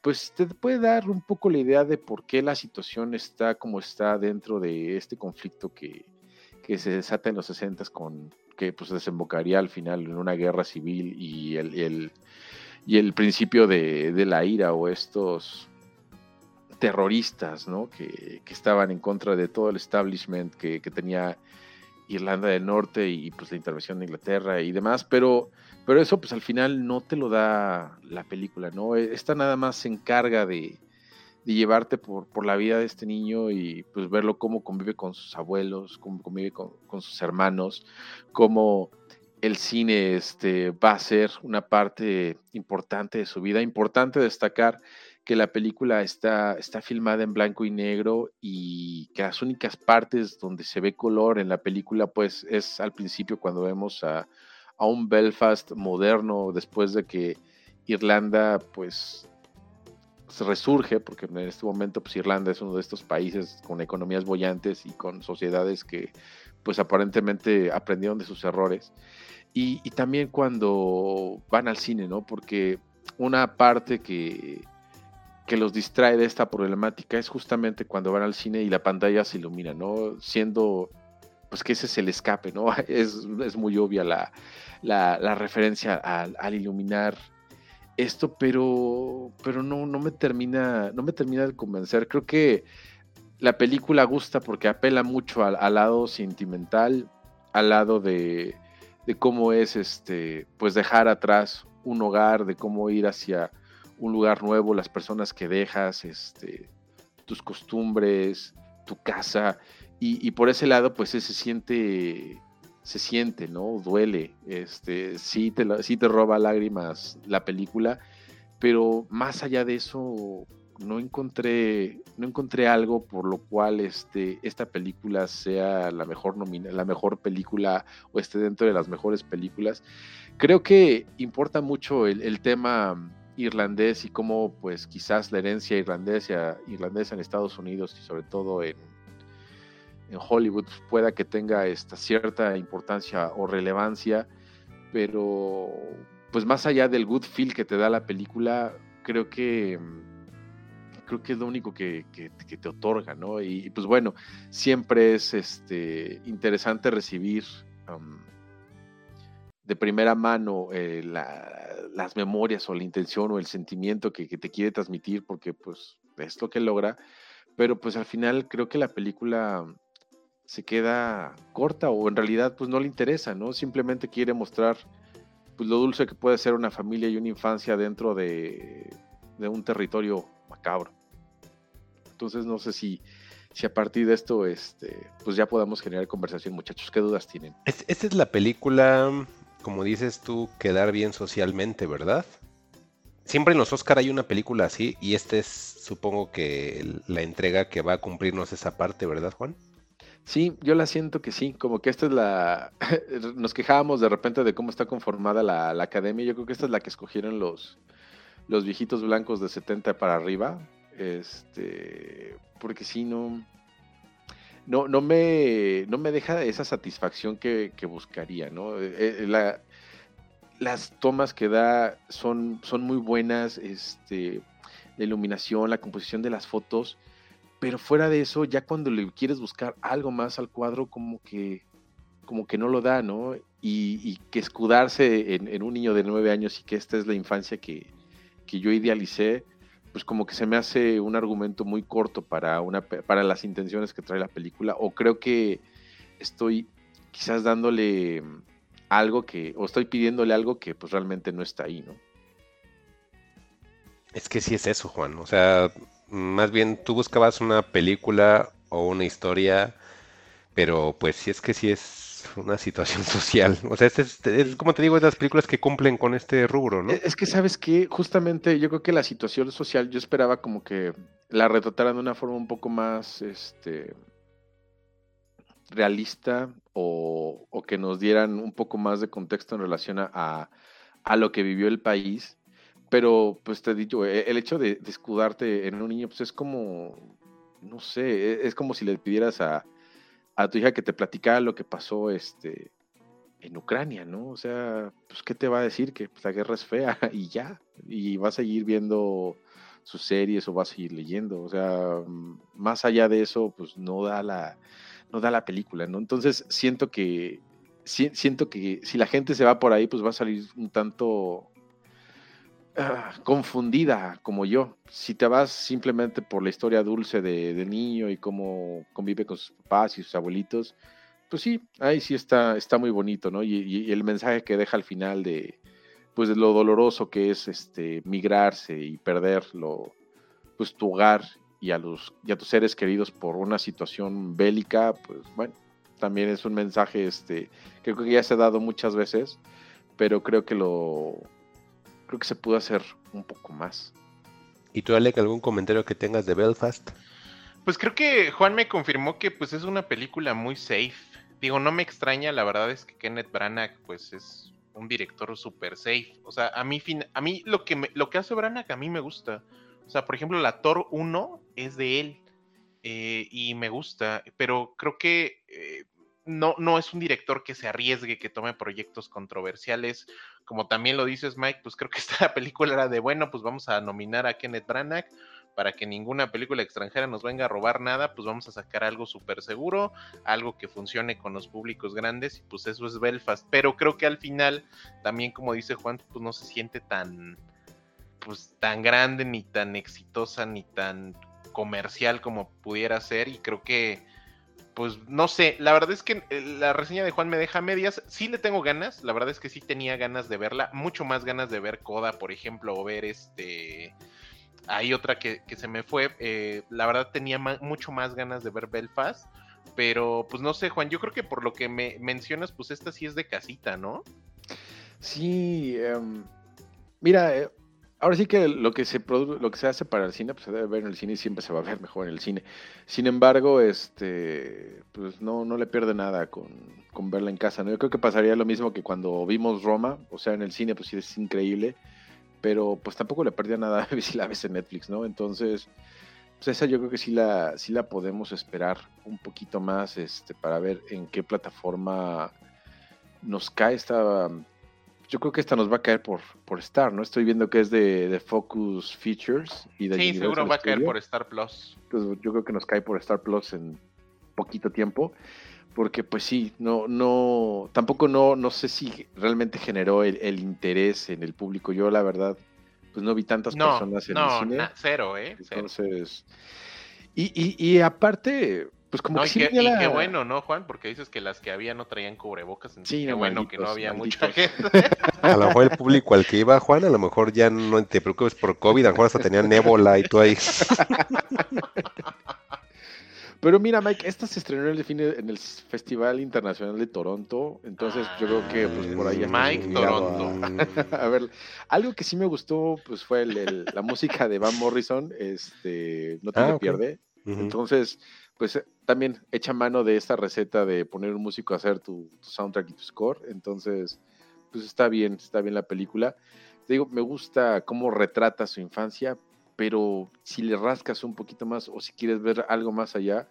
pues te puede dar un poco la idea de por qué la situación está como está dentro de este conflicto que, que se desata en los 60 con que pues desembocaría al final en una guerra civil y el, y el principio de, la ira o estos terroristas ¿no? que, estaban en contra de todo el establishment que, tenía Irlanda del Norte y pues la intervención de Inglaterra y demás, pero, pero eso pues al final no te lo da la película, ¿no? Esta nada más se encarga de, de llevarte por, por, la vida de este niño y pues verlo cómo convive con sus abuelos, cómo convive con, sus hermanos, cómo el cine este, va a ser una parte importante de su vida. Importante destacar que la película está, está filmada en blanco y negro y que las únicas partes donde se ve color en la película pues es al principio cuando vemos a, a un Belfast moderno después de que Irlanda pues resurge, porque en este momento pues, Irlanda es uno de estos países con economías bollantes y con sociedades que pues aparentemente aprendieron de sus errores. Y, también cuando van al cine, ¿no? Porque una parte que, que los distrae de esta problemática es justamente cuando van al cine y la pantalla se ilumina, ¿no? Siendo pues que ese es el escape, ¿no? Es, es muy obvia la, la, referencia al, al, iluminar esto, pero, pero no, no, me termina, no me termina de convencer. Creo que la película gusta porque apela mucho al, al lado sentimental, al lado de, de, cómo es este, pues dejar atrás un hogar, de cómo ir hacia un lugar nuevo, las personas que dejas, este, tus costumbres, tu casa, y, por ese lado, pues se siente, se siente, ¿no? Duele, este, sí te, sí te roba lágrimas la película, pero más allá de eso, no encontré, no encontré algo por lo cual este, esta película sea la mejor, nomina, la mejor película o esté dentro de las mejores películas. Creo que importa mucho el tema irlandés y cómo pues quizás la herencia irlandesa, irlandesa en Estados Unidos y sobre todo en, en Hollywood pueda que tenga esta cierta importancia o relevancia, pero pues más allá del good feel que te da la película, creo que creo que es lo único que, que, te otorga, ¿no? Y, pues bueno, siempre es este interesante recibir de primera mano eh, la, las memorias o la intención o el sentimiento que, te quiere transmitir, porque pues es lo que logra, pero pues al final creo que la película se queda corta o en realidad pues no le interesa, ¿no? Simplemente quiere mostrar pues lo dulce que puede ser una familia y una infancia dentro de, de un territorio macabro. Entonces no sé si, si a partir de esto, este, pues ya podamos generar conversación, muchachos. ¿Qué dudas tienen? Es, esta es la película, como dices tú, quedar bien socialmente, ¿verdad? Siempre en los Oscar hay una película así y este es, supongo que la entrega que va a cumplirnos esa parte, ¿verdad, Juan? Sí, yo la siento que sí, como que esta es la... Nos quejábamos de repente de cómo está conformada la, la, academia, yo creo que esta es la que escogieron los, los viejitos blancos de 70 para arriba, este, porque si no, no, no, me, no me deja esa satisfacción que, que buscaría, ¿no? Eh, la, las tomas que da son, son muy buenas, este, la iluminación, la composición de las fotos, pero fuera de eso, ya cuando le quieres buscar algo más al cuadro, como que, como que no lo da, ¿no? Y, y que escudarse en, en, un niño de nueve años y que esta es la infancia que, que yo idealicé, pues como que se me hace un argumento muy corto para, una, para las intenciones que trae la película, o creo que estoy quizás dándole algo que, o estoy pidiéndole algo que pues realmente no está ahí, ¿no? Es que sí es eso, Juan. O sea, más bien tú buscabas una película o una historia, pero pues sí es que sí es una situación social. O sea, es, es, es, como te digo, es las películas que cumplen con este rubro, ¿no? Es que, ¿sabes que Justamente yo creo que la situación social, yo esperaba como que la retrataran de una forma un poco más, este, realista o, o que nos dieran un poco más de contexto en relación a, a lo que vivió el país. Pero, pues te he dicho, e, el hecho de, de escudarte en un niño, pues es como, no sé, e, es como si le pidieras a, a tu hija que te platicara lo que pasó este, en Ucrania, ¿no? O sea, pues, ¿qué te va a decir? Que pues, la guerra es fea y ya, y va a seguir viendo sus series o va a seguir leyendo, o sea, más allá de eso, pues no da la, no da la película, ¿no? Entonces siento que, siento que si la gente se va por ahí, pues va a salir un tanto uh, confundida como yo. Si te vas simplemente por la historia dulce de, niño y cómo convive con sus papás y sus abuelitos, pues sí, ahí sí está, está muy bonito, ¿no? Y, el mensaje que deja al final de, pues de lo doloroso que es este, migrarse y perderlo, pues tu hogar y a, los, y a tus seres queridos por una situación bélica, pues bueno, también es un mensaje este, creo que ya se ha dado muchas veces, pero creo que lo, creo que se pudo hacer un poco más. ¿Y tú, Alec, algún comentario que tengas de Belfast? Pues creo que Juan me confirmó que pues es una película muy safe. Digo, no me extraña, la verdad es que Kenneth Branagh pues es un director súper safe. O sea, a mí, a mí lo, que me, lo que hace Branagh a mí me gusta. O sea, por ejemplo, la Thor 1 es de él eh, y me gusta, pero creo que eh, no, no es un director que se arriesgue, que tome proyectos controversiales. Como también lo dices, Mike, pues creo que esta película era de, bueno, pues vamos a nominar a Kenneth Branagh, para que ninguna película extranjera nos venga a robar nada, pues vamos a sacar algo súper seguro, algo que funcione con los públicos grandes y pues eso es Belfast. Pero creo que al final, también como dice Juan, pues no se siente tan, pues tan grande, ni tan exitosa, ni tan comercial como pudiera ser y creo que pues no sé, la verdad es que eh, la reseña de Juan me deja medias. Sí le tengo ganas, la verdad es que sí tenía ganas de verla, mucho más ganas de ver Coda, por ejemplo, o ver este. Hay otra que, se me fue. Eh, la verdad tenía mucho más ganas de ver Belfast, pero pues no sé, Juan, yo creo que por lo que me mencionas, pues esta sí es de casita, ¿no? Sí, em, mira, eh, ahora sí que lo que se lo que se hace para el cine, pues se debe ver en el cine y siempre se va a ver mejor en el cine. Sin embargo, este, pues no, no le pierde nada con, verla en casa. ¿no? Yo creo que pasaría lo mismo que cuando vimos Roma, o sea, en el cine, pues sí es increíble, pero pues tampoco le perdía nada si la ves en Netflix, ¿no? Entonces, pues esa yo creo que sí la, sí la podemos esperar un poquito más, este, para ver en qué plataforma nos cae esta yo creo que esta nos va a caer por, por Star, ¿no? Estoy viendo que es de, Focus Features y de Sí, seguro va a caer por Star Plus. Entonces yo creo que nos cae por Star Plus en poquito tiempo. Porque pues sí, no, no, tampoco no, no sé si realmente generó el, interés en el público. Yo la verdad, pues no vi tantas personas en el cine. No, cero, ¿eh? Entonces, Y, y, y aparte, pues como que y, qué, bueno, ¿no, Juan? Porque dices que las que había no traían cubrebocas. Sí, qué bueno que no había mucha gente. A lo mejor el público al que iba, Juan, a lo mejor ya no te preocupes por COVID, a lo mejor hasta tenían ébola y tú ahí. Pero mira, Mike, esta se estrenó en el, en el Festival Internacional de Toronto, entonces yo creo que pues, por ahí... Mike Toronto. A, ver, algo que sí me gustó pues fue la música de Van Morrison, este, no te ah, pierde. Entonces, pues eh, también echa mano de esta receta de poner un músico a hacer tu, soundtrack y tu score. Entonces, pues está bien, está bien la película. Te digo, me gusta cómo retrata su infancia, pero si le rascas un poquito más o si quieres ver algo más allá,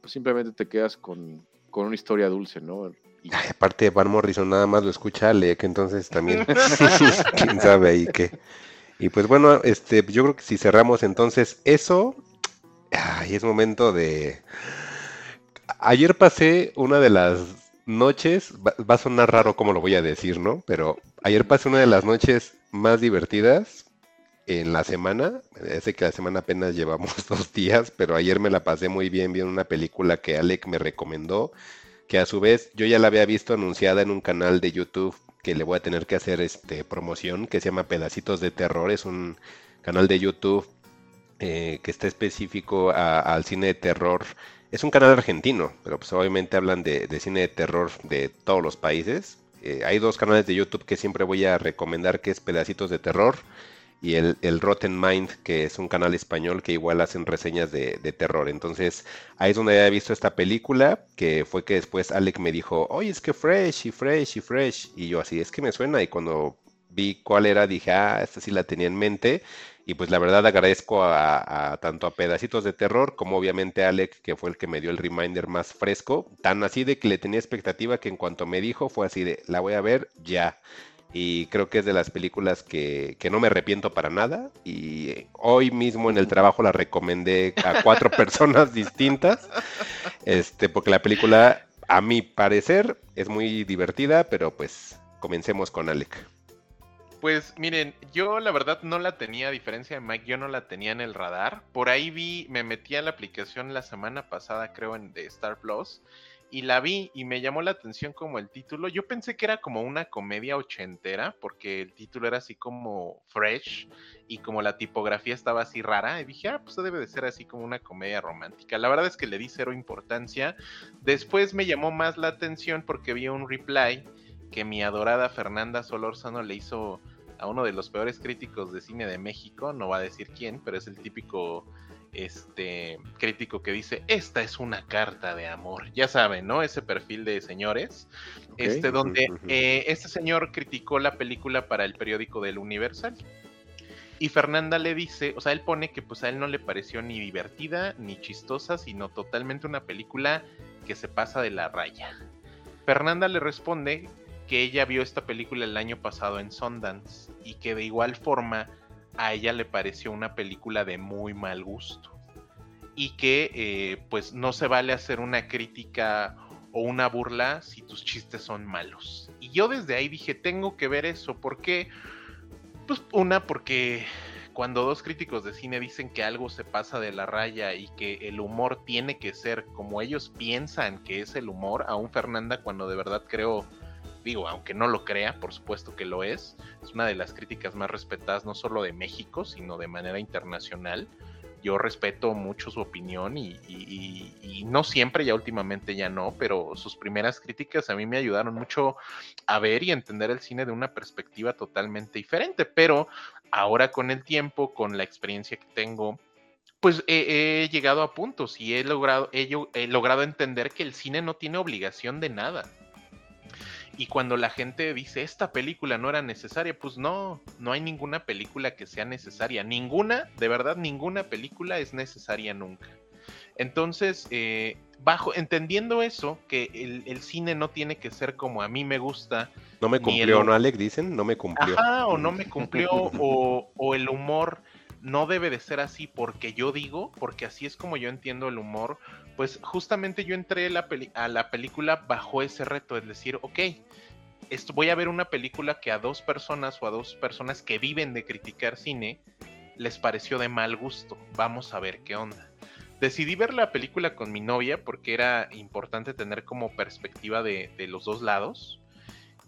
pues simplemente te quedas con, una historia dulce, ¿no? Y... aparte, Van Morrison nada más lo escucha que entonces también, quién sabe ahí qué. Y pues bueno, este, yo creo que si cerramos entonces eso, Ay, es momento de... Ayer pasé una de las noches, va, a sonar raro como lo voy a decir, ¿no? Pero ayer pasé una de las noches más divertidas en la semana. Sé que la semana apenas llevamos dos días, pero ayer me la pasé muy bien viendo una película que Alec me recomendó, que a su vez yo ya la había visto anunciada en un canal de YouTube que le voy a tener que hacer este promoción, que se llama Pedacitos de Terror. Es un canal de YouTube eh, que está específico al cine de terror. Es un canal argentino, pero pues obviamente hablan de, cine de terror de todos los países. Eh, hay dos canales de YouTube que siempre voy a recomendar, que es Pedacitos de Terror y el, Rotten Mind, que es un canal español que igual hacen reseñas de, terror. Entonces, ahí es donde había visto esta película, que fue que después Alec me dijo, oye, es que fresh y fresh y fresh. Y yo así, es que me suena. Y cuando vi cuál era, dije, ah, esta sí la tenía en mente. Y pues la verdad agradezco a, tanto a Pedacitos de Terror como obviamente a Alec, que fue el que me dio el reminder más fresco. Tan así de que le tenía expectativa que en cuanto me dijo fue así de, la voy a ver ya. Y creo que es de las películas que, que no me arrepiento para nada. Y hoy mismo en el trabajo la recomendé a cuatro personas distintas. Este, porque la película, a mi parecer, es muy divertida, pero pues comencemos con Alec. Pues miren, yo la verdad no la tenía, a diferencia de Mike, yo no la tenía en el radar. Por ahí vi, me metí a la aplicación la semana pasada, creo, en de Star Plus, y la vi y me llamó la atención como el título. Yo pensé que era como una comedia ochentera, porque el título era así como fresh y como la tipografía estaba así rara. Y dije, ah, pues debe de ser así como una comedia romántica. La verdad es que le di cero importancia. Después me llamó más la atención porque vi un reply que mi adorada Fernanda Solórzano le hizo a uno de los peores críticos de cine de México, no va a decir quién, pero es el típico este crítico que dice esta es una carta de amor ya saben no ese perfil de señores. Este donde eh, este señor criticó la película para el periódico del Universal. Y Fernanda le dice o sea él pone que pues a él no le pareció ni divertida ni chistosa sino totalmente una película que se pasa de la raya. Fernanda le responde que ella vio esta película el año pasado en Sundance y que de igual forma a ella le pareció una película de muy mal gusto y que eh, pues no se vale hacer una crítica o una burla si tus chistes son malos. Y yo desde ahí dije, tengo que ver eso, ¿por qué? Pues una, porque cuando dos críticos de cine dicen que algo se pasa de la raya y que el humor tiene que ser como ellos piensan que es el humor, aún Fernanda cuando de verdad creo, digo, aunque no lo crea, por supuesto que lo es, es una de las críticas más respetadas no solo de México, sino de manera internacional. Yo respeto mucho su opinión y, no siempre, ya últimamente ya no, pero sus primeras críticas a mí me ayudaron mucho a ver y entender el cine de una perspectiva totalmente diferente, pero ahora con el tiempo, con la experiencia que tengo, pues he, llegado a puntos y he logrado, he, he logrado entender que el cine no tiene obligación de nada. Y cuando la gente dice esta película no era necesaria, pues no, no hay ninguna película que sea necesaria. Ninguna, de verdad, ninguna película es necesaria nunca. Entonces, eh, bajo, entendiendo eso, que el, el cine no tiene que ser como a mí me gusta, No me cumplió, el- ¿no, Alec? Dicen, no me cumplió. Ajá, o no me cumplió, o, o el humor no debe de ser así porque yo digo, porque así es como yo entiendo el humor, pues justamente yo entré a la, peli- a la película bajo ese reto, es decir, ok, esto, voy a ver una película que a dos personas o a dos personas que viven de criticar cine les pareció de mal gusto, vamos a ver qué onda. Decidí ver la película con mi novia porque era importante tener como perspectiva de, de los dos lados.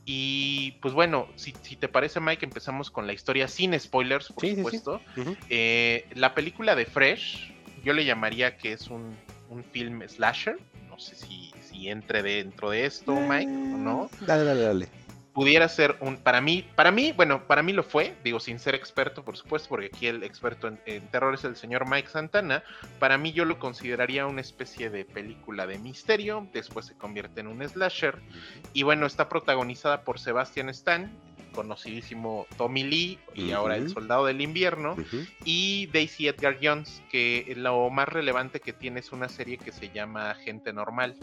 Y pues bueno, si, si te parece, Mike, empezamos con la historia sin spoilers, por Sí, sí, sí. supuesto. Eh, la película de Fresh, yo le llamaría que es un, un film slasher. No sé si, si entre dentro de esto, Mike, o no. Dale, dale, dale. Pudiera ser un, para mí, para mí, bueno, para mí lo fue, digo, sin ser experto, por supuesto, porque aquí el experto en, en terror es el señor Mike Santana. Para mí yo lo consideraría una especie de película de misterio, después se convierte en un slasher. Y bueno, está protagonizada por Sebastian Stan, conocidísimo Tommy Lee y ahora el soldado del invierno y Daisy Edgar Jones, que lo más relevante que tiene es una serie que se llama Gente Normal.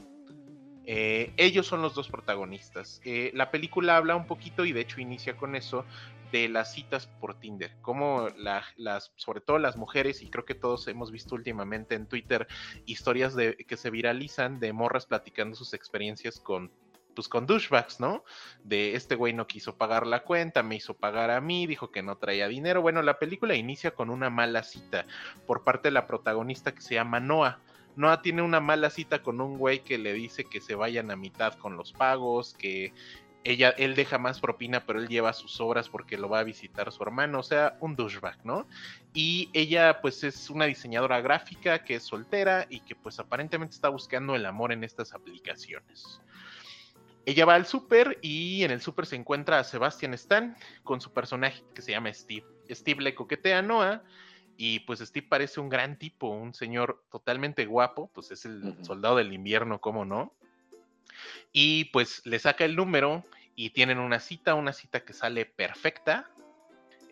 Eh, ellos son los dos protagonistas. Eh, la película habla un poquito, y de hecho inicia con eso, de las citas por Tinder. Como la- las, sobre todo las mujeres, y creo que todos hemos visto últimamente en Twitter historias de, que se viralizan de morras platicando sus experiencias con pues con douchebags, ¿no? De este güey no quiso pagar la cuenta, me hizo pagar a mí, dijo que no traía dinero. Bueno, la película inicia con una mala cita por parte de la protagonista que se llama Noah. Noah tiene una mala cita con un güey que le dice que se vayan a mitad con los pagos, que ella, él deja más propina, pero él lleva sus obras porque lo va a visitar su hermano, o sea, un douchebag, ¿no? Y ella, pues, es una diseñadora gráfica que es soltera y que, pues, aparentemente está buscando el amor en estas aplicaciones. Ella va al súper y en el súper se encuentra a Sebastian Stan con su personaje que se llama Steve. Steve le coquetea a Noah y pues Steve parece un gran tipo, un señor totalmente guapo, pues es el soldado del invierno, ¿cómo no? Y pues le saca el número y tienen una cita, una cita que sale perfecta.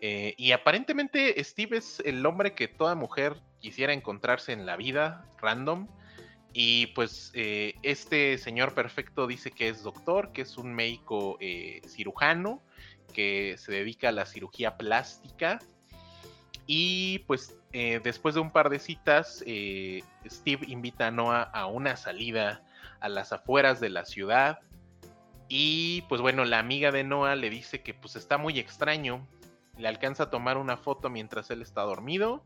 eh, y aparentemente Steve es el hombre que toda mujer quisiera encontrarse en la vida, random. Y pues eh, este señor perfecto dice que es doctor, que es un médico eh, cirujano, que se dedica a la cirugía plástica. Y pues eh, después de un par de citas, Steve invita a Noah a una salida a las afueras de la ciudad. Y pues bueno, la amiga de Noah le dice que pues está muy extraño. Le alcanza a tomar una foto mientras él está dormido.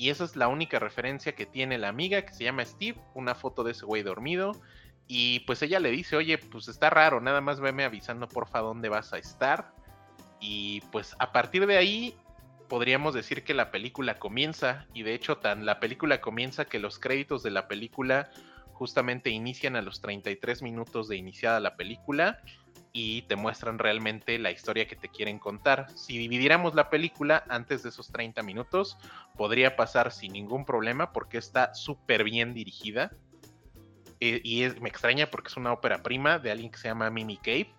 Y esa es la única referencia que tiene la amiga que se llama Steve, una foto de ese güey dormido. Y pues ella le dice, oye, pues está raro, nada más veme avisando porfa dónde vas a estar. Y pues a partir de ahí podríamos decir que la película comienza. Y de hecho tan la película comienza que los créditos de la película justamente inician a los 33 minutos de iniciada la película y te muestran realmente la historia que te quieren contar. Si dividiéramos la película antes de esos 30 minutos, podría pasar sin ningún problema porque está súper bien dirigida. Eh, y es- me extraña porque es una ópera prima de alguien que se llama Mimi Cape.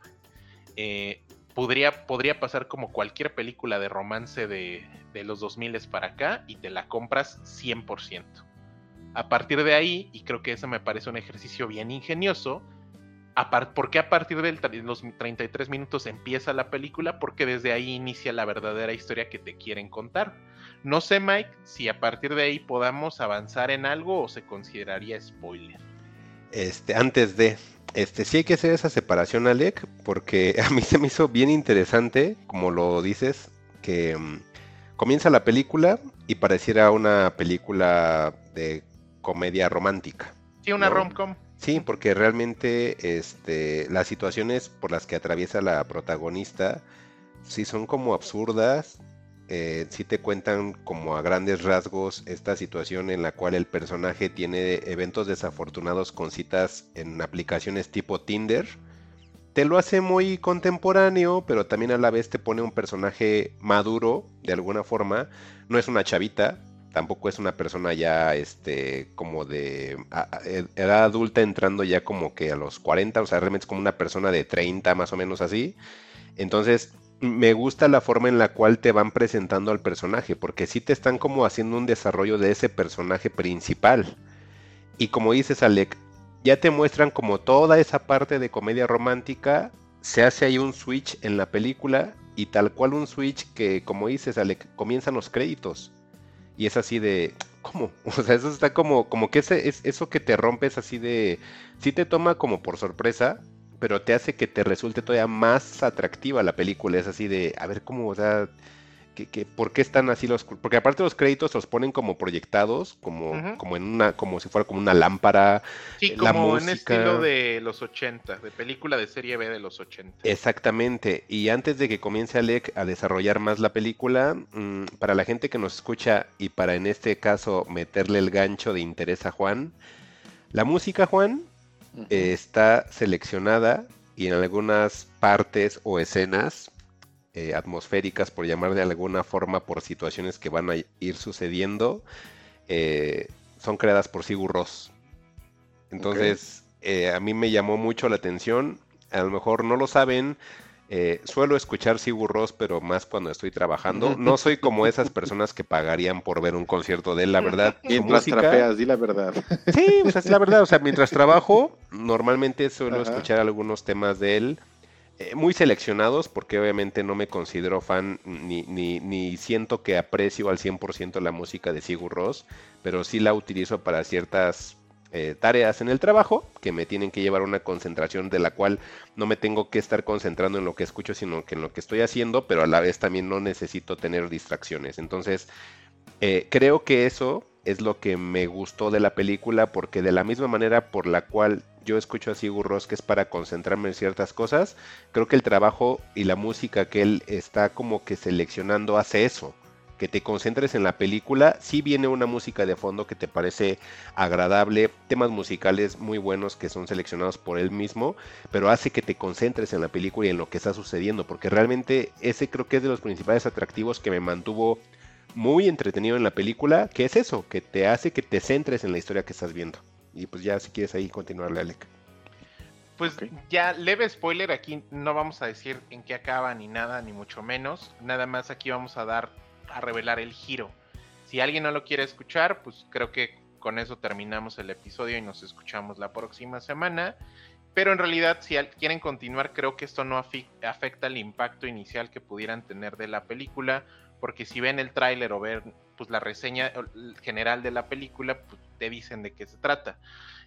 Eh, podría, podría pasar como cualquier película de romance de, de los 2000 para acá y te la compras 100%. A partir de ahí, y creo que ese me parece un ejercicio bien ingenioso, ¿Por qué a partir de los 33 minutos empieza la película? Porque desde ahí inicia la verdadera historia que te quieren contar. No sé, Mike, si a partir de ahí podamos avanzar en algo o se consideraría spoiler. Este, antes de, este, sí hay que hacer esa separación, Alec, porque a mí se me hizo bien interesante, como lo dices, que mm, comienza la película y pareciera una película de comedia romántica. Sí, una rom-com. Sí, porque realmente este, las situaciones por las que atraviesa la protagonista sí son como absurdas. Eh, sí te cuentan como a grandes rasgos esta situación en la cual el personaje tiene eventos desafortunados con citas en aplicaciones tipo Tinder. Te lo hace muy contemporáneo, pero también a la vez te pone un personaje maduro de alguna forma. No es una chavita, tampoco es una persona ya este como de edad adulta entrando ya como que a los 40, o sea, realmente es como una persona de 30 más o menos así. Entonces, me gusta la forma en la cual te van presentando al personaje, porque sí te están como haciendo un desarrollo de ese personaje principal. Y como dices, Alec, ya te muestran como toda esa parte de comedia romántica, se hace ahí un switch en la película y tal cual un switch que, como dices, Alec, comienzan los créditos y es así de, ¿cómo? O sea, eso está como, como que ese, es, eso que te rompes así de, sí te toma como por sorpresa, pero te hace que te resulte todavía más atractiva la película. Es así de, a ver cómo, o sea, que, ¿por qué están así los porque aparte los créditos los ponen como proyectados como como en una como si fuera como una lámpara sí, como en estilo de los 80 de película de serie B de los 80 exactamente y antes de que comience Alec a desarrollar más la película mm, para la gente que nos escucha y para en este caso meterle el gancho de interés a Juan la música Juan está seleccionada y en algunas partes o escenas eh, atmosféricas, por llamar de alguna forma, por situaciones que van a ir sucediendo, eh, son creadas por Sigur Ross. Entonces, eh, a mí me llamó mucho la atención. A lo mejor no lo saben. suelo escuchar Sigur Ross, pero más cuando estoy trabajando. No soy como esas personas que pagarían por ver un concierto de él, la verdad. Mientras trapeas, di la verdad. Sí, pues es la verdad. O sea, mientras trabajo, normalmente suelo escuchar algunos temas de él. Eh, muy seleccionados, porque obviamente no me considero fan ni, ni, siento que aprecio al 100% la música de Sigur Ross, pero sí la utilizo para ciertas eh, tareas en el trabajo que me tienen que llevar una concentración de la cual no me tengo que estar concentrando en lo que escucho, sino que en lo que estoy haciendo, pero a la vez también no necesito tener distracciones. Entonces, eh, creo que eso es lo que me gustó de la película, porque de la misma manera por la cual yo escucho a Sigur Ross que es para concentrarme en ciertas cosas, creo que el trabajo y la música que él está como que seleccionando hace eso, que te concentres en la película, sí viene una música de fondo que te parece agradable, temas musicales muy buenos que son seleccionados por él mismo, pero hace que te concentres en la película y en lo que está sucediendo, porque realmente ese creo que es de los principales atractivos que me mantuvo muy entretenido en la película, que es eso, que te hace que te centres en la historia que estás viendo. Y pues ya si quieres ahí continuarle, Alec. Pues ya leve spoiler, aquí no vamos a decir en qué acaba ni nada, ni mucho menos. Nada más aquí vamos a dar, a revelar el giro. Si alguien no lo quiere escuchar, pues creo que con eso terminamos el episodio y nos escuchamos la próxima semana. Pero en realidad, si quieren continuar, creo que esto no afecta el impacto inicial que pudieran tener de la película, porque si ven el tráiler o ven pues, la reseña general de la película, pues, te dicen de qué se trata.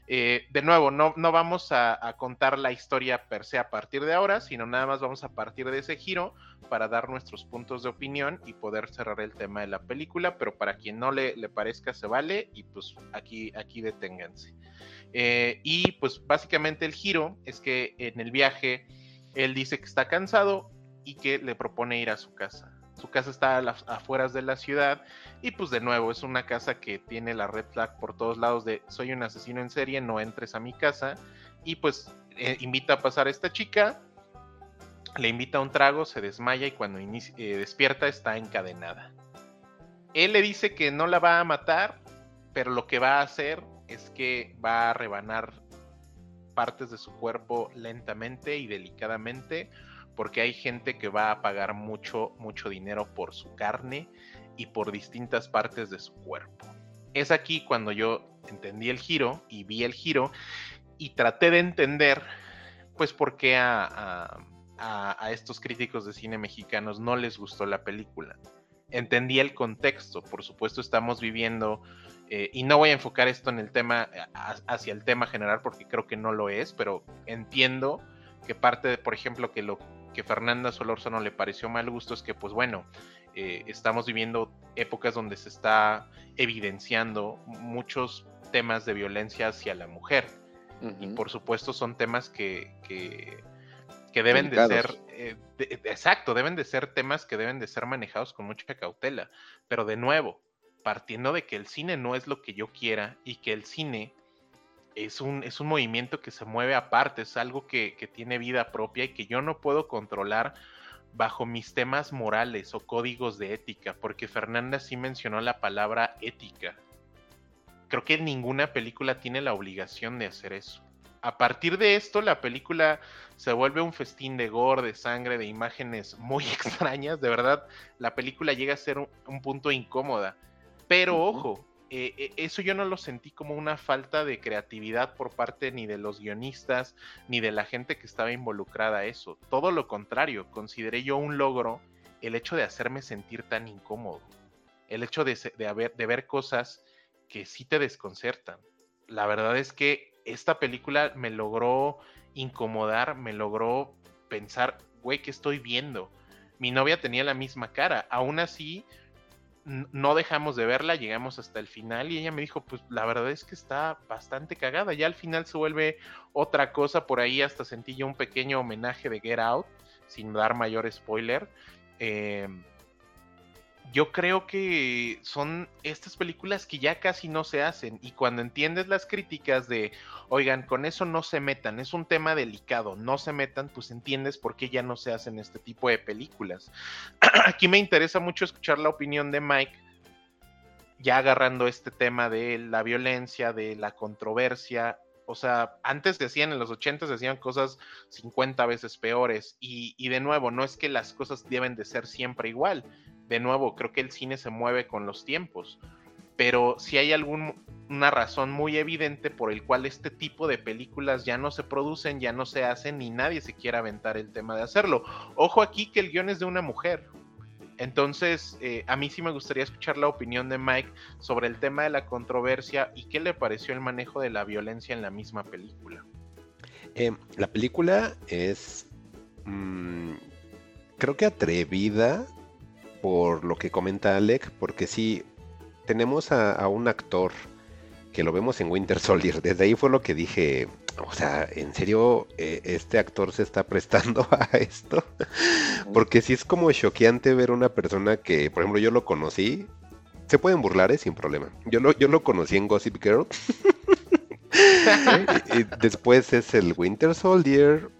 Eh, de nuevo, no, no vamos a, contar la historia per se a partir de ahora, sino nada más vamos a partir de ese giro para dar nuestros puntos de opinión y poder cerrar el tema de la película, pero para quien no le, le parezca se vale y pues aquí, aquí deténganse. Eh, y pues básicamente el giro es que en el viaje él dice que está cansado y que le propone ir a su casa. Su casa está a las afueras de la ciudad y pues de nuevo es una casa que tiene la red flag por todos lados de soy un asesino en serie, no entres a mi casa y pues eh, invita a pasar a esta chica, le invita a un trago, se desmaya y cuando eh, despierta está encadenada. Él le dice que no la va a matar, pero lo que va a hacer es que va a rebanar partes de su cuerpo lentamente y delicadamente porque hay gente que va a pagar mucho, mucho dinero por su carne y por distintas partes de su cuerpo. Es aquí cuando yo entendí el giro y vi el giro y traté de entender pues por qué a, estos críticos de cine mexicanos no les gustó la película. Entendí el contexto, por supuesto estamos viviendo eh, y no voy a enfocar esto en el tema, hacia el tema general, porque creo que no lo es, pero entiendo que parte de, por ejemplo, que lo que Fernanda Solórzano le pareció mal gusto es que, pues bueno, eh, estamos viviendo épocas donde se está evidenciando muchos temas de violencia hacia la mujer. Y por supuesto son temas que, que, deben de ser, eh, exacto, deben de ser temas que deben de ser manejados con mucha cautela. Pero de nuevo, partiendo de que el cine no es lo que yo quiera y que el cine es un, es un movimiento que se mueve aparte, es algo que, tiene vida propia y que yo no puedo controlar bajo mis temas morales o códigos de ética, porque Fernanda sí mencionó la palabra ética. Creo que ninguna película tiene la obligación de hacer eso. A partir de esto, la película se vuelve un festín de gore, de sangre, de imágenes muy extrañas. De verdad, la película llega a ser un punto incómoda. Pero ojo, eh, eh, eso yo no lo sentí como una falta de creatividad por parte ni de los guionistas ni de la gente que estaba involucrada a eso. Todo lo contrario, consideré yo un logro el hecho de hacerme sentir tan incómodo. El hecho de, de ver cosas que sí te desconcertan. La verdad es que esta película me logró incomodar, me logró pensar, güey, ¿qué estoy viendo? Mi novia tenía la misma cara. Aún así, no dejamos de verla, llegamos hasta el final y ella me dijo, pues la verdad es que está bastante cagada, ya al final se vuelve otra cosa, por ahí hasta sentí yo un pequeño homenaje de Get Out, sin dar mayor spoiler. Eh, yo creo que son estas películas que ya casi no se hacen y cuando entiendes las críticas de, oigan, con eso no se metan, es un tema delicado, no se metan, pues entiendes por qué ya no se hacen este tipo de películas. Aquí me interesa mucho escuchar la opinión de Mike, ya agarrando este tema de la violencia, de la controversia. O sea, antes decían en los 80 decían cosas 50 veces peores y, de nuevo, no es que las cosas deben de ser siempre igual de nuevo, creo que el cine se mueve con los tiempos, pero si hay alguna razón muy evidente por el cual este tipo de películas ya no se producen, ya no se hacen, ni nadie se quiere aventar el tema de hacerlo. Ojo aquí que el guion es de una mujer. Entonces, eh, a mí sí me gustaría escuchar la opinión de Mike sobre el tema de la controversia y qué le pareció el manejo de la violencia en la misma película. Eh, la película es, mm, creo que atrevida por lo que comenta Alec, porque sí, tenemos a, un actor que lo vemos en Winter Soldier. Desde ahí fue lo que dije, o sea, ¿en serio eh, este actor se está prestando a esto? Porque sí es como choqueante ver una persona que, por ejemplo, yo lo conocí. Se pueden burlar, ¿eh? sin problema. Yo lo, yo lo conocí en Gossip Girl. y, después es el Winter Soldier.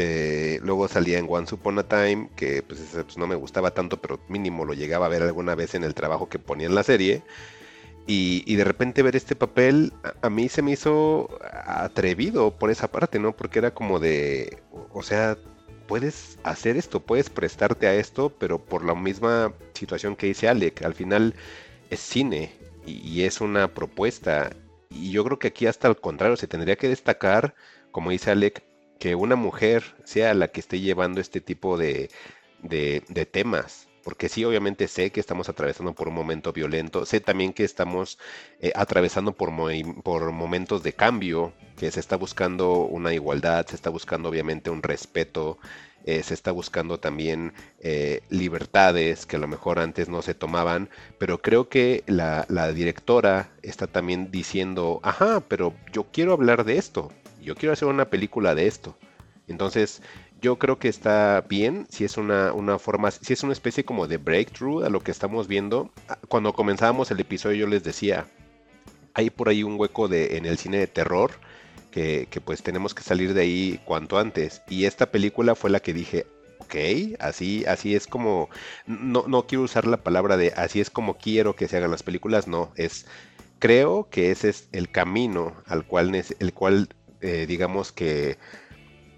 Eh, luego salía en Once Upon a Time, que pues, no me gustaba tanto, pero mínimo lo llegaba a ver alguna vez en el trabajo que ponía en la serie. Y, de repente ver este papel, a, mí se me hizo atrevido por esa parte, ¿no? Porque era como de, o sea, puedes hacer esto, puedes prestarte a esto, pero por la misma situación que dice Alec, al final es cine y es una propuesta. Y yo creo que aquí hasta al contrario, se tendría que destacar, como dice Alec, que una mujer sea la que esté llevando este tipo de, temas. Porque sí, obviamente sé que estamos atravesando por un momento violento, sé también que estamos eh, atravesando por, por momentos de cambio, que se está buscando una igualdad, se está buscando obviamente un respeto, eh, se está buscando también eh, libertades que a lo mejor antes no se tomaban, pero creo que la, la, directora está también diciendo, ajá, pero yo quiero hablar de esto, yo quiero hacer una película de esto. Entonces, yo creo que está bien si es una, forma, si es una especie como de breakthrough a lo que estamos viendo. Ah, cuando comenzábamos el episodio yo les decía, hay por ahí un hueco de, en el cine de terror que, pues tenemos que salir de ahí cuanto antes. Y esta película fue la que dije, ok, así, así es como, no, no quiero usar la palabra de así es como quiero que se hagan las películas, no, es creo que ese es el camino al cual, el cual eh, digamos que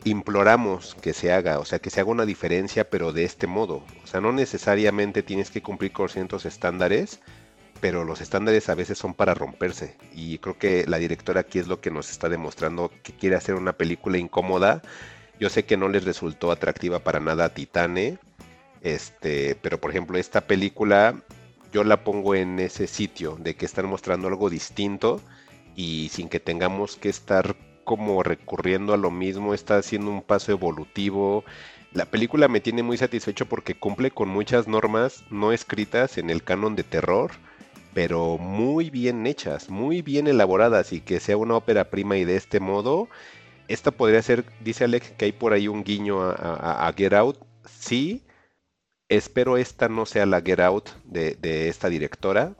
imploramos que se haga, o sea, que se haga una diferencia, pero de este modo. O sea, no necesariamente tienes que cumplir con ciertos estándares, pero los estándares a veces son para romperse. Y creo que la directora aquí es lo que nos está demostrando que quiere hacer una película incómoda Yo sé que no les resultó atractiva para nada a Titane, este, pero por ejemplo esta película yo la pongo en ese sitio de que están mostrando algo distinto y sin que tengamos que estar como recurriendo a lo mismo, está haciendo un paso evolutivo. La película me tiene muy satisfecho porque cumple con muchas normas no escritas en el canon de terror, pero muy bien hechas, muy bien elaboradas y que sea una ópera prima y de este modo, esta podría ser, dice Alex que hay por ahí un guiño a, Get Out, sí, espero esta no sea la Get Out de esta directora,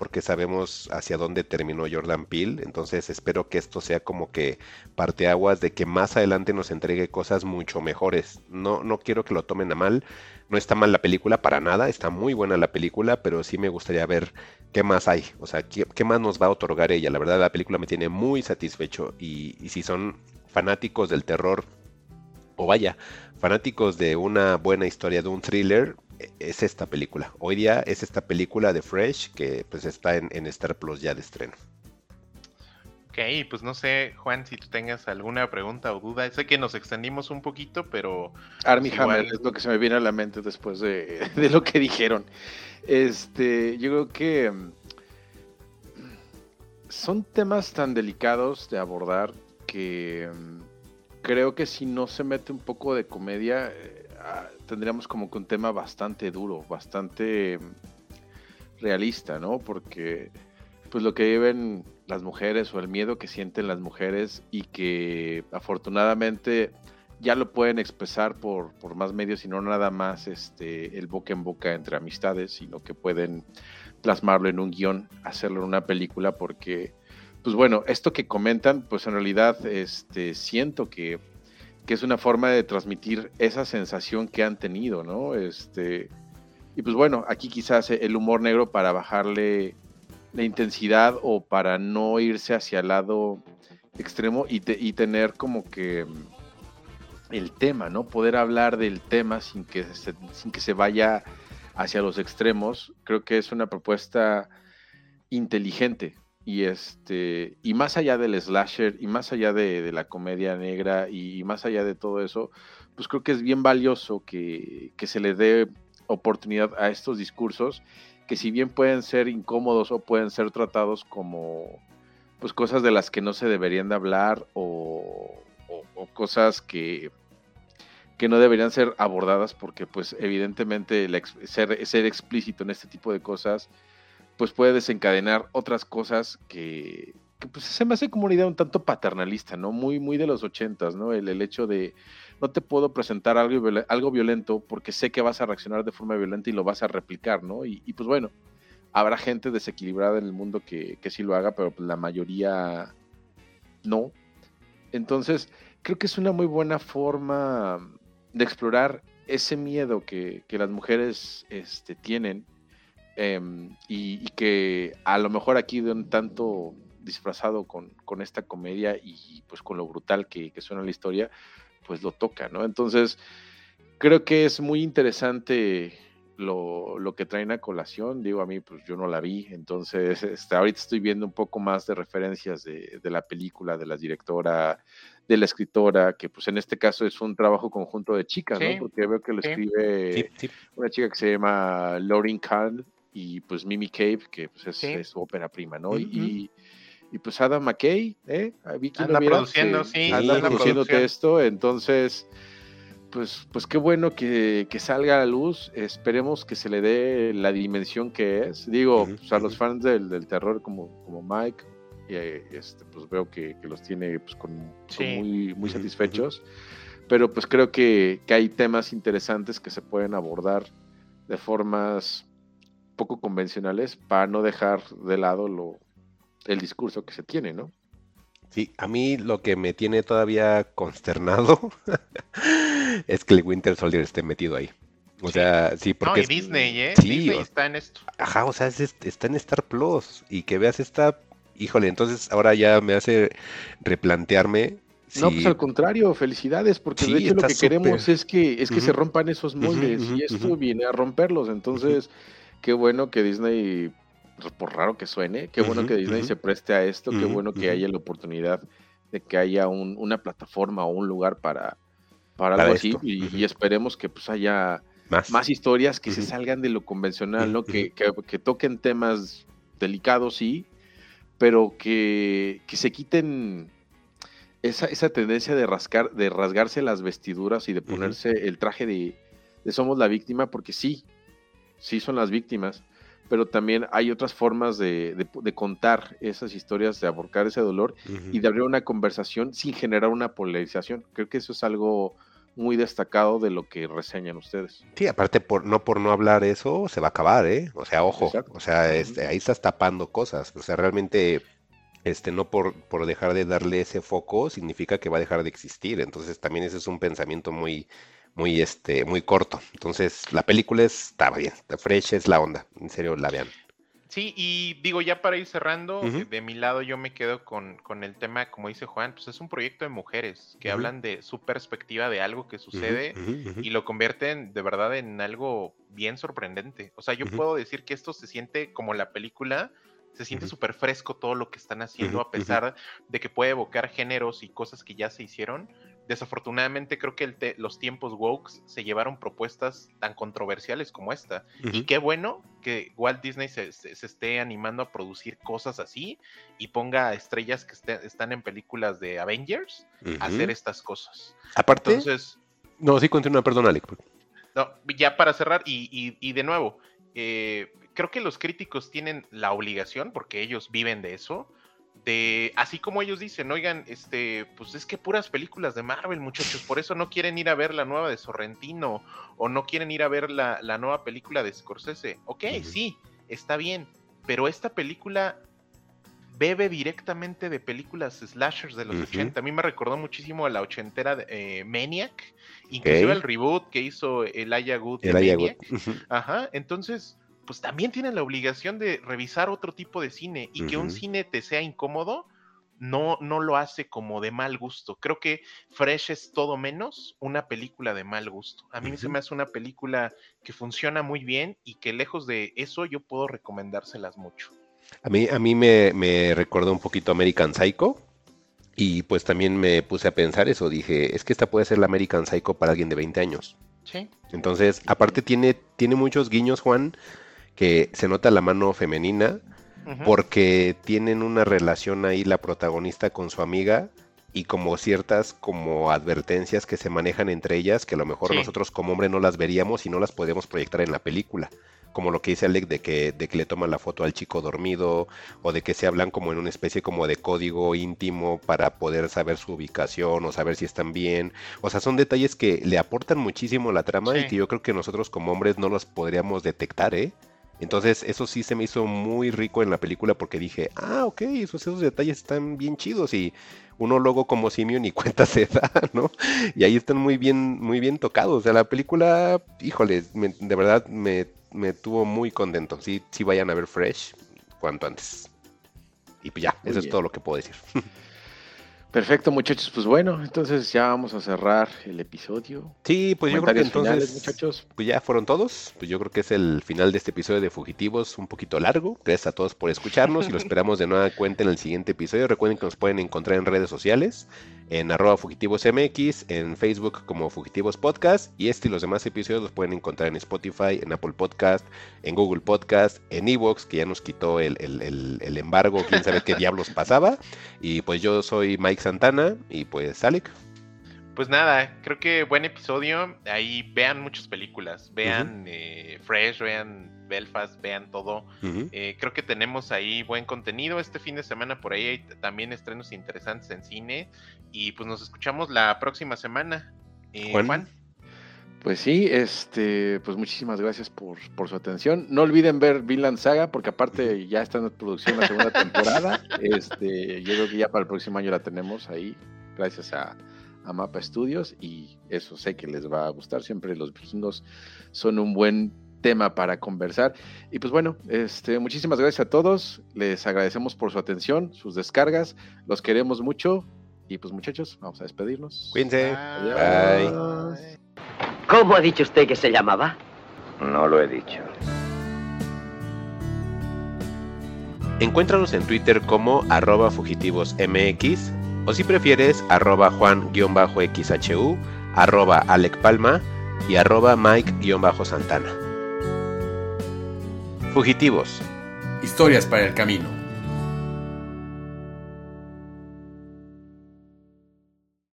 porque sabemos hacia dónde terminó Jordan Peele, entonces espero que esto sea como que parteaguas de que más adelante nos entregue cosas mucho mejores. No, no quiero que lo tomen a mal, no está mal la película para nada, está muy buena la película, pero sí me gustaría ver qué más hay, o sea, qué, más nos va a otorgar ella. La verdad la película me tiene muy satisfecho y si son fanáticos del terror, o vaya, fanáticos de una buena historia, de un thriller, es esta película. Hoy día es esta película de Fresh que pues está en, Star Plus ya de estreno. Ok, pues no sé, Juan, si tú tengas alguna pregunta o duda. Sé que nos extendimos un poquito, pero. Army pues, Hammer es lo que se me viene a la mente después de, de, lo que dijeron. Este, yo creo que mm, son temas tan delicados de abordar que mm, creo que si no se mete un poco de comedia, eh, tendríamos como que un tema bastante duro, bastante realista, ¿no? Porque pues lo que viven las mujeres o el miedo que sienten las mujeres y que afortunadamente ya lo pueden expresar por, por más medios y no nada más este, el boca en boca entre amistades, sino que pueden plasmarlo en un guion, hacerlo en una película, porque, pues bueno, esto que comentan, pues en realidad este, siento que que es una forma de transmitir esa sensación que han tenido, ¿no? Este, y pues bueno, aquí quizás el humor negro para bajarle la intensidad o para no irse hacia el lado extremo y, tener como que el tema, ¿no? Poder hablar del tema sin que sin que se vaya hacia los extremos, creo que es una propuesta inteligente y este, y más allá del slasher, y más allá de, la comedia negra, y más allá de todo eso, pues creo que es bien valioso que, se le dé oportunidad a estos discursos, que si bien pueden ser incómodos o pueden ser tratados como pues cosas de las que no se deberían de hablar o, cosas que, que no deberían ser abordadas porque pues evidentemente ser, ser explícito en este tipo de cosas pues puede desencadenar otras cosas que, pues se me hace como una idea un tanto paternalista, ¿no? Muy, muy de los ochentas, ¿no? El, el hecho de no te puedo presentar algo, algo violento porque sé que vas a reaccionar de forma violenta y lo vas a replicar, ¿no? Y, pues bueno, habrá gente desequilibrada en el mundo que, que sí lo haga, pero pues la mayoría no. Entonces, creo que es una muy buena forma de explorar ese miedo que, que las mujeres este, tienen Em, y, que a lo mejor aquí de un tanto disfrazado con, esta comedia y pues con lo brutal que, suena la historia, pues lo toca, ¿no? Entonces, creo que es muy interesante lo, que traen a colación. Digo, a mí, pues yo no la vi, entonces este, ahorita estoy viendo un poco más de referencias de, la película, de la directora, de la escritora, que pues en este caso es un trabajo conjunto de chicas, ¿no? Porque veo que lo escribe una chica que se llama Lauren Kahn, y pues Mimi Cave, que pues es, su ópera prima, ¿no? y, y, pues Adam McKay, ¿eh? anda produciendo, sí. Anda, produciendo esto, entonces, pues, pues qué bueno que, que, salga a la luz, esperemos que se le dé la dimensión que es. Digo, pues, a los fans del, del, terror como, como Mike, eh, este, pues veo que, que, los tiene pues, con, muy, muy satisfechos, pero pues creo que, que hay temas interesantes que se pueden abordar de formas poco convencionales para no dejar de lado lo, el discurso que se tiene, ¿no? Sí, a mí lo que me tiene todavía consternado es que el Winter Soldier esté metido ahí. O sea, sí, porque. No, Disney, ¿eh? Disney está en esto. Ajá, o sea, está en Star Plus. Y que veas esta. Híjole, entonces ahora ya me hace replantearme. No, pues al contrario, felicidades, porque de hecho lo que queremos es que, es que se rompan esos moldes y esto viene a romperlos. Entonces, qué bueno que Disney, pues, por raro que suene, qué bueno que Disney se preste a esto, qué bueno que haya la oportunidad de que haya una plataforma o un lugar para, para, Para algo así y, esperemos que pues haya Más. más historias que se salgan de lo convencional, ¿no? Que, que- que toquen temas delicados, sí, pero que, que se quiten esa, esa tendencia de rascar, de rasgarse las vestiduras y de ponerse el traje de, de somos la víctima, porque sí, sí son las víctimas, pero también hay otras formas de, de- de contar esas historias, de abordar ese dolor y de abrir una conversación sin generar una polarización. Creo que eso es algo muy destacado de lo que reseñan ustedes. Sí, aparte por no por no hablar eso se va a acabar, ¿eh? O sea, ojo, Exacto. o sea, este, ahí estás tapando cosas, o sea, realmente este no por por dejar de darle ese foco significa que va a dejar de existir, entonces también ese es un pensamiento muy muy este muy corto. Entonces, la película está bien, está fresh es la onda, en serio la vean. Sí, y digo, ya para ir cerrando, de mi lado yo me quedo con, con el tema, como dice Juan, pues es un proyecto de mujeres que hablan de su perspectiva de algo que sucede y lo convierten de verdad en algo bien sorprendente. O sea, yo puedo decir que esto se siente como la película, se siente súper fresco todo lo que están haciendo, a pesar de que puede evocar géneros y cosas que ya se hicieron. Desafortunadamente creo que el te- los tiempos woke se llevaron propuestas tan controversiales como esta. Y qué bueno que Walt Disney se, se- se esté animando a producir cosas así y ponga a estrellas que este- están en películas de Avengers a hacer estas cosas. Aparte, Entonces, no, sí continúa, perdón, Alec. no, ya para cerrar, y, y- y de nuevo, eh, creo que los críticos tienen la obligación, porque ellos viven de eso, de, así como ellos dicen, oigan, este, pues es que puras películas de Marvel, muchachos, por eso no quieren ir a ver la nueva de Sorrentino, o no quieren ir a ver la, la nueva película de Scorsese. Ok, sí, está bien, pero esta película bebe directamente de películas slashers de los Ujú. 80. A mí me recordó muchísimo a la ochentera de, eh, Maniac, inclusive el reboot que hizo El Aya Maniac. Wood. Ujú. Ajá, entonces, pues también tienen la obligación de revisar otro tipo de cine y que un cine te sea incómodo. No, no lo hace como de mal gusto. Creo que Fresh es todo menos una película de mal gusto. A mí se me hace una película que funciona muy bien y que lejos de eso yo puedo recomendárselas mucho. A mí, a mí me, me recordó un poquito American Psycho. Y pues también me puse a pensar eso. Dije, es que esta puede ser la American Psycho para alguien de 20 años. Sí. Entonces, aparte tiene, tiene muchos guiños, Juan, que se nota la mano femenina, porque tienen una relación ahí la protagonista con su amiga y como ciertas como advertencias que se manejan entre ellas que a lo mejor Sí. nosotros como hombre no las veríamos y no las podemos proyectar en la película. Como lo que dice Alec de que, de que le toman la foto al chico dormido o de que se hablan como en una especie como de código íntimo para poder saber su ubicación o saber si están bien. O sea, son detalles que le aportan muchísimo a la trama y que yo creo que nosotros como hombres no los podríamos detectar, ¿eh? Entonces, eso sí se me hizo muy rico en la película porque dije, ah, ok, esos, esos detalles están bien chidos y uno luego como simio ni cuenta se da, ¿no? Y ahí están muy bien, muy bien tocados. O sea, la película, híjole, me- de verdad me, me tuvo muy contento. Sí, sí vayan a ver Fresh cuanto antes. Y pues ya, Muy eso es todo lo que puedo decir. Perfecto, muchachos. Pues bueno, entonces ya vamos a cerrar el episodio. Sí, pues yo creo que finales, entonces, muchachos. pues ya fueron todos. Pues yo creo que es el final de este episodio de Fugitivos, un poquito largo. Gracias a todos por escucharnos y lo esperamos de nueva cuenta en el siguiente episodio. Recuerden que nos pueden encontrar en redes sociales, en arroba fugitivosmx, en Facebook como Fugitivos Podcast y este y los demás episodios los pueden encontrar en Spotify, en Apple Podcast, en Google Podcast, en Evox, que ya nos quitó el, el- el- el embargo, quién sabe qué diablos pasaba. Y pues yo soy Mike Santana y pues Alec. Pues nada, creo que buen episodio. Ahí vean muchas películas. Vean eh, Fresh, vean Belfast, vean todo. Eh, creo que tenemos ahí buen contenido. Este fin de semana por ahí hay también estrenos interesantes en cine. Y pues nos escuchamos la próxima semana. Eh, Juan. Juan. Pues sí, este, pues muchísimas gracias por, por su atención. No olviden ver Vinland Saga, porque aparte ya está en producción la segunda temporada. Este, yo creo que ya para el próximo año la tenemos ahí, gracias a, a Mapa Studios, y eso sé que les va a gustar. Siempre los vikingos son un buen tema para conversar. Y pues bueno, este, muchísimas gracias a todos. Les agradecemos por su atención, sus descargas. Los queremos mucho. Y pues muchachos, vamos a despedirnos. Cuídense. Adiós. ¿Cómo ha dicho usted que se llamaba? No lo he dicho. Encuéntranos en Twitter como arroba fugitivosmx o si prefieres arroba juan-xhu, arroba Alec Palma y arroba Mike-Santana. Fugitivos. Historias para el camino.